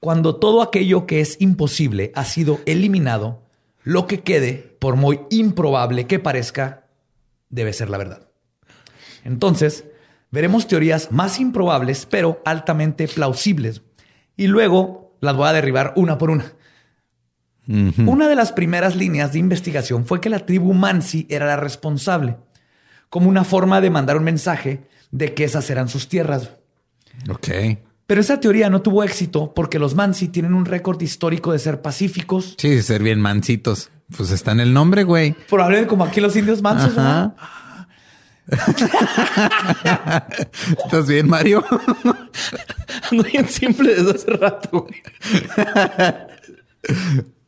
cuando todo aquello que es imposible ha sido eliminado, lo que quede, por muy improbable que parezca, debe ser la verdad. Entonces, veremos teorías más improbables, pero altamente plausibles. Y luego las voy a derribar una por una. Una de las primeras líneas de investigación fue que la tribu Mansi era la responsable, como una forma de mandar un mensaje de que esas eran sus tierras. Ok. Pero esa teoría no tuvo éxito porque los Mansi tienen un récord histórico de ser pacíficos, Sí, ser bien mancitos. Pues está en el nombre, güey. probablemente como aquí los indios mansos. ¿no? Ajá. [laughs] ¿Estás bien, Mario? [laughs] Ando bien simple desde hace rato, güey. [laughs]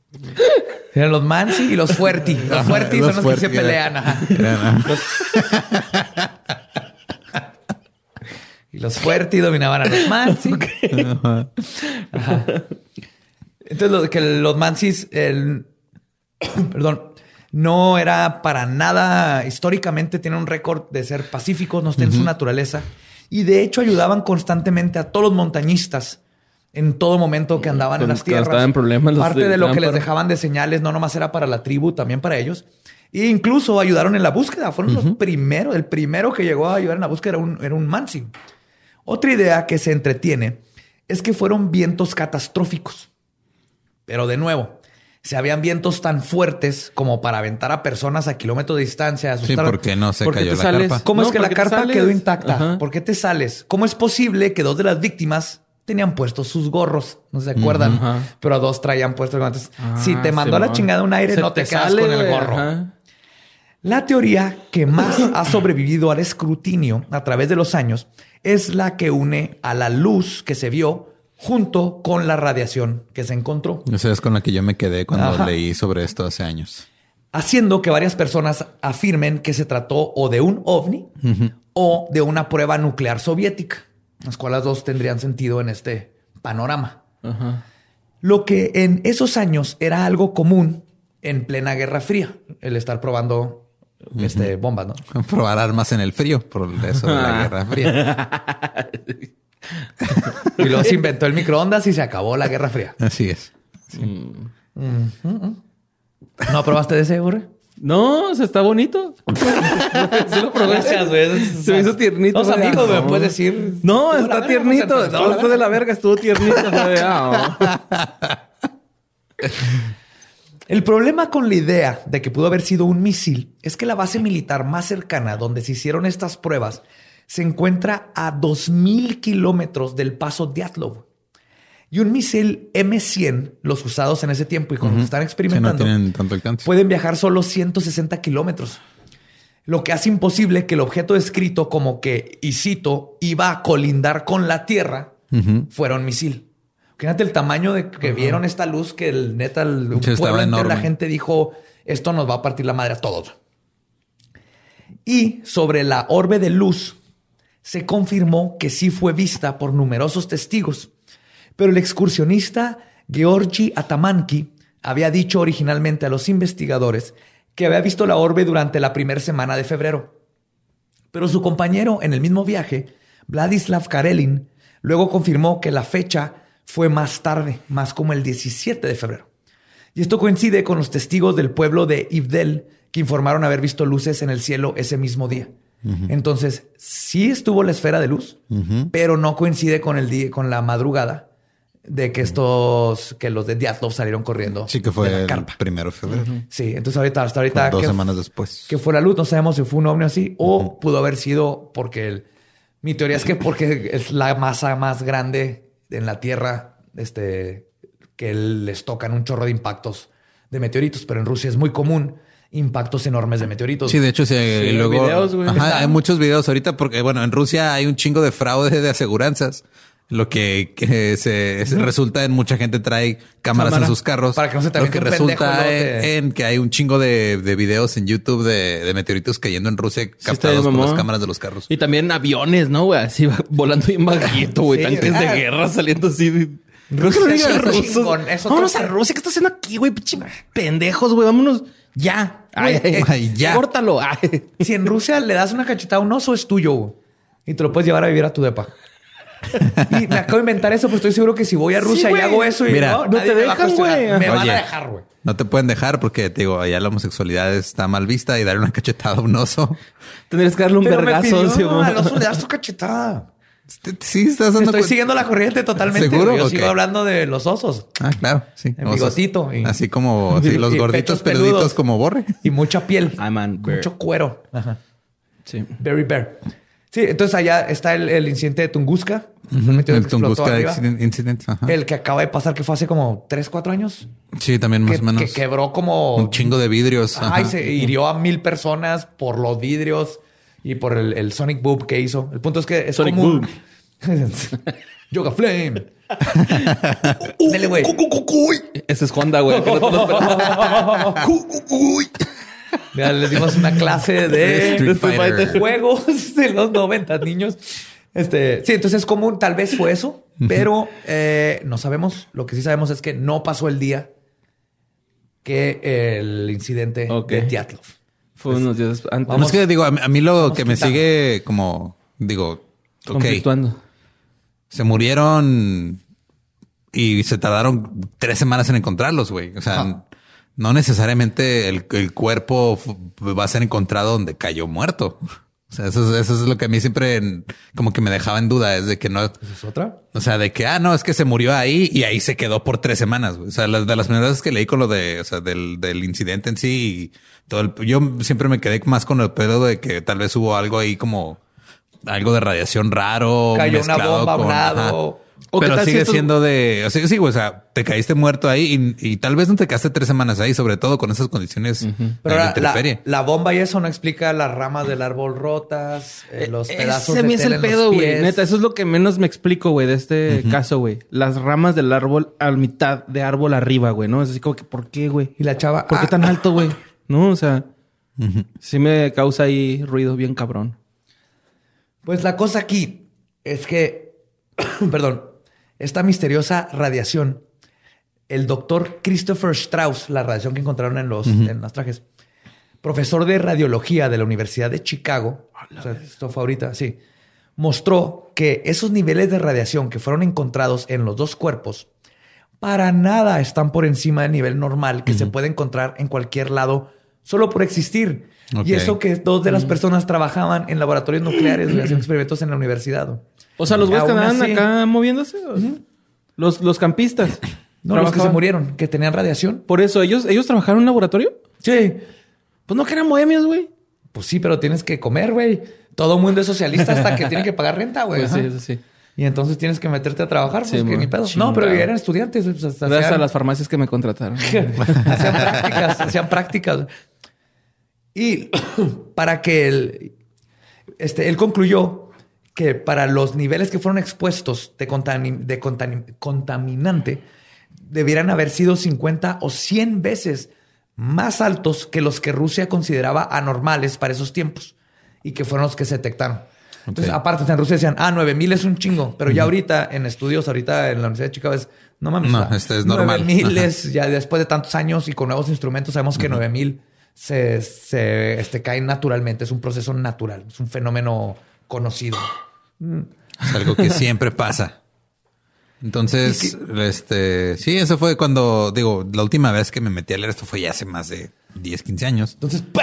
Eran los Mansi y los Fuerti. [laughs] Los Fuerti Los son los que se pelean. ajá. [laughs] Y los Fuerti dominaban a los Mansi. Ajá. Entonces, lo, que los Mansis, el- [clears throat] perdón, no era para nada, históricamente tienen un récord de ser pacíficos, no está en su naturaleza. Y de hecho ayudaban constantemente a todos los montañistas en todo momento que andaban en las tierras. estaban en problemas, los Parte de lo que les dejaban de señales no nomás era para la tribu, también para ellos. E incluso ayudaron en la búsqueda. Fueron los primeros. El primero que llegó a ayudar en la búsqueda era un, era un Mansi. Otra idea que se entretiene es que fueron vientos catastróficos. Pero de nuevo, si habían vientos tan fuertes como para aventar a personas a kilómetros de distancia, Sí, asustar. ¿por qué no se ¿Por qué cayó la sales? carpa? ¿Cómo No, es que ¿por la carpa sales? quedó intacta? Ajá. ¿Por qué te sales? ¿Cómo es posible que dos de las víctimas tenían puestos sus gorros? No se acuerdan, Ajá. pero dos traían puestos guantes. si Ah, te mandó a la chingada un aire, Se no te, quedas sale, con el gorro. ajá. La teoría que más [coughs] ha sobrevivido al escrutinio a través de los años es la que une a la luz que se vio junto con la radiación que se encontró. Esa es con la que yo me quedé cuando Ajá. leí sobre esto hace años. haciendo que varias personas afirmen que se trató o de un ovni o de una prueba nuclear soviética, las cuales dos tendrían sentido en este panorama. Lo que en esos años era algo común en plena Guerra Fría, el estar probando este, bombas, ¿no? [laughs] Probar armas en el frío por eso de la [laughs] Guerra Fría. Y luego se inventó el microondas y se acabó la Guerra Fría. Así es. ¿No probaste de ese, Borre? No, o sea, está bonito. [laughs] Sí lo probé. Gracias, güey. Se me hizo tiernito. Los güey. amigos, me No. puedes decir. No, está verga, tiernito. pues, No, la estuvo de la verga, estuvo tiernito. Ah, El problema con la idea de que pudo haber sido un misil es que la base militar más cercana donde se hicieron estas pruebas se encuentra a 2.000 kilómetros del paso Dyatlov. Y un misil M100, los usados en ese tiempo y que están Sí, no experimentando, tienen tanto alcance. pueden viajar solo 160 kilómetros. Lo que hace imposible que el objeto descrito como que, y cito, iba a colindar con la Tierra, fuera un misil. Fíjate el tamaño de que vieron esta luz que el neta, el pueblo entero, la gente dijo, esto nos va a partir la madre a todos. Y sobre la orbe de luz, se confirmó que sí fue vista por numerosos testigos. Pero el excursionista Georgi Atamanki había dicho originalmente a los investigadores que había visto la orbe durante la primera semana de febrero. Pero su compañero en el mismo viaje, Vladislav Karelin, luego confirmó que la fecha fue más tarde, más como el 17 de febrero. Y esto coincide con los testigos del pueblo de Ivdel que informaron haber visto luces en el cielo ese mismo día. Entonces, sí estuvo la esfera de luz, pero no coincide con el día, con la madrugada de que estos, que los de Dyatlov salieron corriendo. Sí, que de fue la el carpa. primero de febrero. Sí, entonces ahorita, hasta ahorita. Dos que- semanas después. que fue la luz. No sabemos si fue un ovni así o pudo haber sido porque el- mi teoría es que porque es la masa más grande en la Tierra, este, que les tocan un chorro de impactos de meteoritos, pero en Rusia es muy común impactos enormes de meteoritos. Sí, de hecho, sí, luego videos, güey. Ajá, Están. hay muchos videos ahorita porque, bueno, en Rusia hay un chingo de fraude de aseguranzas, lo que, que se, se resulta en mucha gente trae cámaras Cámara. en sus carros. Para que no se te Lo que resulta en, que hay un chingo de, de videos en YouTube de, de meteoritos cayendo en Rusia captados bien, por las cámaras de los carros. Y también aviones, ¿no, güey? Así va volando bien baguito, güey. Sí, Tanques de ah. guerra saliendo así. de- Rusia No se lo es digan otro rusos. chingón, es otro Vámonos a. Rusia. ¿Qué está haciendo aquí, güey? Pendejos, güey. Vámonos ya. Ay, Güey, ay, ay, ya. Córtalo. Ay. [laughs] Si en Rusia le das una cachetada a un oso, es tuyo güey. y te lo puedes llevar a vivir a tu depa. [laughs] y me acabo de inventar eso, pero estoy seguro que si voy a Rusia y güey. hago eso y Mira, no, no te me dejan, güey. Me van a dejar, güey. No te pueden dejar porque, te digo, allá la homosexualidad está mal vista y dar una cachetada a un oso. Tendrías que darle un Pero me vergazo. pidió sí, güey. al oso le das tu cachetada. Sí, estás dando Estoy siguiendo la corriente totalmente. ¿Seguro? Yo Ok. sigo hablando de los osos Ah, claro, sí. El bigotito y- Así como [laughs] sí, los y gorditos peludos. como borre. y mucha piel. Ay, man. bear. Mucho cuero. Ajá. Sí. Very bear. Sí, entonces allá está el, el incidente de Tunguska. El meteorito El arriba. accident- incident. ajá. El que acaba de pasar, que fue hace como 3, 4 años. Sí, también más Que, o menos. que quebró como... Un chingo de vidrios. Ay, ajá. se hirió a mil personas por los vidrios y por el, el Sonic Boom que hizo. El punto es que es Sonic común. [laughs] Yoga Flame. [laughs] Dele, güey. Ese es Honda, güey. [laughs] les dimos una clase de Street Street Fighter. Fighter. juegos de los 90, niños. Este, sí, entonces es común, tal vez fue eso, pero eh, no sabemos. Lo que sí sabemos es que no pasó el día que el incidente de Dyatlov. Fue unos días antes. No, es que digo, a mí, a mí lo vamos que me quitando. sigue como, digo, ok, conflictuando. se murieron y se tardaron tres semanas en encontrarlos, güey. O sea, no necesariamente el, el cuerpo va a ser encontrado donde cayó muerto. O sea, eso, es- eso es lo que a mí siempre en- como que me dejaba en duda, es de que no, ¿Esa es otra? o sea, de que, ah, no, es que se murió ahí y ahí se quedó por tres semanas. O sea, las, de las primeras veces que leí con lo de, o sea, del, del incidente en sí y todo el, yo siempre me quedé más con el pedo de que tal vez hubo algo ahí como algo de radiación raro. Cayó una bomba a un con- lado. ajá. ¿O Pero si sigue estos- siendo de, o sea, sí, güey, o sea, te caíste muerto ahí y, y tal vez no te quedaste tres semanas ahí, sobre todo con esas condiciones Pero de ahora, la, intemperie. la bomba y eso no explica las ramas del árbol rotas, eh, los pedazos Ese de mí es el pedo, güey. Neta, eso es lo que menos me explico, güey, de este caso, güey. Las ramas del árbol a mitad de árbol arriba, güey, ¿no? Es así como que, ¿por qué, güey? Y la chava... ¿Por qué ah, tan alto, güey? ¿no? O sea, sí me causa ahí ruido bien cabrón. Pues la cosa aquí es que, [coughs] perdón, esta misteriosa radiación, el doctor Christopher Strauss, la radiación que encontraron en los, en los trajes, profesor de radiología de la Universidad de Chicago, o sea, esto fue ahorita, sí, mostró que esos niveles de radiación que fueron encontrados en los dos cuerpos para nada están por encima del nivel normal que se puede encontrar en cualquier lado solo por existir. Y eso que dos de las personas trabajaban en laboratorios nucleares y hacían experimentos en la universidad. O sea, los güeyes que andaban así- acá moviéndose. Los, los campistas. [clears throat] No, los que se murieron, que tenían radiación. Por eso, ¿ellos, ¿ellos trabajaron en un laboratorio? Sí. Pues no que eran bohemios, güey. Pues sí, pero tienes que comer, güey. Todo mundo es socialista hasta que tiene que pagar renta, güey. Pues sí, eso sí. Y entonces tienes que meterte a trabajar, pues Sí, que ni pedo. chingado. No, pero eran estudiantes. pues, hasta Gracias a las farmacias que me contrataron. [laughs] hacían prácticas, hacían prácticas. Y para que él, este, él concluyó que para los niveles que fueron expuestos de, contami- de contami- contaminante, debieran haber sido 50 o 100 veces más altos que los que Rusia consideraba anormales para esos tiempos y que fueron los que se detectaron. Entonces, Ok. aparte, en Rusia decían, ah, 9000 es un chingo, pero ya ahorita en estudios, ahorita en la Universidad de Chicago es, no mames, No, este es normal. 9000 Ajá. es ya después de tantos años y con nuevos instrumentos, sabemos que 9000 se, se este, caen naturalmente. Es un proceso natural, es un fenómeno conocido. Es algo que siempre pasa. Entonces, este, sí, eso fue cuando, digo, la última vez que me metí a leer esto fue ya hace más de 10, 15 años. Entonces, ¡pum!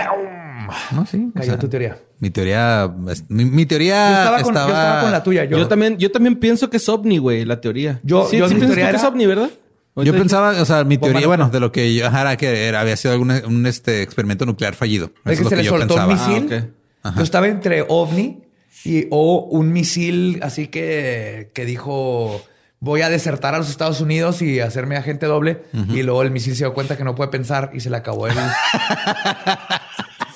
No, sí. o Cayó sea, tu teoría. Mi teoría, mi, mi teoría Yo estaba, con, yo estaba- estaba con la tuya. Yo, Yo, también, yo también pienso que es ovni, güey, la teoría. Yo- sí, yo sí mi teoría que es ovni, ¿verdad? Yo pensaba, o sea, mi teoría, bueno, de lo que yo, ajá, era que era- había sido algún un, este experimento nuclear fallido. ¿Ves Eso que es lo se que le yo soltó un pensaba. misil? Ah, ok. Yo estaba entre ovni y o un misil así que, que dijo voy a desertar a los Estados Unidos y hacerme agente doble. Y luego el misil se dio cuenta que no puede pensar y se le acabó el... [laughs]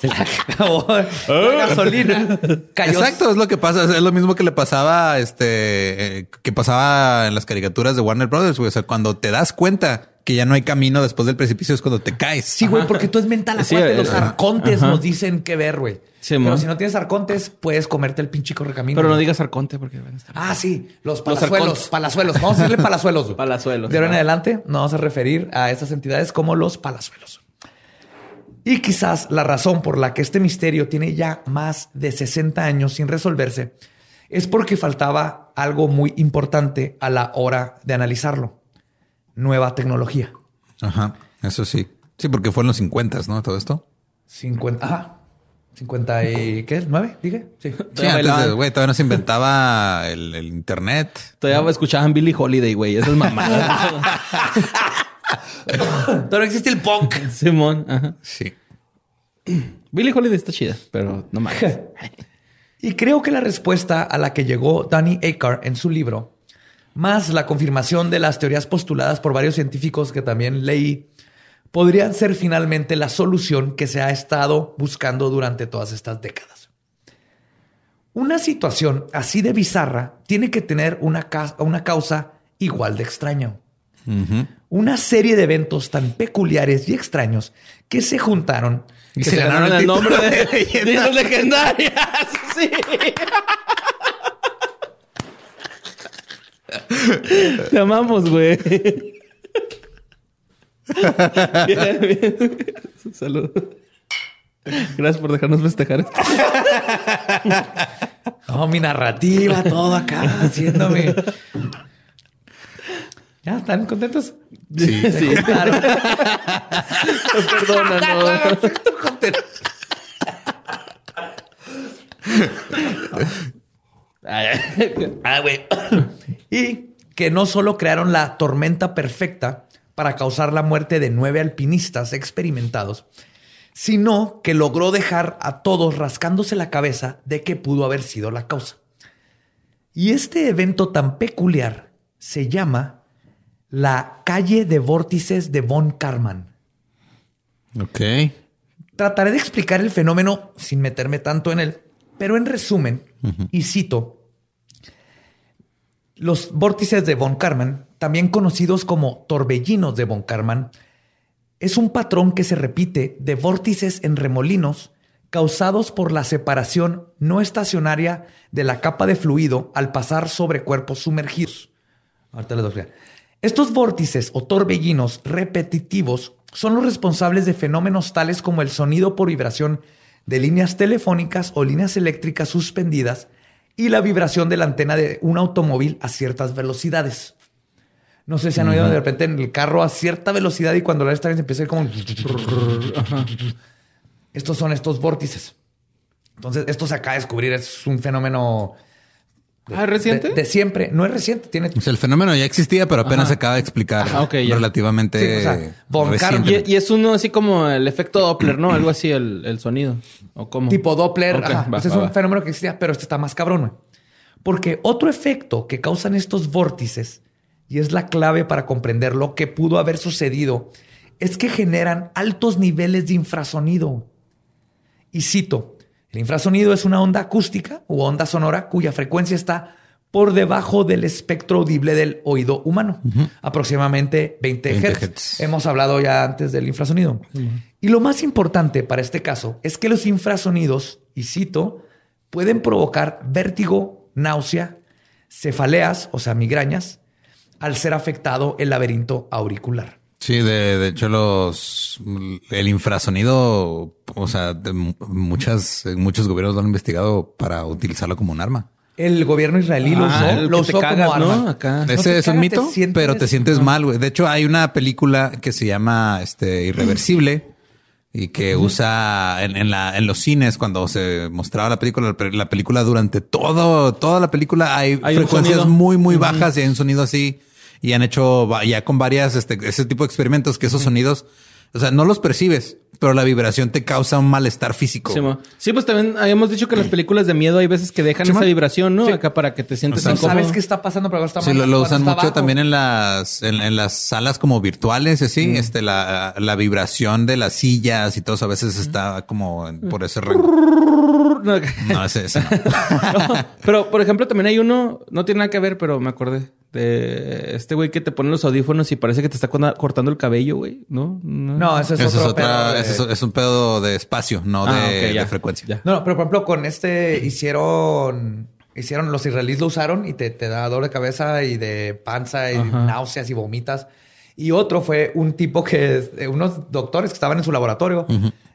se le acabó la gasolina. Cayó Exacto, es lo que pasa. Es lo mismo que le pasaba, este, eh, que pasaba en las caricaturas de Warner Brothers. güey. O sea, cuando te das cuenta que ya no hay camino después del precipicio es cuando te caes. Sí, güey, porque tú es mental. Sí, Acuérdate, eh, los arcontes ajá. nos dicen qué ver, güey. Sí, Pero si no tienes arcontes, puedes comerte el pinche correcamino. Pero no digas arconte porque van a estar. Ah, sí, los Los palazuelos. palazuelos. Vamos a decirle palazuelos. [laughs] Palazuelos, De ahora en adelante nos vamos a referir a estas entidades como los palazuelos. Y quizás la razón por la que este misterio tiene ya más de 60 años sin resolverse es porque faltaba algo muy importante a la hora de analizarlo. Nueva tecnología. Ajá, eso sí. Sí, porque fue en los 50, ¿no? Todo esto. 50. Ajá. 50 y... ¿Qué? ¿9? Dije. Sí. [laughs] Sí, Todavía antes de, bailaban. güey, todavía no se inventaba el, el internet. Todavía escuchaban Billy Holiday, güey. Eso es mamada. [laughs] Pero existe el punk. Simón. Ajá. Sí. Billy Holiday está chida, pero no mames. [laughs] Y creo que la respuesta a la que llegó Danny Aker en su libro, más la confirmación de las teorías postuladas por varios científicos que también leí, podrían ser finalmente la solución que se ha estado buscando durante todas estas décadas. Una situación así de bizarra tiene que tener una, ca- una causa igual de extraña. Una serie de eventos tan peculiares y extraños que se juntaron Y se ganaron el nombre de, de leyendas legendarias. [laughs] Sí. Te amamos, güey. [laughs] Bien, bien. Salud. Gracias por dejarnos festejar esto. [laughs] No, mi narrativa, todo acá, haciéndome. ¿Ya están contentos? Sí. [laughs] Sí. Claro. [laughs] Perdónanos. [laughs] Ah, güey. y que no solo crearon la tormenta perfecta para causar la muerte de nueve alpinistas experimentados, sino que logró dejar a todos rascándose la cabeza de que pudo haber sido la causa. Y este evento tan peculiar se llama la calle de vórtices de von Karman. Ok. Trataré de explicar el fenómeno sin meterme tanto en él, pero en resumen, y cito, los vórtices de von Karman, también conocidos como torbellinos de von Karman, es un patrón que se repite de vórtices en remolinos causados por la separación no estacionaria de la capa de fluido al pasar sobre cuerpos sumergidos. Ahorita les voy a explicar. Estos vórtices o torbellinos repetitivos son los responsables de fenómenos tales como el sonido por vibración de líneas telefónicas o líneas eléctricas suspendidas y la vibración de la antena de un automóvil a ciertas velocidades. No sé si han oído de repente en el carro a cierta velocidad y cuando la está bien empieza a ir como... [laughs] Estos son estos vórtices. Entonces, esto se acaba de descubrir, es un fenómeno Ah, ¿es reciente? de, de siempre. No es reciente, tiene O sea, el fenómeno ya existía, pero apenas Ajá. se acaba de explicar Ah, relativamente Sí, o sea, Von recientemente. Y, y es uno así como el efecto Doppler, ¿no? Algo así, el, el sonido. ¿O cómo? tipo Doppler. Ok, ajá. va, Ese es un va. fenómeno que existía, pero este está más cabrón. güey. Porque otro efecto que causan estos vórtices, y es la clave para comprender lo que pudo haber sucedido, es que generan altos niveles de infrasonido. Y cito, el infrasonido es una onda acústica u onda sonora cuya frecuencia está por debajo del espectro audible del oído humano, aproximadamente 20, 20 hertz. hertz. Hemos hablado ya antes del infrasonido. Y lo más importante para este caso es que los infrasonidos, y cito, pueden provocar vértigo, náusea, cefaleas, o sea, migrañas, al ser afectado el laberinto auricular. Sí, de, de hecho, los el infrasonido, o sea, de muchas, muchos gobiernos lo han investigado para utilizarlo como un arma. El gobierno israelí lo Ah, usó, lo usó cagas, como ¿no? arma. Acá. No Ese te es un mito, te sientes- pero te sientes mal, güey. De hecho, hay una película que se llama este Irreversible y que usa en, en la, en los cines cuando se mostraba la película, la película durante todo, toda la película hay, frecuencias muy, muy bajas y hay un sonido así y han hecho ya con varias, este, ese tipo de experimentos que esos sonidos, o sea, no los percibes, pero la vibración te causa un malestar físico. Sí, pues también habíamos dicho que en las películas de miedo hay veces que dejan Sí, esa vibración, ¿no? Sí. Acá para que te sientes O sea, incómodo. sabes qué está pasando, pero está Sí, lo, usan mucho abajo. también en las, en, en las salas como virtuales, y así, este, la, la vibración de las sillas y todo a veces está como por ese rango. No, No, ese, ese no. [laughs] No, pero, por ejemplo, también hay uno, no tiene nada que ver, pero me acordé de este güey que te pone los audífonos y parece que te está cortando el cabello, güey. No, No, ese es Ese es otro otra, pedo de- ese es, es un pedo de espacio, no Ah, de, ok, ya. de frecuencia. Ya. No, no, pero por ejemplo, con este hicieron, hicieron, los israelíes lo usaron y te, te da dolor de cabeza y de panza y Ajá. náuseas y vomitas. Y otro fue un tipo que, eh, unos doctores que estaban en su laboratorio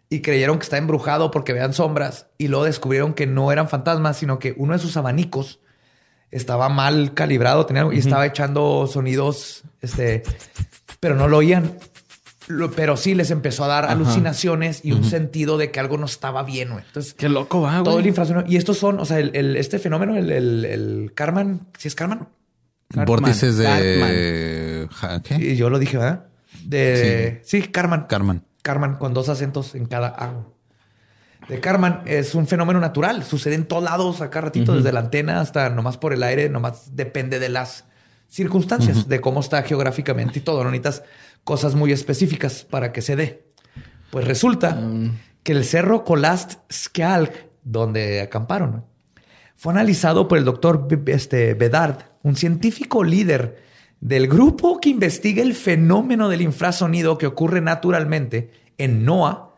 y creyeron que estaba embrujado porque vean sombras y luego descubrieron que no eran fantasmas, sino que uno de sus abanicos estaba mal calibrado tenía, y estaba echando sonidos, este, pero no lo oían. Lo- pero sí les empezó a dar alucinaciones y un sentido de que algo no estaba bien. güey. Entonces, Qué loco va, todo el güey. infrasonido. Y estos son, o sea, el, el- este fenómeno, el, el, el Karman, ¿sí es Karman? Cartman, Vórtices de... ¿Qué? Y yo lo dije, ¿verdad? De, sí, Karman. Carmen. Karman, con dos acentos en cada A. De Karman es un fenómeno natural. Sucede en todos lados, acá ratito, desde la antena hasta nomás por el aire, nomás depende de las circunstancias, de cómo está geográficamente y todo. No necesitas cosas muy específicas para que se dé. Pues resulta que el cerro Kolast Skalk, donde acamparon, fue analizado por el doctor este, Bedard, un científico líder del grupo que investiga el fenómeno del infrasonido que ocurre naturalmente en NOAA,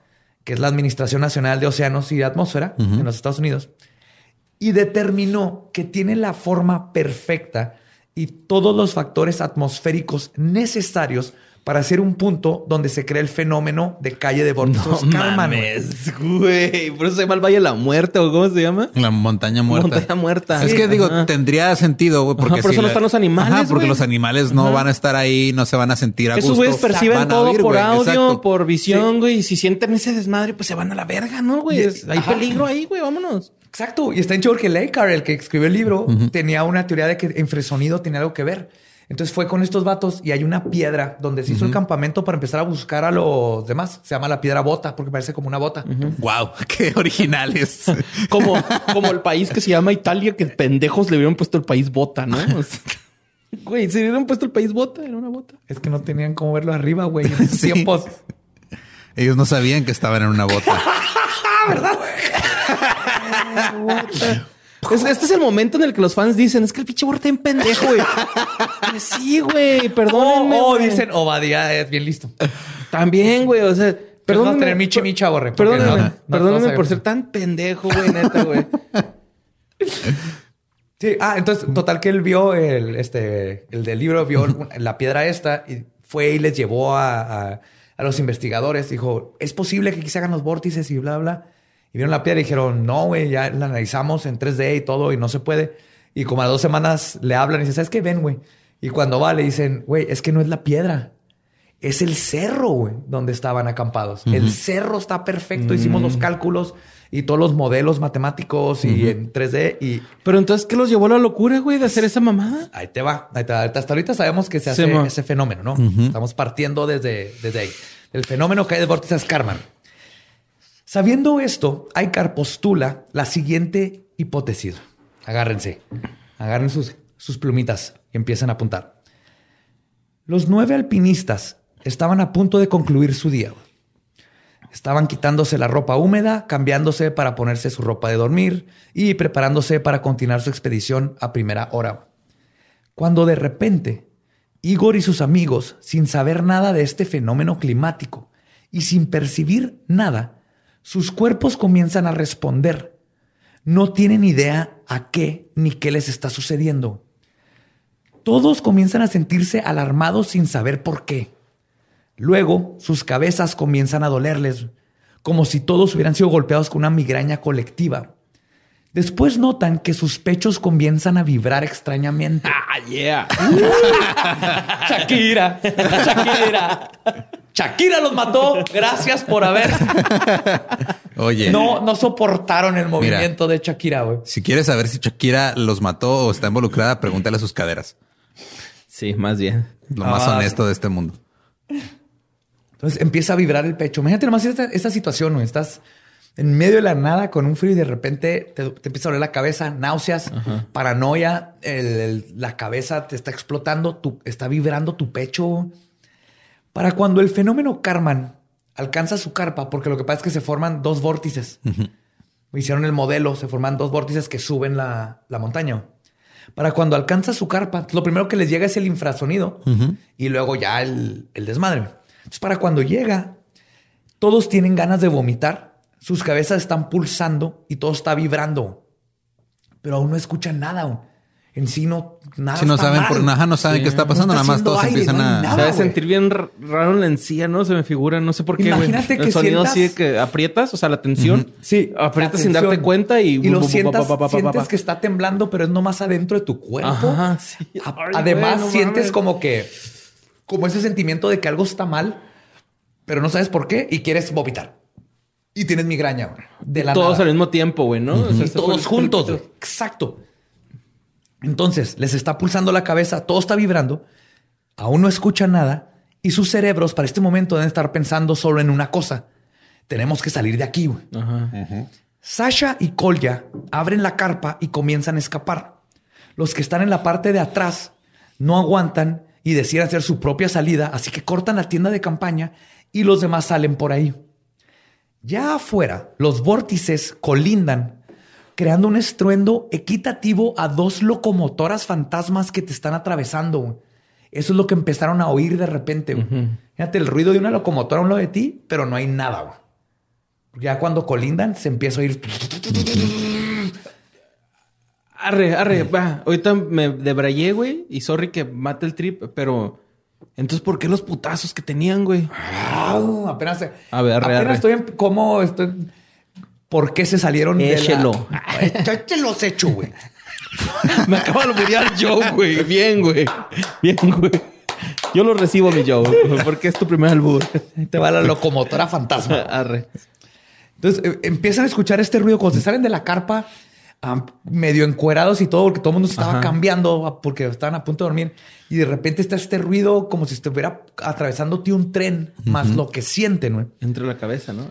que es la Administración Nacional de Océanos y Atmósfera en los Estados Unidos, y determinó que tiene la forma perfecta y todos los factores atmosféricos necesarios para ser un punto donde se crea el fenómeno de calle de vórtices No mames, güey. Por eso se llama el Valle de la Muerte o cómo se llama. La montaña muerta. Montaña muerta. Es que digo, tendría sentido, güey, porque Ajá, por si eso no están los animales, Ajá, porque los animales no Ajá. van a estar ahí, no se van a sentir a Esos gusto. güeyes perciben Van a todo oír, por audio, exacto. por visión, güey. Y si sienten ese desmadre, pues se van a la verga, ¿no, güey? Hay Ajá. peligro ahí, güey. Vámonos. Exacto. Y está en chido porque Leikar, el que escribió el libro, tenía una teoría de que infrasonido tenía algo que ver. Entonces fue con estos vatos y hay una piedra donde se hizo el campamento para empezar a buscar a los demás. Se llama la piedra bota porque parece como una bota. Wow, [laughs] qué originales. [laughs] Como, como el país que se llama Italia, que pendejos le hubieran puesto el país bota, ¿no? [laughs] Güey, si le hubieran puesto el país bota, era una bota. Es que no tenían cómo verlo arriba, güey, en esos Sí. tiempos. Ellos no sabían que estaban en una bota. Es- este es el momento en el que los fans dicen, es que el pinche Borta en pendejo, güey. Pues sí, güey, perdónenme. o güey. dicen, Obadía es bien listo. También, güey, o sea, Perdón, perdóname. tener michi micha, borre. Perdóname, no- no- perdóname no por ser tan pendejo, güey, neta, güey. [laughs] Sí, ah, entonces, total que él vio el, este, el del libro, vio la piedra esta y fue y les llevó a, a- a los investigadores. Dijo, es posible que aquí se hagan los vórtices y bla, bla. Y vieron la piedra y dijeron, no, güey, ya la analizamos en 3D y todo y no se puede. Y como a dos semanas le hablan y dicen, ¿sabes qué? Ven, güey. Y cuando va le dicen, güey, es que no es la piedra. Es el cerro, güey, donde estaban acampados. El cerro está perfecto. Hicimos los cálculos y todos los modelos matemáticos y en 3D y Pero entonces, ¿qué los llevó a la locura, güey, de hacer esa mamada? Ahí te va. Ahí te va. Hasta ahorita sabemos que se hace ese fenómeno, ¿no? Estamos partiendo desde, desde ahí. El fenómeno que hay de vórtices Karman. Sabiendo esto, Aikar postula la siguiente hipótesis. Agárrense. Agarren sus, sus plumitas y empiezan a apuntar. Los nueve alpinistas estaban a punto de concluir su día. Estaban quitándose la ropa húmeda, cambiándose para ponerse su ropa de dormir y preparándose para continuar su expedición a primera hora. Cuando de repente, Igor y sus amigos, sin saber nada de este fenómeno climático y sin percibir nada, sus cuerpos comienzan a responder. No tienen idea a qué ni qué les está sucediendo. Todos comienzan a sentirse alarmados sin saber por qué. Luego, sus cabezas comienzan a dolerles, como si todos hubieran sido golpeados con una migraña colectiva. Después notan que sus pechos comienzan a vibrar extrañamente. [laughs] Ah, yeah. [laughs] Shakira, [laughs] Shakira, Shakira los mató. Gracias por haber. [laughs] Oye, No, no soportaron el movimiento de Shakira, güey. si quieres saber si Shakira los mató o está involucrada, pregúntale a sus caderas. Sí, más bien. Lo más Ah. honesto de este mundo. Entonces empieza a vibrar el pecho. Imagínate nomás esta, esta situación, güey. Estás en medio de la nada con un frío y de repente te, te empieza a doler la cabeza, náuseas, paranoia, el- el- la cabeza te está explotando, tu, está vibrando tu pecho. Para cuando el fenómeno Karman alcanza su carpa, porque lo que pasa es que se forman dos vórtices. Hicieron el modelo, se forman dos vórtices que suben la, la montaña. Para cuando alcanza su carpa, lo primero que les llega es el infrasonido y luego ya el, el desmadre. Entonces, para cuando llega, todos tienen ganas de vomitar, sus cabezas están pulsando y todo está vibrando, pero aún no escuchan nada. En sí no nada. Si no está saben mal. por nada, no saben Sí. qué está pasando, No nada más todos aire, empiezan no a. nada. Se debe sentir bien raro en la encía, ¿no? Se me figura, no sé por qué, güey. Imagínate que El sonido sientas- así de que aprietas, o sea, la tensión. Sí, Aprietas sin darte cuenta y... y lo sientas, sientes que está temblando, pero es nomás adentro de tu cuerpo. Ajá, sí. A- Ay, Además, sientes mames. como que, como ese sentimiento de que algo está mal, pero no sabes por qué y quieres vomitar. Y tienes migraña güey, de la Todos nada. al mismo tiempo, güey, ¿no? O sea, Y todos juntos. güey. Exacto. Entonces, les está pulsando la cabeza, todo está vibrando, aún no escuchan nada y sus cerebros para este momento deben estar pensando solo en una cosa. Tenemos que salir de aquí. güey. Ajá. Sasha y Kolya abren la carpa y comienzan a escapar. Los que están en la parte de atrás no aguantan y deciden hacer su propia salida, así que cortan la tienda de campaña y los demás salen por ahí. Ya afuera, los vórtices colindan, creando un estruendo equitativo a dos locomotoras fantasmas que te están atravesando. güey. Eso es lo que empezaron a oír de repente. güey. Fíjate el ruido de una locomotora a un lado de ti, pero no hay nada. güey. Ya cuando colindan, se empieza a oír. Arre, arre, va. Ahorita me debrayé, güey. Y sorry que mate el trip, pero... Entonces, ¿por qué los putazos que tenían, güey? Au, apenas A ver, arre, apenas arre. estoy en cómo estoy. ¿Por qué se salieron Échelo. de la... Échelos hecho, güey. [laughs] Me acaba de olvidar Joe, güey. Bien, güey. Bien, güey. Yo lo recibo, mi Joe, porque es tu primer albur. Te va la locomotora fantasma. [laughs] Arre. Entonces eh, empiezan a escuchar este ruido cuando se salen de la carpa, ah, medio encuerados y todo, porque todo el mundo se estaba Ajá. cambiando ah, porque estaban a punto de dormir. Y de repente está este ruido como si estuviera atravesándote un tren, más lo que sienten, güey. Entre la cabeza, ¿no?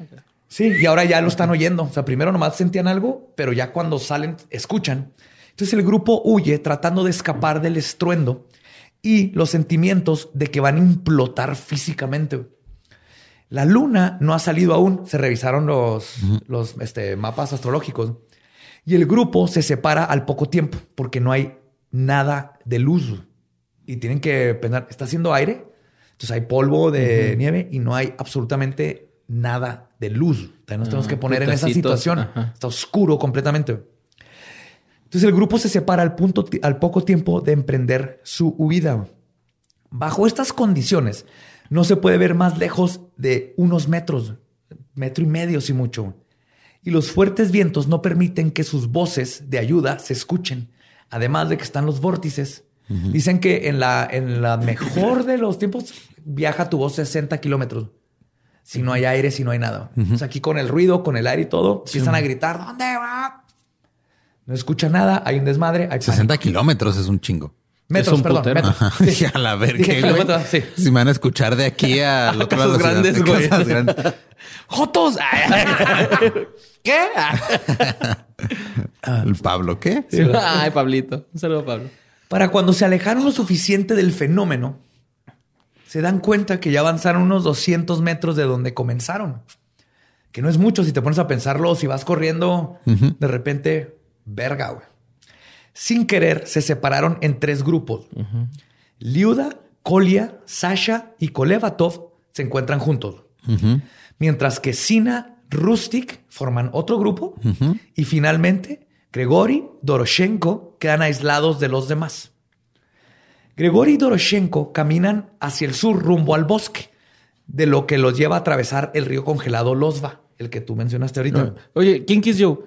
Sí, y ahora ya lo están oyendo. O sea, primero nomás sentían algo, pero ya cuando salen, escuchan. Entonces el grupo huye tratando de escapar del estruendo y los sentimientos de que van a implotar físicamente. La luna no ha salido aún. Se revisaron los, los este, mapas astrológicos y el grupo se separa al poco tiempo porque no hay nada de luz y tienen que pensar, ¿está haciendo aire? Entonces hay polvo de nieve y no hay absolutamente nada de luz. Entonces nos tenemos que poner en esa situación. ajá. Está oscuro completamente. Entonces el grupo se separa al, punto, al poco tiempo de emprender su huida. Bajo estas condiciones, no se puede ver más lejos de unos metros, metro y medio si mucho. Y los fuertes vientos no permiten que sus voces de ayuda se escuchen. Además de que están los vórtices. Dicen que en la, en la mejor de los tiempos viaja tu voz 60 kilómetros. Si no hay aire, si no hay nada. O sea, aquí con el ruido, con el aire y todo, empiezan a gritar, ¿dónde va? No escucha nada, hay un desmadre, hay 60 kilómetros es un chingo. Metros, un perdón, putero. metros. [laughs] Sí. A la verga, güey. sí. Si me van a escuchar de aquí al otro lado ciudad, grandes, güey. casas grandes. [laughs] ¡Jotos! [laughs] ¿Qué? El Pablo, ¿qué? Ay, Pablito. Un saludo, Pablo. Para cuando se alejaron lo suficiente del fenómeno, se dan cuenta que ya avanzaron unos 200 metros de donde comenzaron. Que no es mucho si te pones a pensarlo, si vas corriendo, de repente, verga, güey. Sin querer, se separaron en tres grupos. Liuda, Kolia, Sasha y Kolevatov se encuentran juntos. Mientras que Sina, Rustik forman otro grupo. Y finalmente, Grigori, Doroshenko quedan aislados de los demás. Grigori y Doroshenko caminan hacia el sur rumbo al bosque, de lo que los lleva a atravesar el río congelado Losva, el que tú mencionaste ahorita. Oye, ¿quién Kiss Joe?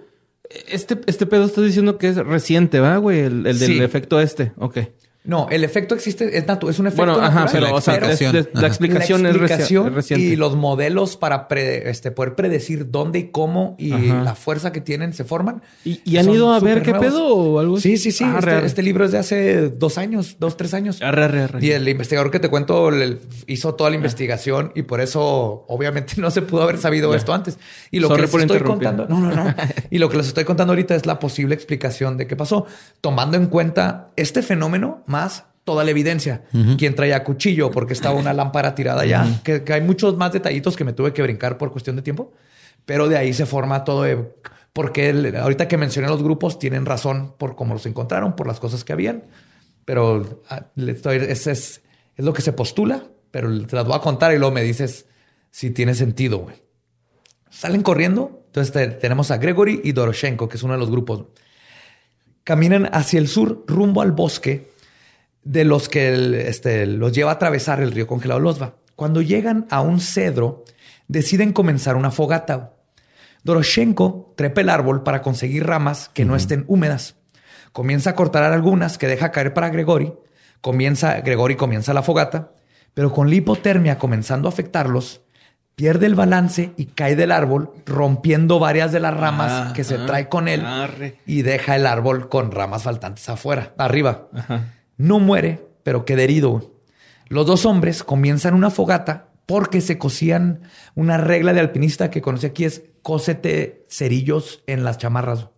Este, este pedo estás diciendo que es reciente, ¿va, güey? El, el del Sí. efecto este. Ok. No, el efecto existe, es, natu- es un efecto Bueno, ajá, natural, pero, o sea, La es- explicación. es- la Ajá. explicación, la es, reci- explicación es reciente. y los modelos para pre- este, poder predecir dónde y cómo y Ajá. la fuerza que tienen se forman. ¿Y, y han ido a ver qué nuevos. pedo o algo así? Sí, sí, sí. Ah, este, arre, este libro es de hace dos años, dos, tres años. Arre, arre, arre. Y el investigador que te cuento le- hizo toda la investigación y por eso obviamente [laughs] no se pudo haber sabido esto antes. Y lo Sorry que les por estoy contando, no, no, no. [laughs] y lo que les estoy contando ahorita es la posible explicación de qué pasó, tomando en cuenta este fenómeno más toda la evidencia. Quién traía cuchillo porque estaba una lámpara tirada ya, que, que hay muchos más detallitos que me tuve que brincar por cuestión de tiempo, pero de ahí se forma todo de porque el- ahorita que mencioné los grupos tienen razón por cómo los encontraron, por las cosas que habían. Pero ah, estoy, es, es, es lo que se postula, pero te las voy a contar y luego me dices si tiene sentido, güey. Salen corriendo. Entonces te- tenemos a Gregory y Doroshenko, que es uno de los grupos. Caminan hacia el sur rumbo al bosque de los que el- este, los lleva a atravesar el río congelado Losva. Cuando llegan a un cedro, deciden comenzar una fogata. Doroshenko trepa el árbol para conseguir ramas que no estén húmedas. Comienza a cortar algunas que deja caer para Gregory. Comienza, Gregory comienza la fogata, pero con la hipotermia comenzando a afectarlos, pierde el balance y cae del árbol, rompiendo varias de las ramas Ah, que se ah, trae con él arre. y deja el árbol con ramas faltantes afuera, arriba. No muere, pero queda herido. Los dos hombres comienzan una fogata porque se cosían una regla de alpinista que conocí aquí es cósete cerillos en las chamarras.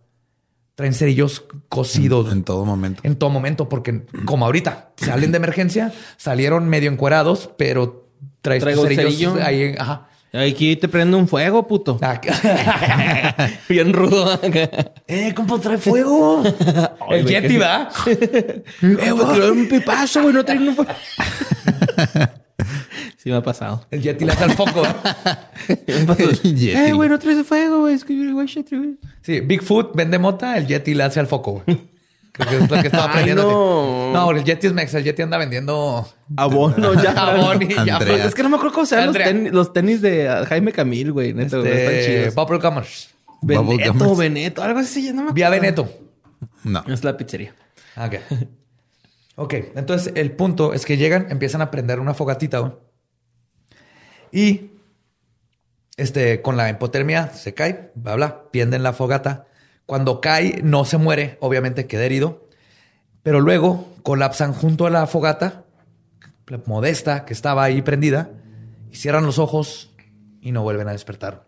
Traen cerillos cosidos En todo momento. en todo momento, porque como ahorita salen de emergencia, salieron medio encuerados, pero traes Traigo cerillos cerillo. ahí. Ajá. Aquí te prende un fuego, puto. Ah, [laughs] [laughs] Bien rudo. eh, compa, trae fuego. [laughs] el güey, Yeti, ¿va? eh, güey, trae un pipazo, güey. No trae un fuego. sí me ha pasado. El Yeti le hace al foco. Eh, güey, no traes fuego, güey. Es que, güey. Sí, Bigfoot vende mota, el Yeti le hace al foco, güey. Que es lo que estaba Ay, aprendiendo. no. No, el Yeti es mexa, el Yeti anda vendiendo Abono, [laughs] ya. jabón y ya. Andrea. Es que no me acuerdo cómo se llaman los, tenis- los tenis de ah, Jaime Camil, güey. Neto, güey, están Este, chidos. Bubble Gummers. Bubble Veneto. Veneto, algo así. ya No me Vía acuerdo. Veneto. No. Es la pizzería. Ok. Ok, entonces el punto es que llegan, empiezan a prender una fogatita, güey. Y este, con la hipotermia se cae, bla, bla, pienden la fogata. Cuando cae, no se muere, obviamente queda herido. Pero luego colapsan junto a la fogata, la modesta que estaba ahí prendida, y cierran los ojos y no vuelven a despertar.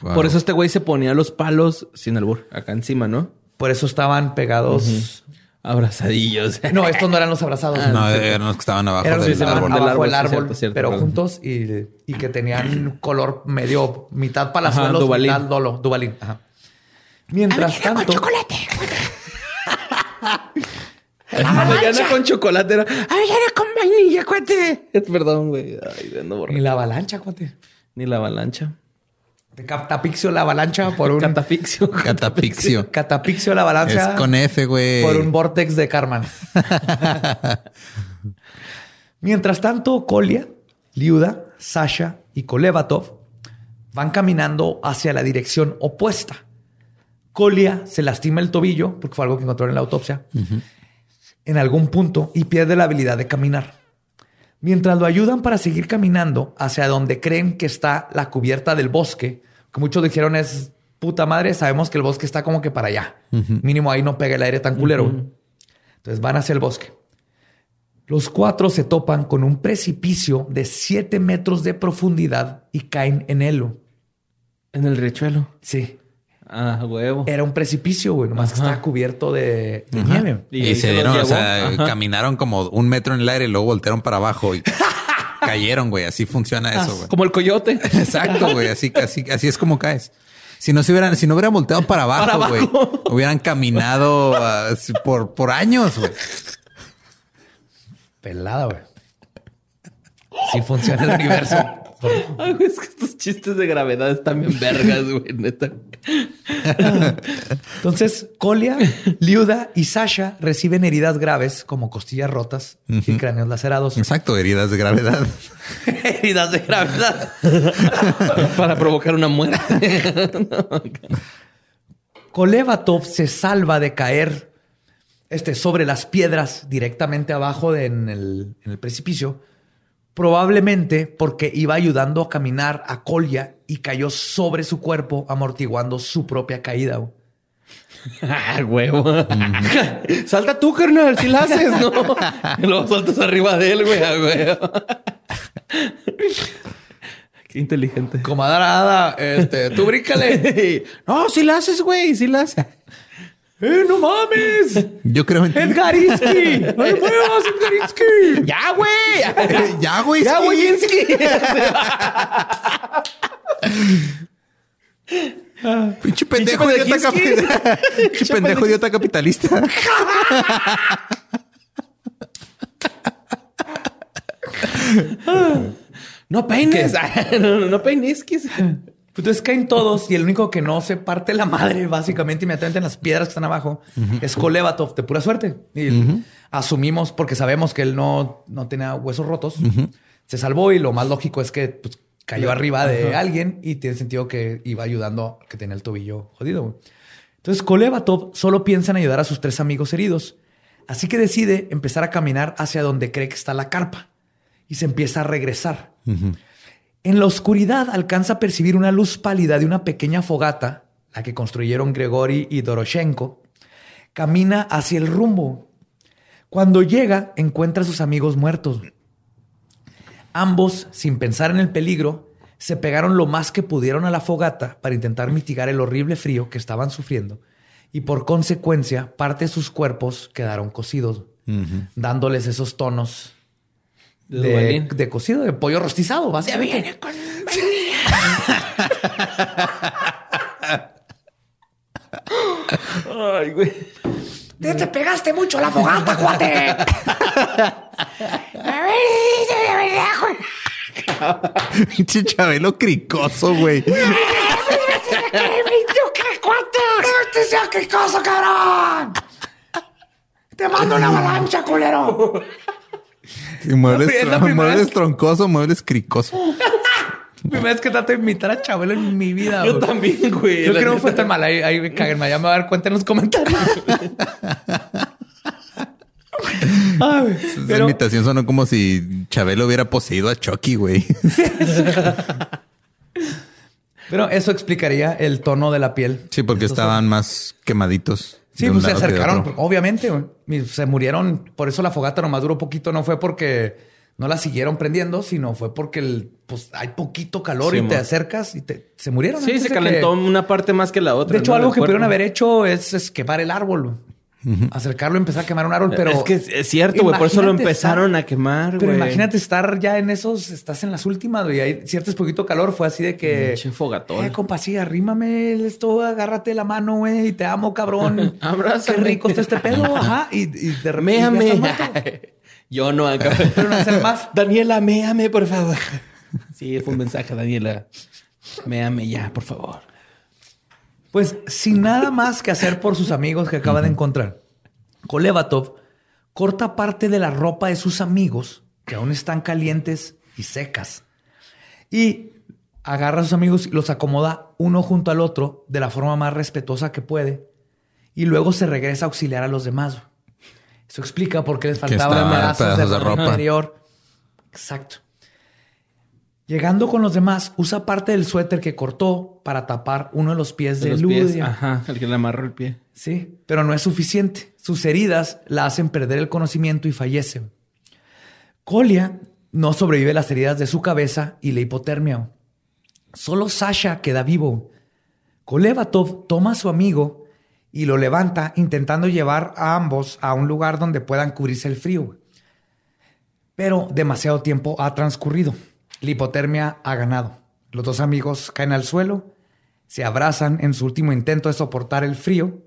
Wow. Por eso este güey se ponía los palos sin albur, acá encima, ¿no? Por eso estaban pegados. Abrazadillos. [laughs] No, estos no eran los abrazados. No, eran los que estaban abajo del estaban árbol. del abajo del árbol, sí, árbol, cierto, cierto, pero juntos y, y que tenían color medio, mitad palazuelos, Duvalín. mitad dolo, Duvalín. Ajá. Mientras tanto... Avellana [laughs] con chocolate era avellana con vainilla, cuate. [laughs] Perdón, güey. Ay, ando Ni la avalancha, cuate. Ni la avalancha. De Catapixio la avalancha por un... Catafixio. [laughs] Catapixio. Catapixio la avalancha Es con F, güey. por un vortex de Carman. Mientras tanto, Kolia, Liuda, Sasha y Kolevatov van caminando hacia la dirección opuesta. Kolia se lastima el tobillo, porque fue algo que encontraron en la autopsia, en algún punto y pierde la habilidad de caminar. Mientras lo ayudan para seguir caminando hacia donde creen que está la cubierta del bosque, que muchos dijeron es puta madre, sabemos que el bosque está como que para allá. Mínimo ahí no pega el aire tan culero. Entonces van hacia el bosque. Los cuatro se topan con un precipicio de 7 metros de profundidad y caen en güey. En el riachuelo. Sí. Ah, huevo. Era un precipicio, güey, nomás que estaba cubierto de, de nieve. Y, se dieron, o sea, Ajá. caminaron como un metro en el aire y luego voltearon para abajo y [laughs] cayeron, güey. Así funciona eso, güey. Como el coyote. [laughs] Exacto, güey. Así, así, así es como caes. Si no se hubieran, si no hubieran volteado para abajo, güey, [laughs] hubieran caminado ah, por, por años, güey. Pelada, güey. Sí funciona el universo. Ay, güey, es que estos chistes de gravedad están bien vergas, güey, neta. Entonces, Kolia, Liuda y Sasha reciben heridas graves como costillas rotas y cráneos lacerados. Exacto, heridas de gravedad. [laughs] heridas de gravedad. [laughs] Para provocar una muerte. Kolevatov se salva de caer este, sobre las piedras directamente abajo de- en, el, en el precipicio, probablemente porque iba ayudando a caminar a Kolia y cayó sobre su cuerpo, amortiguando su propia caída. [laughs] ah, huevo. [laughs] Salta tú, carnal, si la haces, ¿no? [laughs] Y luego saltas arriba de él, güey, a huevo. Qué inteligente. Comadrada, este, tú bríncale. no, si la haces, güey, si la haces. ¡Eh, no mames! [laughs] Yo creo en ti. ¡Edgariski! [laughs] ¡No te muevas, Edgariski! [laughs] ¡Ya, güey! ya, güey. ¡Ya, güey! Pinche pendejo idiota capitalista. Pinche pendejo idiota capitalista. No peines. no, no, no peines. ¿Qué es? Entonces caen todos y el único que no se parte la madre, básicamente, inmediatamente en las piedras que están abajo, es Kolevatov, de pura suerte. Y asumimos, porque sabemos que él no, no tenía huesos rotos, se salvó y lo más lógico es que pues, cayó arriba de alguien y tiene sentido que iba ayudando que tenía el tobillo jodido. Entonces Kolevatov solo piensa en ayudar a sus tres amigos heridos, así que decide empezar a caminar hacia donde cree que está la carpa y se empieza a regresar. En la oscuridad alcanza a percibir una luz pálida de una pequeña fogata, la que construyeron Grigori y Doroshenko. Camina hacia el rumbo. Cuando llega, encuentra a sus amigos muertos. Ambos, sin pensar en el peligro, se pegaron lo más que pudieron a la fogata para intentar mitigar el horrible frío que estaban sufriendo y por consecuencia parte de sus cuerpos quedaron cocidos, dándoles esos tonos De de, cocido, de pollo rostizado, básicamente. [laughs] Ay, güey. Te, te pegaste mucho a la fogata, cuate. [laughs] Pinche Chabelo cricoso, güey. [laughs] ¡Te mando una avalancha, culero! Y muebles, Es la tron- muebles vez- troncoso, muebles cricoso. [laughs] Primera vez que trato de imitar a Chabelo en mi vida. Yo también, güey. Yo creo que no fue tan mal. Ahí, ahí me caguen. Ya me va a dar cuenta en los comentarios. [laughs] Ay. Esa Pero- imitación sonó como si Chabelo hubiera poseído a Chucky, güey. [laughs] Pero eso explicaría el tono de la piel. Sí, porque Estos estaban más quemaditos. Sí, pues se acercaron, obviamente, se murieron. Por eso la fogata nomás duró poquito. No fue porque no la siguieron prendiendo, sino fue porque el, pues hay poquito calor Sí, y te acercas y te, se murieron. Sí, se calentó que- una parte más que la otra. de hecho, ¿no? algo que pudieron haber hecho es, es quemar el árbol. Acercarlo y empezar a quemar un árbol, pero... es que es cierto, güey. Por eso lo empezaron estar- a quemar. Pero imagínate estar ya en esos, estás en las últimas, güey. Hay cierto poquito calor, fue así de que. Pinche fogatón. Eh, compa, sí, arrímame esto, agárrate la mano, güey, y te amo, cabrón. [laughs] Abrázame. Qué rico está este pedo, ajá. Y, y de repente. [laughs] Yo no acá. [laughs] Pero no hacer más. Daniela, méame, por favor. Sí, fue un mensaje, Daniela. Méame ya, por favor. Pues sin nada más que hacer por sus amigos que acaba de encontrar, Kolevatov corta parte de la ropa de sus amigos que aún están calientes y secas y agarra a sus amigos y los acomoda uno junto al otro de la forma más respetuosa que puede y luego se regresa a auxiliar a los demás. Eso explica por qué les faltaban pedazos, de de ropa ropa. interior. Exacto. Llegando con los demás, usa parte del suéter que cortó para tapar uno de los pies De de, los pies. Ludia. Ajá, el que le amarró el pie. Sí, pero no es suficiente. Sus heridas la hacen perder el conocimiento y fallece. Kolia no sobrevive a las heridas de su cabeza y la hipotermia. Solo Sasha queda vivo. Kolevatov toma a su amigo y lo levanta intentando llevar a ambos a un lugar donde puedan cubrirse el frío. Pero demasiado tiempo ha transcurrido. La hipotermia ha ganado. Los dos amigos caen al suelo, se abrazan en su último intento de soportar el frío.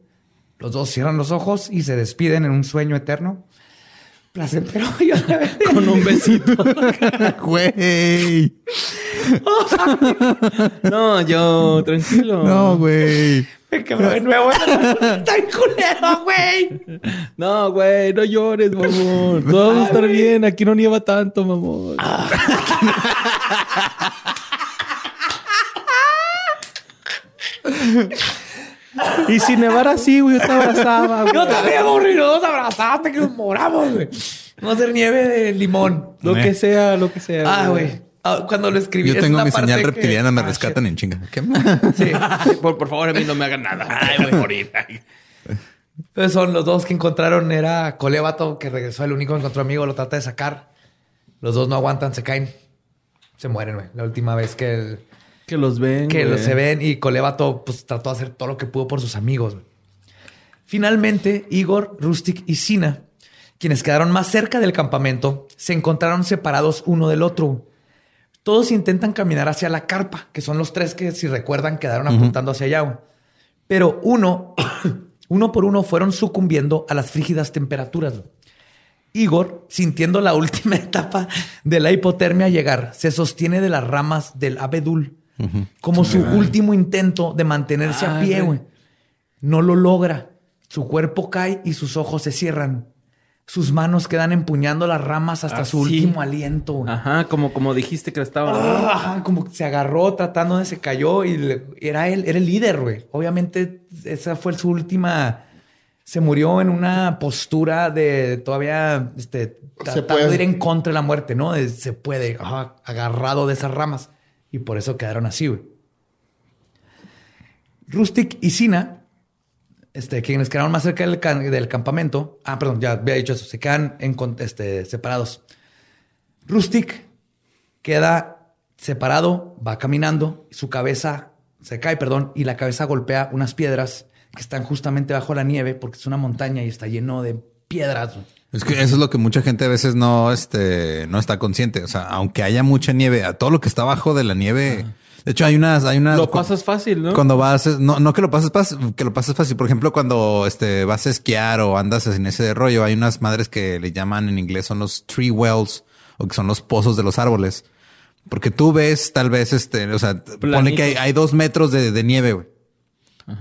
Los dos cierran los ojos y se despiden en un sueño eterno. Placentero. [laughs] Yo Con un besito. [laughs] Güey. No, yo, tranquilo. No, güey. me quebró de nuevo. Está [laughs] en culero, güey. No, güey, no llores, mamón. Todo va a estar bien. Aquí no nieva tanto, mamón. y si nevara así, güey, yo te abrazaba, [laughs] güey. Yo también, güey. Nos abrazaste que nos moramos, güey. Vamos a hacer nieve de limón. Lo que sea, lo que sea. Ah, güey. Ah, Cuando lo escribí. Yo tengo mi parte señal que- reptiliana, me Ah, rescatan en chinga. ¿Qué? shit. Sí. Por, por favor, a mí no me hagan nada. Ay, voy a morir. Ay. Entonces son los dos que encontraron. Era Colevato, que regresó, el único que encontró amigo, lo trata de sacar. Los dos no aguantan, se caen. Se mueren, güey. La última vez que, el- Que los ven. que los se ven y Colevato pues trató de hacer todo lo que pudo por sus amigos. güey. Finalmente, Igor, Rustic y Sina, quienes quedaron más cerca del campamento, se encontraron separados uno del otro. Todos intentan caminar hacia la carpa, que son los tres que, si recuerdan, quedaron apuntando hacia allá. güey. Pero uno, [clears throat] uno por uno, fueron sucumbiendo a las frígidas temperaturas. güey. Igor, sintiendo la [laughs] última etapa de la hipotermia llegar, se sostiene de las ramas del abedul como su último intento de mantenerse a Ay, pie. No lo logra. Su cuerpo cae y sus ojos se cierran. Sus manos quedan empuñando las ramas hasta su Así. último aliento. güey. Ajá, como, como dijiste que estaba. Ah, ajá, como que se agarró tratando de se cayó y le- era él, era el líder, güey. Obviamente esa fue su última. Se murió en una postura de todavía este, tratando puede. de ir en contra de la muerte, ¿no? De se puede, ajá, agarrado de esas ramas. Y por eso quedaron así, güey. Rustic y Sina, este, quienes quedaron más cerca del, campamento. Ah, perdón, ya había dicho eso. Se quedan en, este, separados. Rustic queda separado, va caminando, su cabeza se cae, perdón, y la cabeza golpea unas piedras que están justamente bajo la nieve porque es una montaña y está lleno de piedras. Es que eso es lo que mucha gente a veces no, este, no está consciente. O sea, aunque haya mucha nieve, a todo lo que está abajo de la nieve. De hecho, hay unas, hay unas. Lo pasas fácil, ¿no? Cuando vas, no, no que lo pases pas- que lo pases fácil. Por ejemplo, cuando este vas a esquiar o andas en ese rollo, hay unas madres que le llaman en inglés son los tree wells o que son los pozos de los árboles. Porque tú ves tal vez este, o sea, pone que hay, hay dos metros de, de nieve, güey.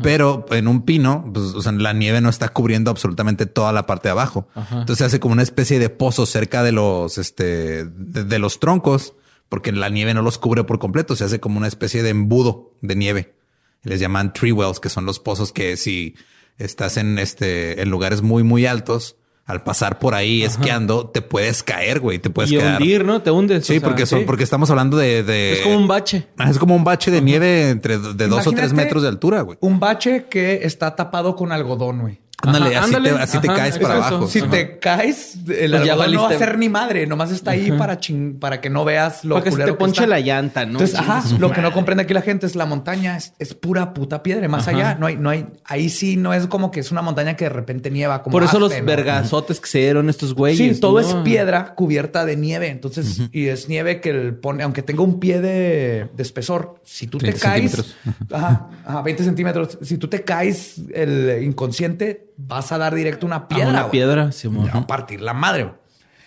Pero en un pino, pues, o sea, la nieve no está cubriendo absolutamente toda la parte de abajo. Entonces se hace como una especie de pozo cerca de los, este, de, de los troncos, porque la nieve no los cubre por completo. Se hace como una especie de embudo de nieve. Les llaman tree wells, que son los pozos que si estás en este, en lugares muy, muy altos, al pasar por ahí esquiando, te puedes caer, güey. Te puedes y quedar. hundir, ¿no? Te hundes. Sí, o sea, porque son, sí. porque estamos hablando de, de- Es como un bache. Ah, Es como un bache de nieve entre de dos o tres metros de altura, güey. Un bache que está tapado con algodón, güey. Ándale, Ajá, así, ándale. te, así te Ajá, caes para eso. abajo. Si Ajá. te caes, el Pues algodón no va a ser ni madre, nomás está ahí para ching- para que no veas lo Para que se te ponche la llanta, ¿no? Entonces, ajá, lo que no comprende aquí la gente es la montaña es, es pura puta piedra. Más allá, no hay, no hay, ahí sí no es como que es una montaña que de repente nieva. Como Por eso los ¿no? vergazotes que se dieron estos güeyes. Sí, todo ¿no? es piedra cubierta de nieve. Entonces, y es nieve que el pone, aunque tenga un pie de, de espesor, si tú te 30 caes, ajá, 20 centímetros, si tú te caes el inconsciente, vas a dar directo una A piedra. una güey. piedra. Te va a partir la madre. güey.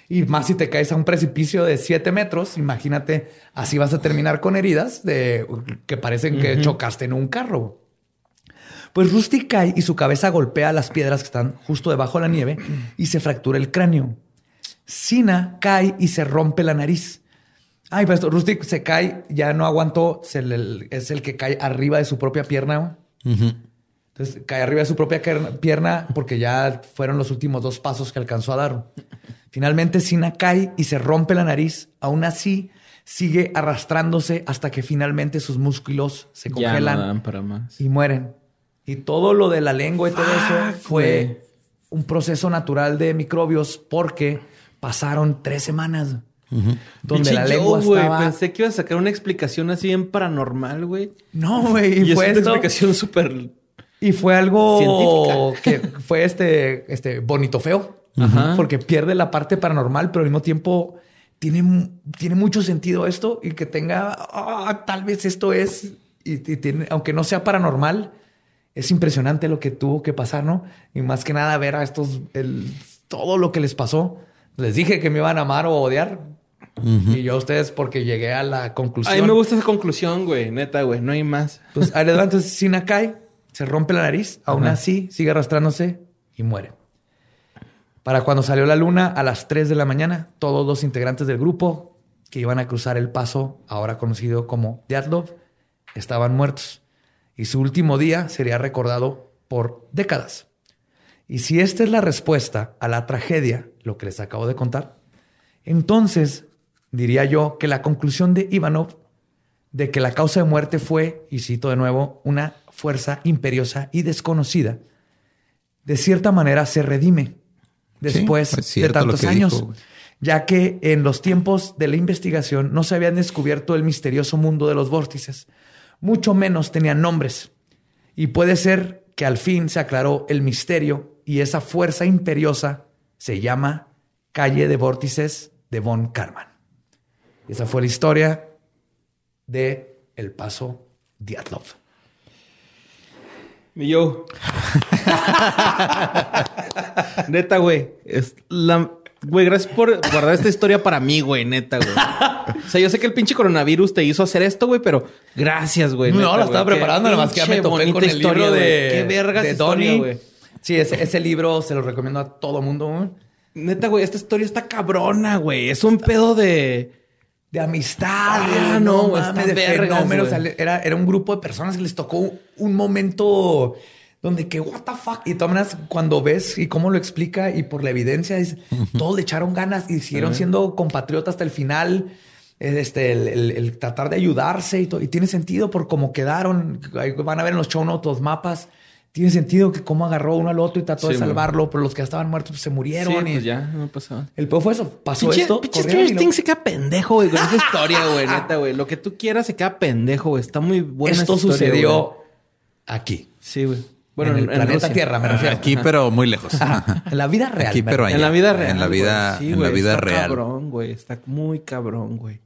Y más si te caes a un precipicio de 7 metros, imagínate, así vas a terminar con heridas de que parecen que chocaste en un carro. Pues Rusty cae y su cabeza golpea las piedras que están justo debajo de la nieve y se fractura el cráneo. Sina cae y se rompe la nariz. Ay, pero esto, Rusty se cae, ya no aguantó, se le- es el que cae arriba de su propia pierna. Entonces cae arriba de su propia pierna porque ya fueron los últimos dos pasos que alcanzó a dar. Finalmente Sina cae y se rompe la nariz. Aún así, sigue arrastrándose hasta que finalmente sus músculos se Ya no congelan para más. y mueren. Y todo lo de la lengua y todo eso fue un proceso natural de microbios porque pasaron tres semanas donde Pinche la lengua güey, estaba... Pensé que iba a sacar una explicación así bien paranormal, güey. No, güey. Y, es fue una esto. explicación súper... Y fue algo Científica. que fue este, este bonito feo. Ajá. Porque pierde la parte paranormal, pero al mismo tiempo tiene, tiene mucho sentido esto y que tenga, ah, tal vez esto es, y, y tiene, aunque no sea paranormal, es impresionante lo que tuvo que pasar, ¿no? Y más que nada ver a estos, el, todo lo que les pasó. Les dije que me iban a amar o odiar. Y yo a ustedes porque llegué a la conclusión. A mí me gusta esa conclusión, güey. Neta, güey. No hay más. Pues. Entonces Sina cae, se rompe la nariz, aún Ajá. así sigue arrastrándose y muere. Para cuando salió la luna a las 3 de la mañana, todos los integrantes del grupo que iban a cruzar el paso, ahora conocido como Dyatlov, estaban muertos. Y su último día sería recordado por décadas. Y si esta es la respuesta a la tragedia, lo que les acabo de contar, entonces diría yo que la conclusión de Ivanov de que la causa de muerte fue, y cito de nuevo, una fuerza imperiosa y desconocida, de cierta manera se redime después de tantos años, dijo, ya que en los tiempos de la investigación no se habían descubierto el misterioso mundo de los vórtices, mucho menos tenían nombres. Y puede ser que al fin se aclaró el misterio y esa fuerza imperiosa se llama Calle de Vórtices de Von Karman. Esa fue la historia de El Paso Diatlov. Mi yo. neta, güey. Es la... Güey, gracias por guardar esta historia para mí, güey. Neta, güey. O sea, yo sé que el pinche coronavirus te hizo hacer esto, güey, pero gracias, güey. No, la estaba preparando, nada más que ya me topé con el historia, libro de, Qué vergas de historia, Donnie. güey. Sí, ese, ese libro se lo recomiendo a todo mundo. güey. Neta, güey, esta historia está cabrona, güey. Es un pedo de... De amistad, Ah, de, no, no, está mames, de vergas, fenómenos. O sea, Era, era un grupo de personas que les tocó un momento donde que, what the fuck. Y de todas maneras, cuando ves y cómo lo explica y por la evidencia, es, todos le echaron ganas y siguieron siendo compatriotas hasta el final. Este, el, el- el tratar de ayudarse y todo. Y tiene sentido por cómo quedaron. Van a ver en los show notes los mapas. Tiene sentido que cómo agarró uno al otro y trató Sí, de salvarlo, pero los que ya estaban muertos pues, se Sí, murieron. y pues ya, no pasaba. El peor fue eso. Pasó Pinche, esto. y Stranger lo- Things se queda pendejo, güey, con esa [laughs] historia, güey, neta, güey. Lo que tú quieras se queda pendejo, güey. Está muy buena Esto historia, sucedió güey. aquí. Sí, güey. Bueno, en el planeta Rusia. Tierra, me refiero. Aquí, pero muy lejos. En la vida real. Aquí, pero allá. En la vida real. En la vida, güey. Sí, en la güey, vida está real. cabrón, güey. Está muy cabrón, güey.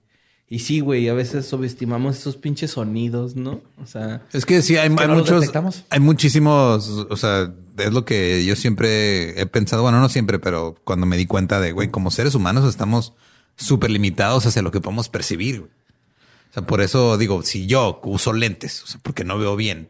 Y sí, güey, a veces subestimamos esos pinches sonidos, ¿no? O sea, Es que sí, hay, que hay no muchos, hay muchísimos, o sea, es lo que yo siempre he pensado, bueno, no siempre, pero cuando me di cuenta de, güey, como seres humanos estamos súper limitados hacia lo que podemos percibir. güey. O sea, por eso digo, si yo uso lentes, o sea, porque no veo bien,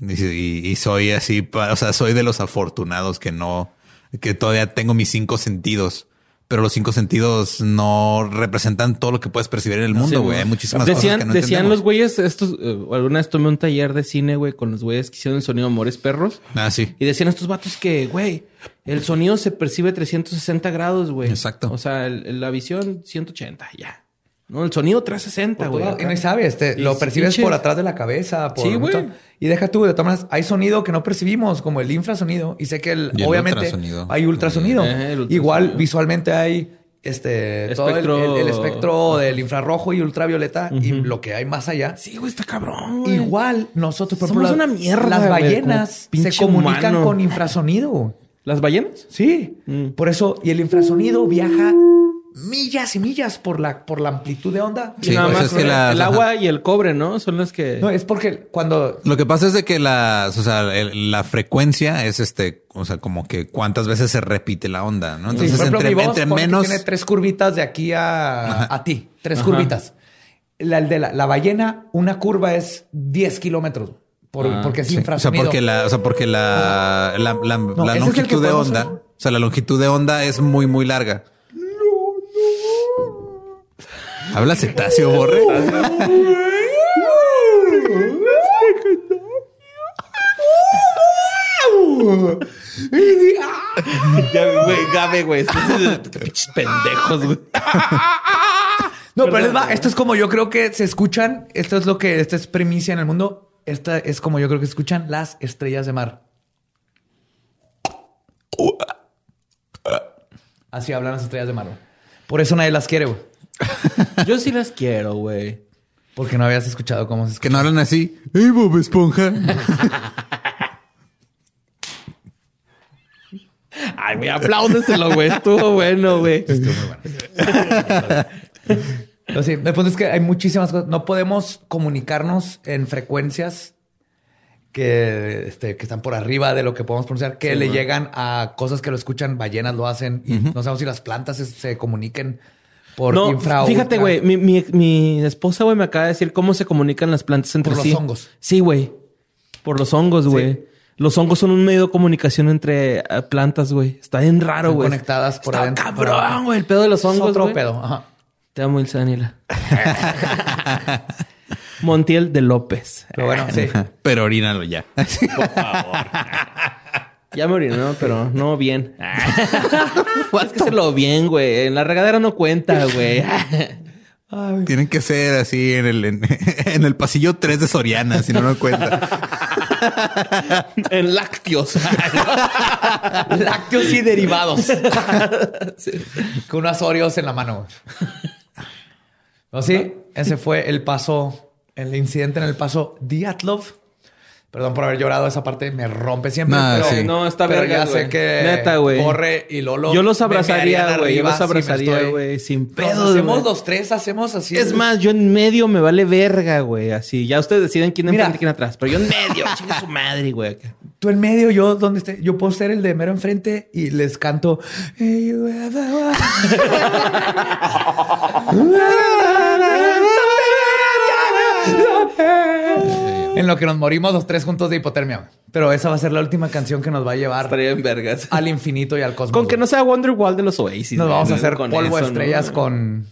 y, y- y soy así, o sea, soy de los afortunados que no, que todavía tengo mis cinco sentidos. Pero los cinco sentidos no representan todo lo que puedes percibir en el mundo, güey. Hay muchísimas decían, cosas que no decían entendemos. los güeyes, estos, eh, alguna vez tomé un taller de cine, güey, con los güeyes que hicieron el sonido Amores Perros. Ah, sí. Y decían estos vatos que, güey, el sonido se percibe 360 grados, güey. Exacto. O sea, el- la visión 180, ya. No, el sonido 360, güey. Y no sabes, este, Y lo percibes pinches- por atrás de la cabeza. Por Sí, güey. Y deja tú, de todas maneras, hay sonido que no percibimos, como el infrasonido. Y sé que el, Y el obviamente ultrasonido. hay ultrasonido. Eh, el ultrasonido. Igual visualmente hay este todo el- Espectro- el, el espectro del infrarrojo y ultravioleta y lo que hay más allá. Sí, güey, está cabrón, güey. Igual nosotros, por Somos ejemplo, una mierda, las ballenas se comunican humano. con infrasonido. ¿Las ballenas? Sí, Mm. por eso y el infrasonido viaja millas y millas por la por la amplitud de onda. Sí, Nada pues más es que el, las- el agua y el cobre, ¿no? Son las que... No, es porque cuando Lo que pasa es de que las, o sea, el- la frecuencia es este, o sea, como que cuántas veces se repite la onda, ¿no? Sí, Entonces, por ejemplo, entre, mi voz entre pone que menos. tiene tres curvitas de aquí a, a ti. Tres Ajá. curvitas. La, el de la, la ballena, una curva es 10 kilómetros. por- Ah, porque es Sí, o sea, porque la, o sea, porque la, la, la- la longitud de onda, o sea, la longitud de onda es muy, muy larga. ¿Habla cetáceo, borre? [laughs] Ya, güey, Gabe, güey. [laughs] Pinches pendejos, güey. No, pero les va, esto es como yo creo que se escuchan. Esto es lo que, esta es primicia en el mundo. Esta es como yo creo que se escuchan las estrellas de mar. Así hablan las estrellas de mar. güey. Por eso nadie las quiere, güey. [laughs] Yo sí las quiero, güey. Porque no habías escuchado cómo se escucha. Que no hablan así. ¡Ey, Bob Esponja! [laughs] Ay, güey, apláudeselo, güey. Estuvo bueno, güey. Pero sí, el punto es que hay muchísimas cosas. No podemos comunicarnos en frecuencias que, este, que están por arriba de lo que podemos pronunciar, que le llegan a cosas que lo escuchan, ballenas lo hacen. no sabemos si las plantas se, se comuniquen por No, infra. fíjate, güey. Mi, mi, mi esposa, güey, me acaba de decir cómo se comunican las plantas entre Por los sí. hongos. Sí, güey. Por los hongos, güey. Los hongos son un medio de comunicación entre eh, plantas, güey. Está bien raro, Están güey. conectadas por Está adentro. cabrón, güey. El pedo de los Es hongos, otro güey. pedo. Ajá. Te amo, Ilse Daniela. [laughs] Montiel de López. Pero bueno, sí. Pero orínalo ya. Ya me orinó, [laughs] pero no bien. [laughs] Tienes que hacerlo bien, güey. En la regadera no cuenta, güey. [laughs] Tienen que ser así en el, en, en el pasillo 3 de Soriana, si no no cuenta. en lácteos. Lácteos y derivados. Con unos Oreos en la mano. ¿No? Sí, ese fue el paso, el incidente en el paso Diatlov. Perdón por haber llorado esa parte, me rompe siempre. Nah, pero, sí. No, está pero verga, ya sé que Neta, güey. Corre y Lolo. Yo los abrazaría, güey. Yo los abrazaría, güey. Sin Nos pedo, hacemos güey. los tres, hacemos así. Es más, yo en medio me vale verga, güey. Así. Ya ustedes deciden quién Mira. enfrente y quién atrás. Pero yo en medio, [laughs] chinga su madre, güey. Tú en medio, yo donde esté, yo puedo ser el de mero enfrente y les canto. [laughs] [laughs] en lo que nos morimos los tres juntos de hipotermia. Pero esa va a ser la última canción que nos va a llevar Estaría en vergas. [laughs] al infinito y al cosmos. Con que no sea Wonderwall de los Oasis. nos vamos a hacer Con polvo de estrellas con,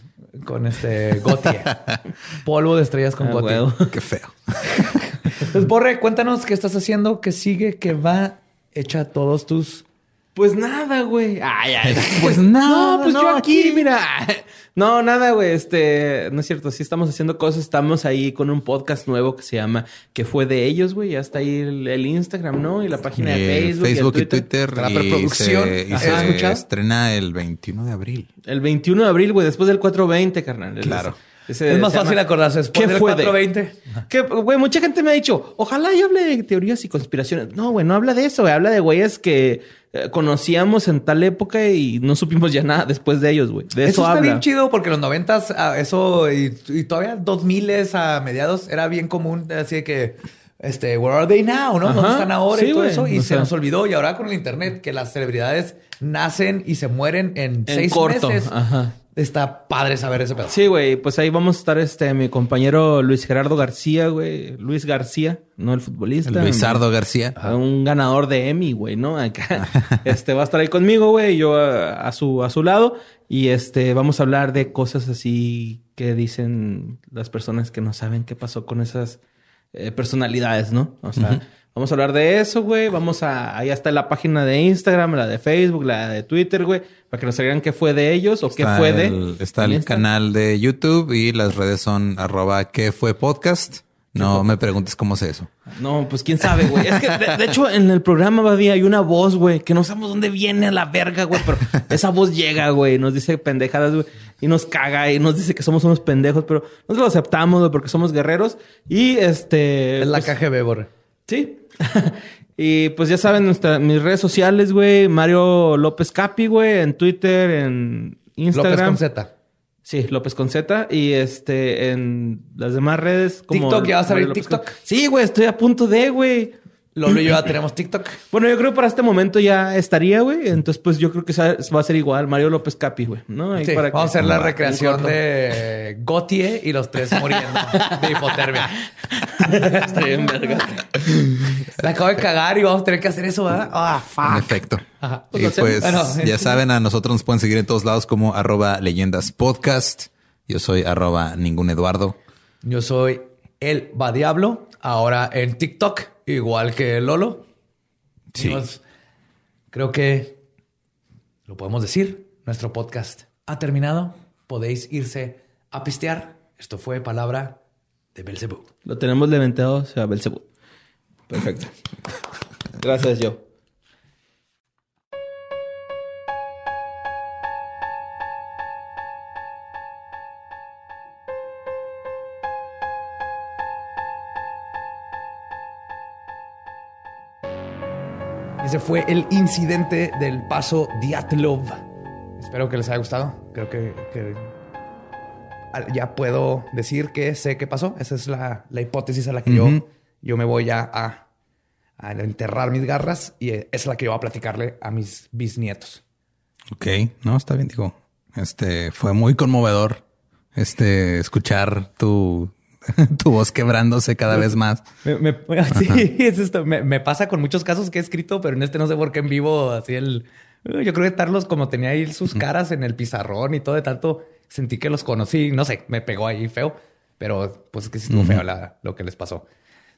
con este Gotti. [laughs] polvo de estrellas con Ah. Qué feo. [laughs] Pues Borre, cuéntanos qué estás haciendo, qué sigue, qué va hecha todos tus Pues nada, güey. Ay, ay. [laughs] Pues nada, No, pues no, yo aquí, mira. [laughs] No, nada, güey. Este, no es cierto. Sí estamos haciendo cosas. Estamos ahí con un podcast nuevo que se llama Que fue de ellos, güey. Ya está ahí el, el Instagram, ¿no? Y la página de Facebook. Facebook y, el Twitter. Twitter. La y preproducción. se, y ¿Has se estrena el 21 de abril. El 21 de abril, güey. Después del 420, carnal. Claro. Ese Es más fácil llama- acordarse después ¿Qué del fue de? 420. Que, güey, mucha gente me ha dicho, ojalá yo hable de teorías y conspiraciones. No, güey, no habla de eso, güey. Habla de güeyes que eh, conocíamos en tal época y no supimos ya nada después de ellos, güey. De eso, Eso, está habla. bien chido porque en los noventas, ah, eso y, y todavía dos miles a mediados era bien común, así de que, este, where are they now, ¿no? ¿Dónde Ajá. están ahora Sí, y todo eso? Y se sea. nos olvidó. Y ahora con el internet, que las celebridades nacen y se mueren en, En seis corto. meses. Ajá. Está padre saber ese pedazo. Sí, güey, pues ahí vamos a estar este mi compañero Luis Gerardo García, güey, Luis García, no el futbolista. Luisardo García. A un ganador de Emmy, güey, ¿no? Acá. [laughs] Este va a estar ahí conmigo, güey, yo a, a su a su lado y este vamos a hablar de cosas así que dicen las personas que no saben qué pasó con esas eh, personalidades, ¿no? O sea, Vamos a hablar de eso, güey. Vamos a... Ahí está la página de Instagram, la de Facebook, la de Twitter, güey. Para que nos digan qué fue de ellos o qué fue de... está el canal de YouTube y las redes son arroba que fue podcast. No me preguntes cómo sé eso. No, pues quién sabe, güey. Es que, de, de hecho, en el programa, Babi, hay una voz, güey, que no sabemos dónde viene a la verga, güey, pero esa voz llega, güey, nos dice pendejadas, güey, y nos caga y nos dice que somos unos pendejos, pero nosotros lo aceptamos, güey, porque somos guerreros. Y este. Es la pues, KGB, Borre. Sí. [laughs] y pues ya saben, nuestra, mis redes sociales, güey, Mario López Capi, güey, en Twitter, en Instagram. López con Z. Sí, López con Z. Y este, en las demás redes. Como TikTok, ¿ya vas a abrir TikTok? Sí, güey, estoy a punto de, güey. Lolo y yo ya tenemos TikTok. Bueno, yo creo que para este momento ya estaría, güey. Entonces, pues yo creo que va a ser igual. Mario López Capi, güey. ¿No? Ahí Sí, para que- vamos a hacer la un recreación de Gautier y los tres muriendo de hipotermia. [laughs] Está bien, verga. La acabo de cagar y vamos a tener que hacer eso, ¿verdad? Ah, fuck. efecto. Ajá. Y Pues lo hacemos. pues Bueno, ya saben, a nosotros nos pueden seguir en todos lados como arroba leyendas podcast. Yo soy arroba ningún Eduardo. Yo soy el Va Diablo, ahora en TikTok, igual que Lolo. Sí. Creo que lo podemos decir. Nuestro podcast ha terminado. Podéis irse a pistear. Esto fue palabra de Belzebub. Lo tenemos levantado hacia Belzebú. Perfecto. Gracias, [laughs] yo. Ese fue el incidente del paso Diatlov. Espero que les haya gustado. Creo que, ya puedo decir que sé qué pasó. Esa es la, la hipótesis a la que yo, yo me voy a, a, a enterrar mis garras y esa es la que yo voy a platicarle a mis bisnietos. Ok, no, está bien, digo. Este fue muy conmovedor. Este escuchar tu, [laughs] tu voz quebrándose cada vez más. Me, me- [laughs] sí, es esto. Me, me pasa con muchos casos que he escrito, pero en este no sé por qué en vivo, así el... Yo creo que Carlos, como tenía ahí sus caras en el pizarrón y todo de tanto, sentí que los conocí. No sé, me pegó ahí feo, pero pues es que sí estuvo feo la- lo que les pasó.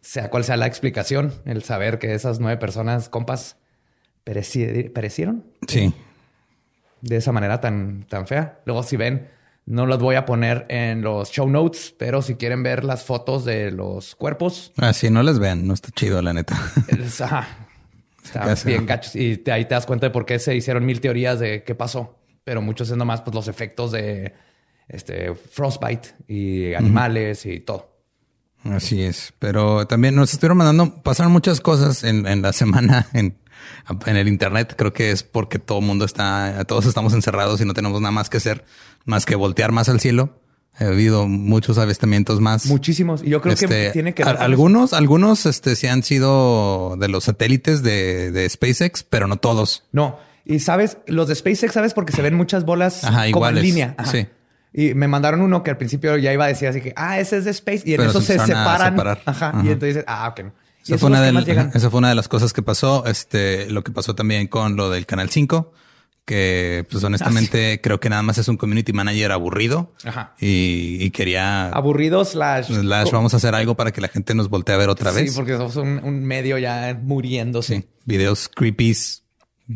Sea cual sea la explicación, el saber que esas nueve personas, compas, pereci- perecieron Sí. de esa manera tan, tan fea. Luego, si ven, no los voy a poner en los show notes, pero si quieren ver las fotos de los cuerpos, Ah, sí, no les vean, no está chido, la neta. es- ajá, [laughs] está bien gachos. Y te- ahí te das cuenta de por qué se hicieron mil teorías de qué pasó. Pero muchos es nomás pues, los efectos de este, frostbite y animales y todo. Así es. Pero también nos estuvieron mandando, pasaron muchas cosas en, en la semana [laughs] en, en el internet. Creo que es porque todo el mundo está, todos estamos encerrados y no tenemos nada más que hacer, más que voltear más al cielo. Ha habido muchos avistamientos más. Muchísimos. Y yo creo que Este, tiene que ver algunos, algunos, este, sí han sido de los satélites de, de SpaceX, pero no todos. No. Y sabes, los de SpaceX, ¿sabes? Porque se ven muchas bolas Ajá, como iguales. en línea. Ajá. Sí. Y me mandaron uno que al principio ya iba a decir así que, ah, ese es de Space. Y en Pero eso se separan. Ajá. Y entonces, ah, ok. no. Esa fue, una de, que más llegan. esa fue una de las cosas que pasó. Este, lo que pasó también con lo del Canal 5, que pues honestamente creo que nada más es un community manager aburrido Ajá. y, y quería Aburridos slash. slash, vamos a hacer algo para que la gente nos voltee a ver otra vez. Sí, porque somos un, un medio ya muriéndose. Sí, videos creepies,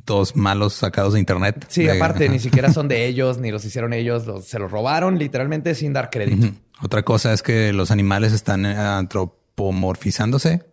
todos malos sacados de internet. Sí, De- aparte, ajá. ni siquiera son [laughs] de ellos, ni los hicieron ellos, los- se los robaron literalmente sin dar crédito. Otra cosa es que los animales están eh, antropomorfizándose.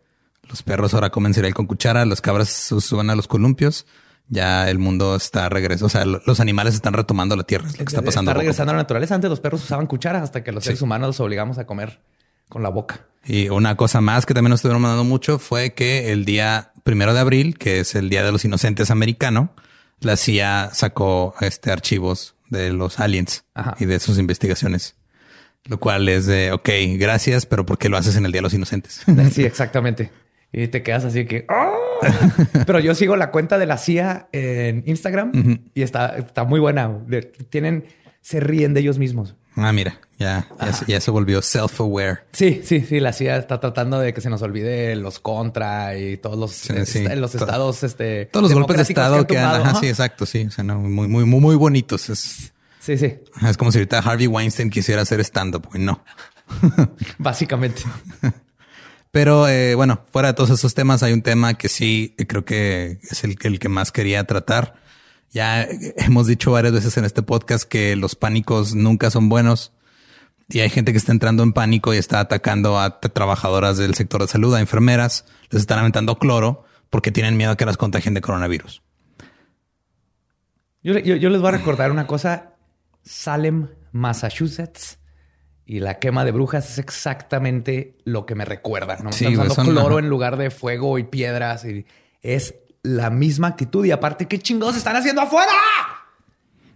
Los perros ahora comen cereal con cuchara, las cabras su- suben a los columpios. Ya el mundo está regresando. O sea, lo- los animales están retomando la tierra. Es lo que está pasando. Está poco a regresando a la naturaleza. Antes los perros usaban cuchara hasta que los seres humanos los obligamos a comer con la boca. Y una cosa más que también nos estuvieron mandando mucho fue que el día primero de abril, que es el Día de los Inocentes americano, la CIA sacó este archivos de los aliens Ajá. y de sus investigaciones. Lo cual es de, ok, gracias, pero ¿por qué lo haces en el Día de los Inocentes? [laughs] Sí, exactamente. Y te quedas así que... [laughs] ¡ah! Pero yo sigo la cuenta de la CIA en Instagram y está, está muy buena. Tienen... Se ríen de ellos mismos. Ah, mira, ya, ya, se, ya se volvió self-aware. Sí, sí, sí. La CIA está tratando de que se nos olvide los contra y todos los, Sí, est- sí. los estados, este, Todos los golpes de estado que han ajá, Ajá. sí, exacto, sí, o sea, no, muy, muy, muy, muy bonitos. Es, Sí, sí, es como si ahorita Harvey Weinstein quisiera hacer stand-up, no. [laughs] básicamente. [laughs] Pero eh, bueno, fuera de todos esos temas, hay un tema que sí creo que es el, que más quería tratar. Ya hemos dicho varias veces en este podcast que los pánicos nunca son buenos. Y hay gente que está entrando en pánico y está atacando a trabajadoras del sector de salud, a enfermeras, les están aventando cloro porque tienen miedo a que las contagien de coronavirus. Yo, yo les voy a recordar una cosa. Salem, Massachusetts y la quema de brujas es exactamente lo que me recuerda. ¿no? Sí, güey, usando cloro en lugar de fuego y piedras. Y es la misma actitud. Y aparte, ¿qué chingados están haciendo afuera?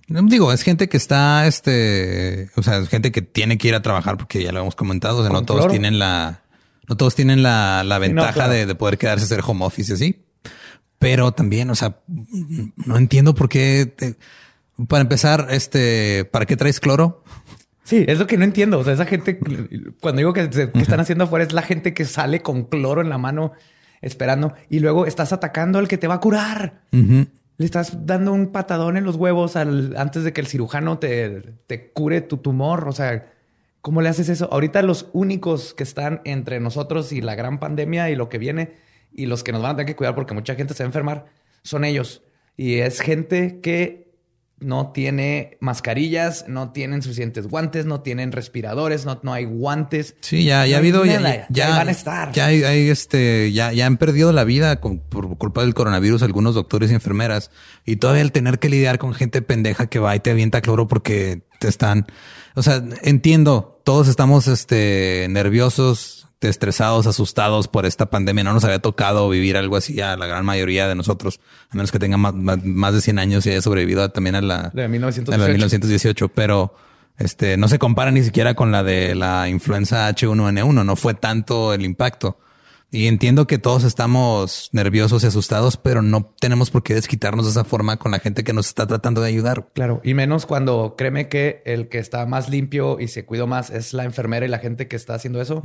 Digo, es gente que está, este, o sea, es gente que tiene que ir a trabajar porque ya lo hemos comentado. O sea, no todos tienen la, no todos tienen la, la ventaja claro. de, de poder quedarse a hacer home office así. Pero también, o sea, no entiendo por qué. te- para empezar, este, ¿para qué traes cloro? Sí, es lo que no entiendo. O sea, esa gente, cuando digo que, se- que están haciendo afuera, es la gente que sale con cloro en la mano esperando y luego estás atacando al que te va a curar. Le estás dando un patadón en los huevos al, antes de que el cirujano te, te cure tu tumor. O sea, ¿cómo le haces eso? Ahorita los únicos que están entre nosotros y la gran pandemia y lo que viene y los que nos van a tener que cuidar porque mucha gente se va a enfermar son ellos. Y es gente que no tiene mascarillas, no tienen suficientes guantes, no tienen respiradores, no, no hay guantes. Sí, ya, ya No ha habido, ya, nada. ya, Ahí ya van a estar. Ya hay, hay, este, ya, ya han perdido la vida con- por culpa del coronavirus algunos doctores y enfermeras. Y todavía el tener que lidiar con gente pendeja que va y te avienta cloro porque te están, o sea, entiendo, todos estamos, este, nerviosos, estresados, asustados por esta pandemia. No nos había tocado vivir algo así a la gran mayoría de nosotros, a menos que tengan más, más, más de 100 años y haya sobrevivido también a la, De a 1918. la de 1918, pero este no se compara ni siquiera con la de la influenza H1N1, no fue tanto el impacto. Y entiendo que todos estamos nerviosos y asustados, pero no tenemos por qué desquitarnos de esa forma con la gente que nos está tratando de ayudar. Claro, y menos cuando créeme que el que está más limpio y se cuidó más es la enfermera y la gente que está haciendo eso.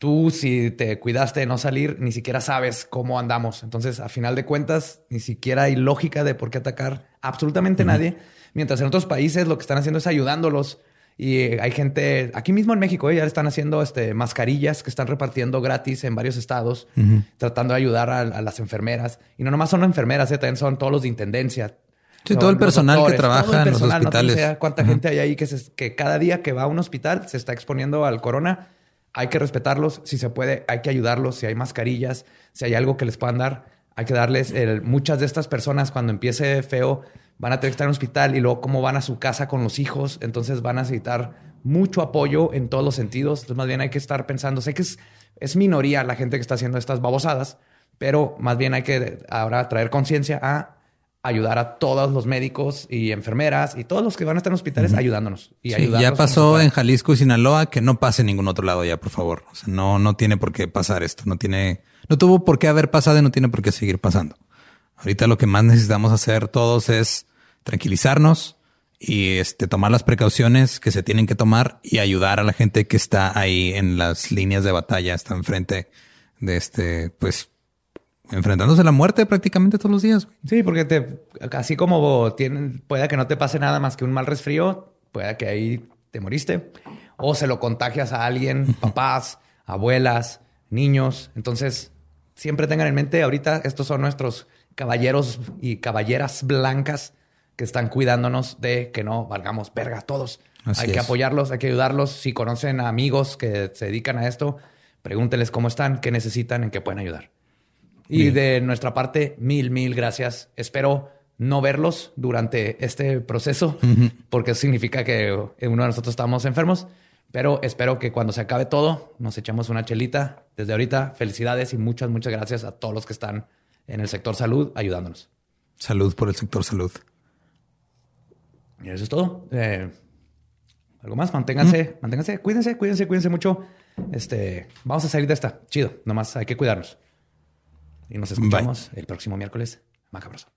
Tú, si te cuidaste de no salir, ni siquiera sabes cómo andamos. Entonces, a final de cuentas, ni siquiera hay lógica de por qué atacar absolutamente nadie. Mientras en otros países lo que están haciendo es ayudándolos. Y eh, hay gente, aquí mismo en México, eh, ya están haciendo este, mascarillas que están repartiendo gratis en varios estados, tratando de ayudar a, a las enfermeras. Y no nomás son enfermeras, eh, también son todos los de intendencia. Sí, todo el personal que trabaja en los no hospitales. sé cuánta gente hay ahí que, se- que cada día que va a un hospital se está exponiendo al corona. Hay que respetarlos. Si se puede, hay que ayudarlos. Si hay mascarillas, si hay algo que les puedan dar, hay que darles. el- muchas de estas personas, cuando empiece feo, van a tener que estar en un hospital y luego cómo van a su casa con los hijos. Entonces van a necesitar mucho apoyo en todos los sentidos. Entonces, más bien hay que estar pensando. Sé que es, es minoría la gente que está haciendo estas babosadas, pero más bien hay que ahora traer conciencia a ayudar a todos los médicos y enfermeras y todos los que van a estar en hospitales ayudándonos. Y Sí, ya pasó en Jalisco y Sinaloa, que no pase en ningún otro lado ya, por favor. O sea, no, no tiene por qué pasar esto. No tiene, no tuvo por qué haber pasado y no tiene por qué seguir pasando. Ahorita lo que más necesitamos hacer todos es tranquilizarnos y este, tomar las precauciones que se tienen que tomar y ayudar a la gente que está ahí en las líneas de batalla, está enfrente de este, pues, enfrentándose a la muerte prácticamente todos los días. Sí, porque te, así como tienen, puede que no te pase nada más que un mal resfrío, puede que ahí te moriste o se lo contagias a alguien, papás, abuelas, niños. Entonces, siempre tengan en mente, ahorita estos son nuestros caballeros y caballeras blancas que están cuidándonos de que no valgamos verga todos. Así hay que apoyarlos, hay que ayudarlos. Si conocen a amigos que se dedican a esto, pregúntenles cómo están, qué necesitan, en qué pueden ayudar. Y Bien. de nuestra parte, mil, mil gracias. Espero no verlos durante este proceso, porque eso significa que uno de nosotros estamos enfermos. Pero espero que cuando se acabe todo, nos echemos una chelita. Desde ahorita, felicidades y muchas, muchas gracias a todos los que están en el sector salud ayudándonos. Salud por el sector salud. Y eso es todo. Eh, Algo más, manténganse, manténganse, cuídense, cuídense, cuídense mucho. Este, vamos a salir de esta. Chido, nomás hay que cuidarnos. Y nos escuchamos el próximo miércoles. Macabroso.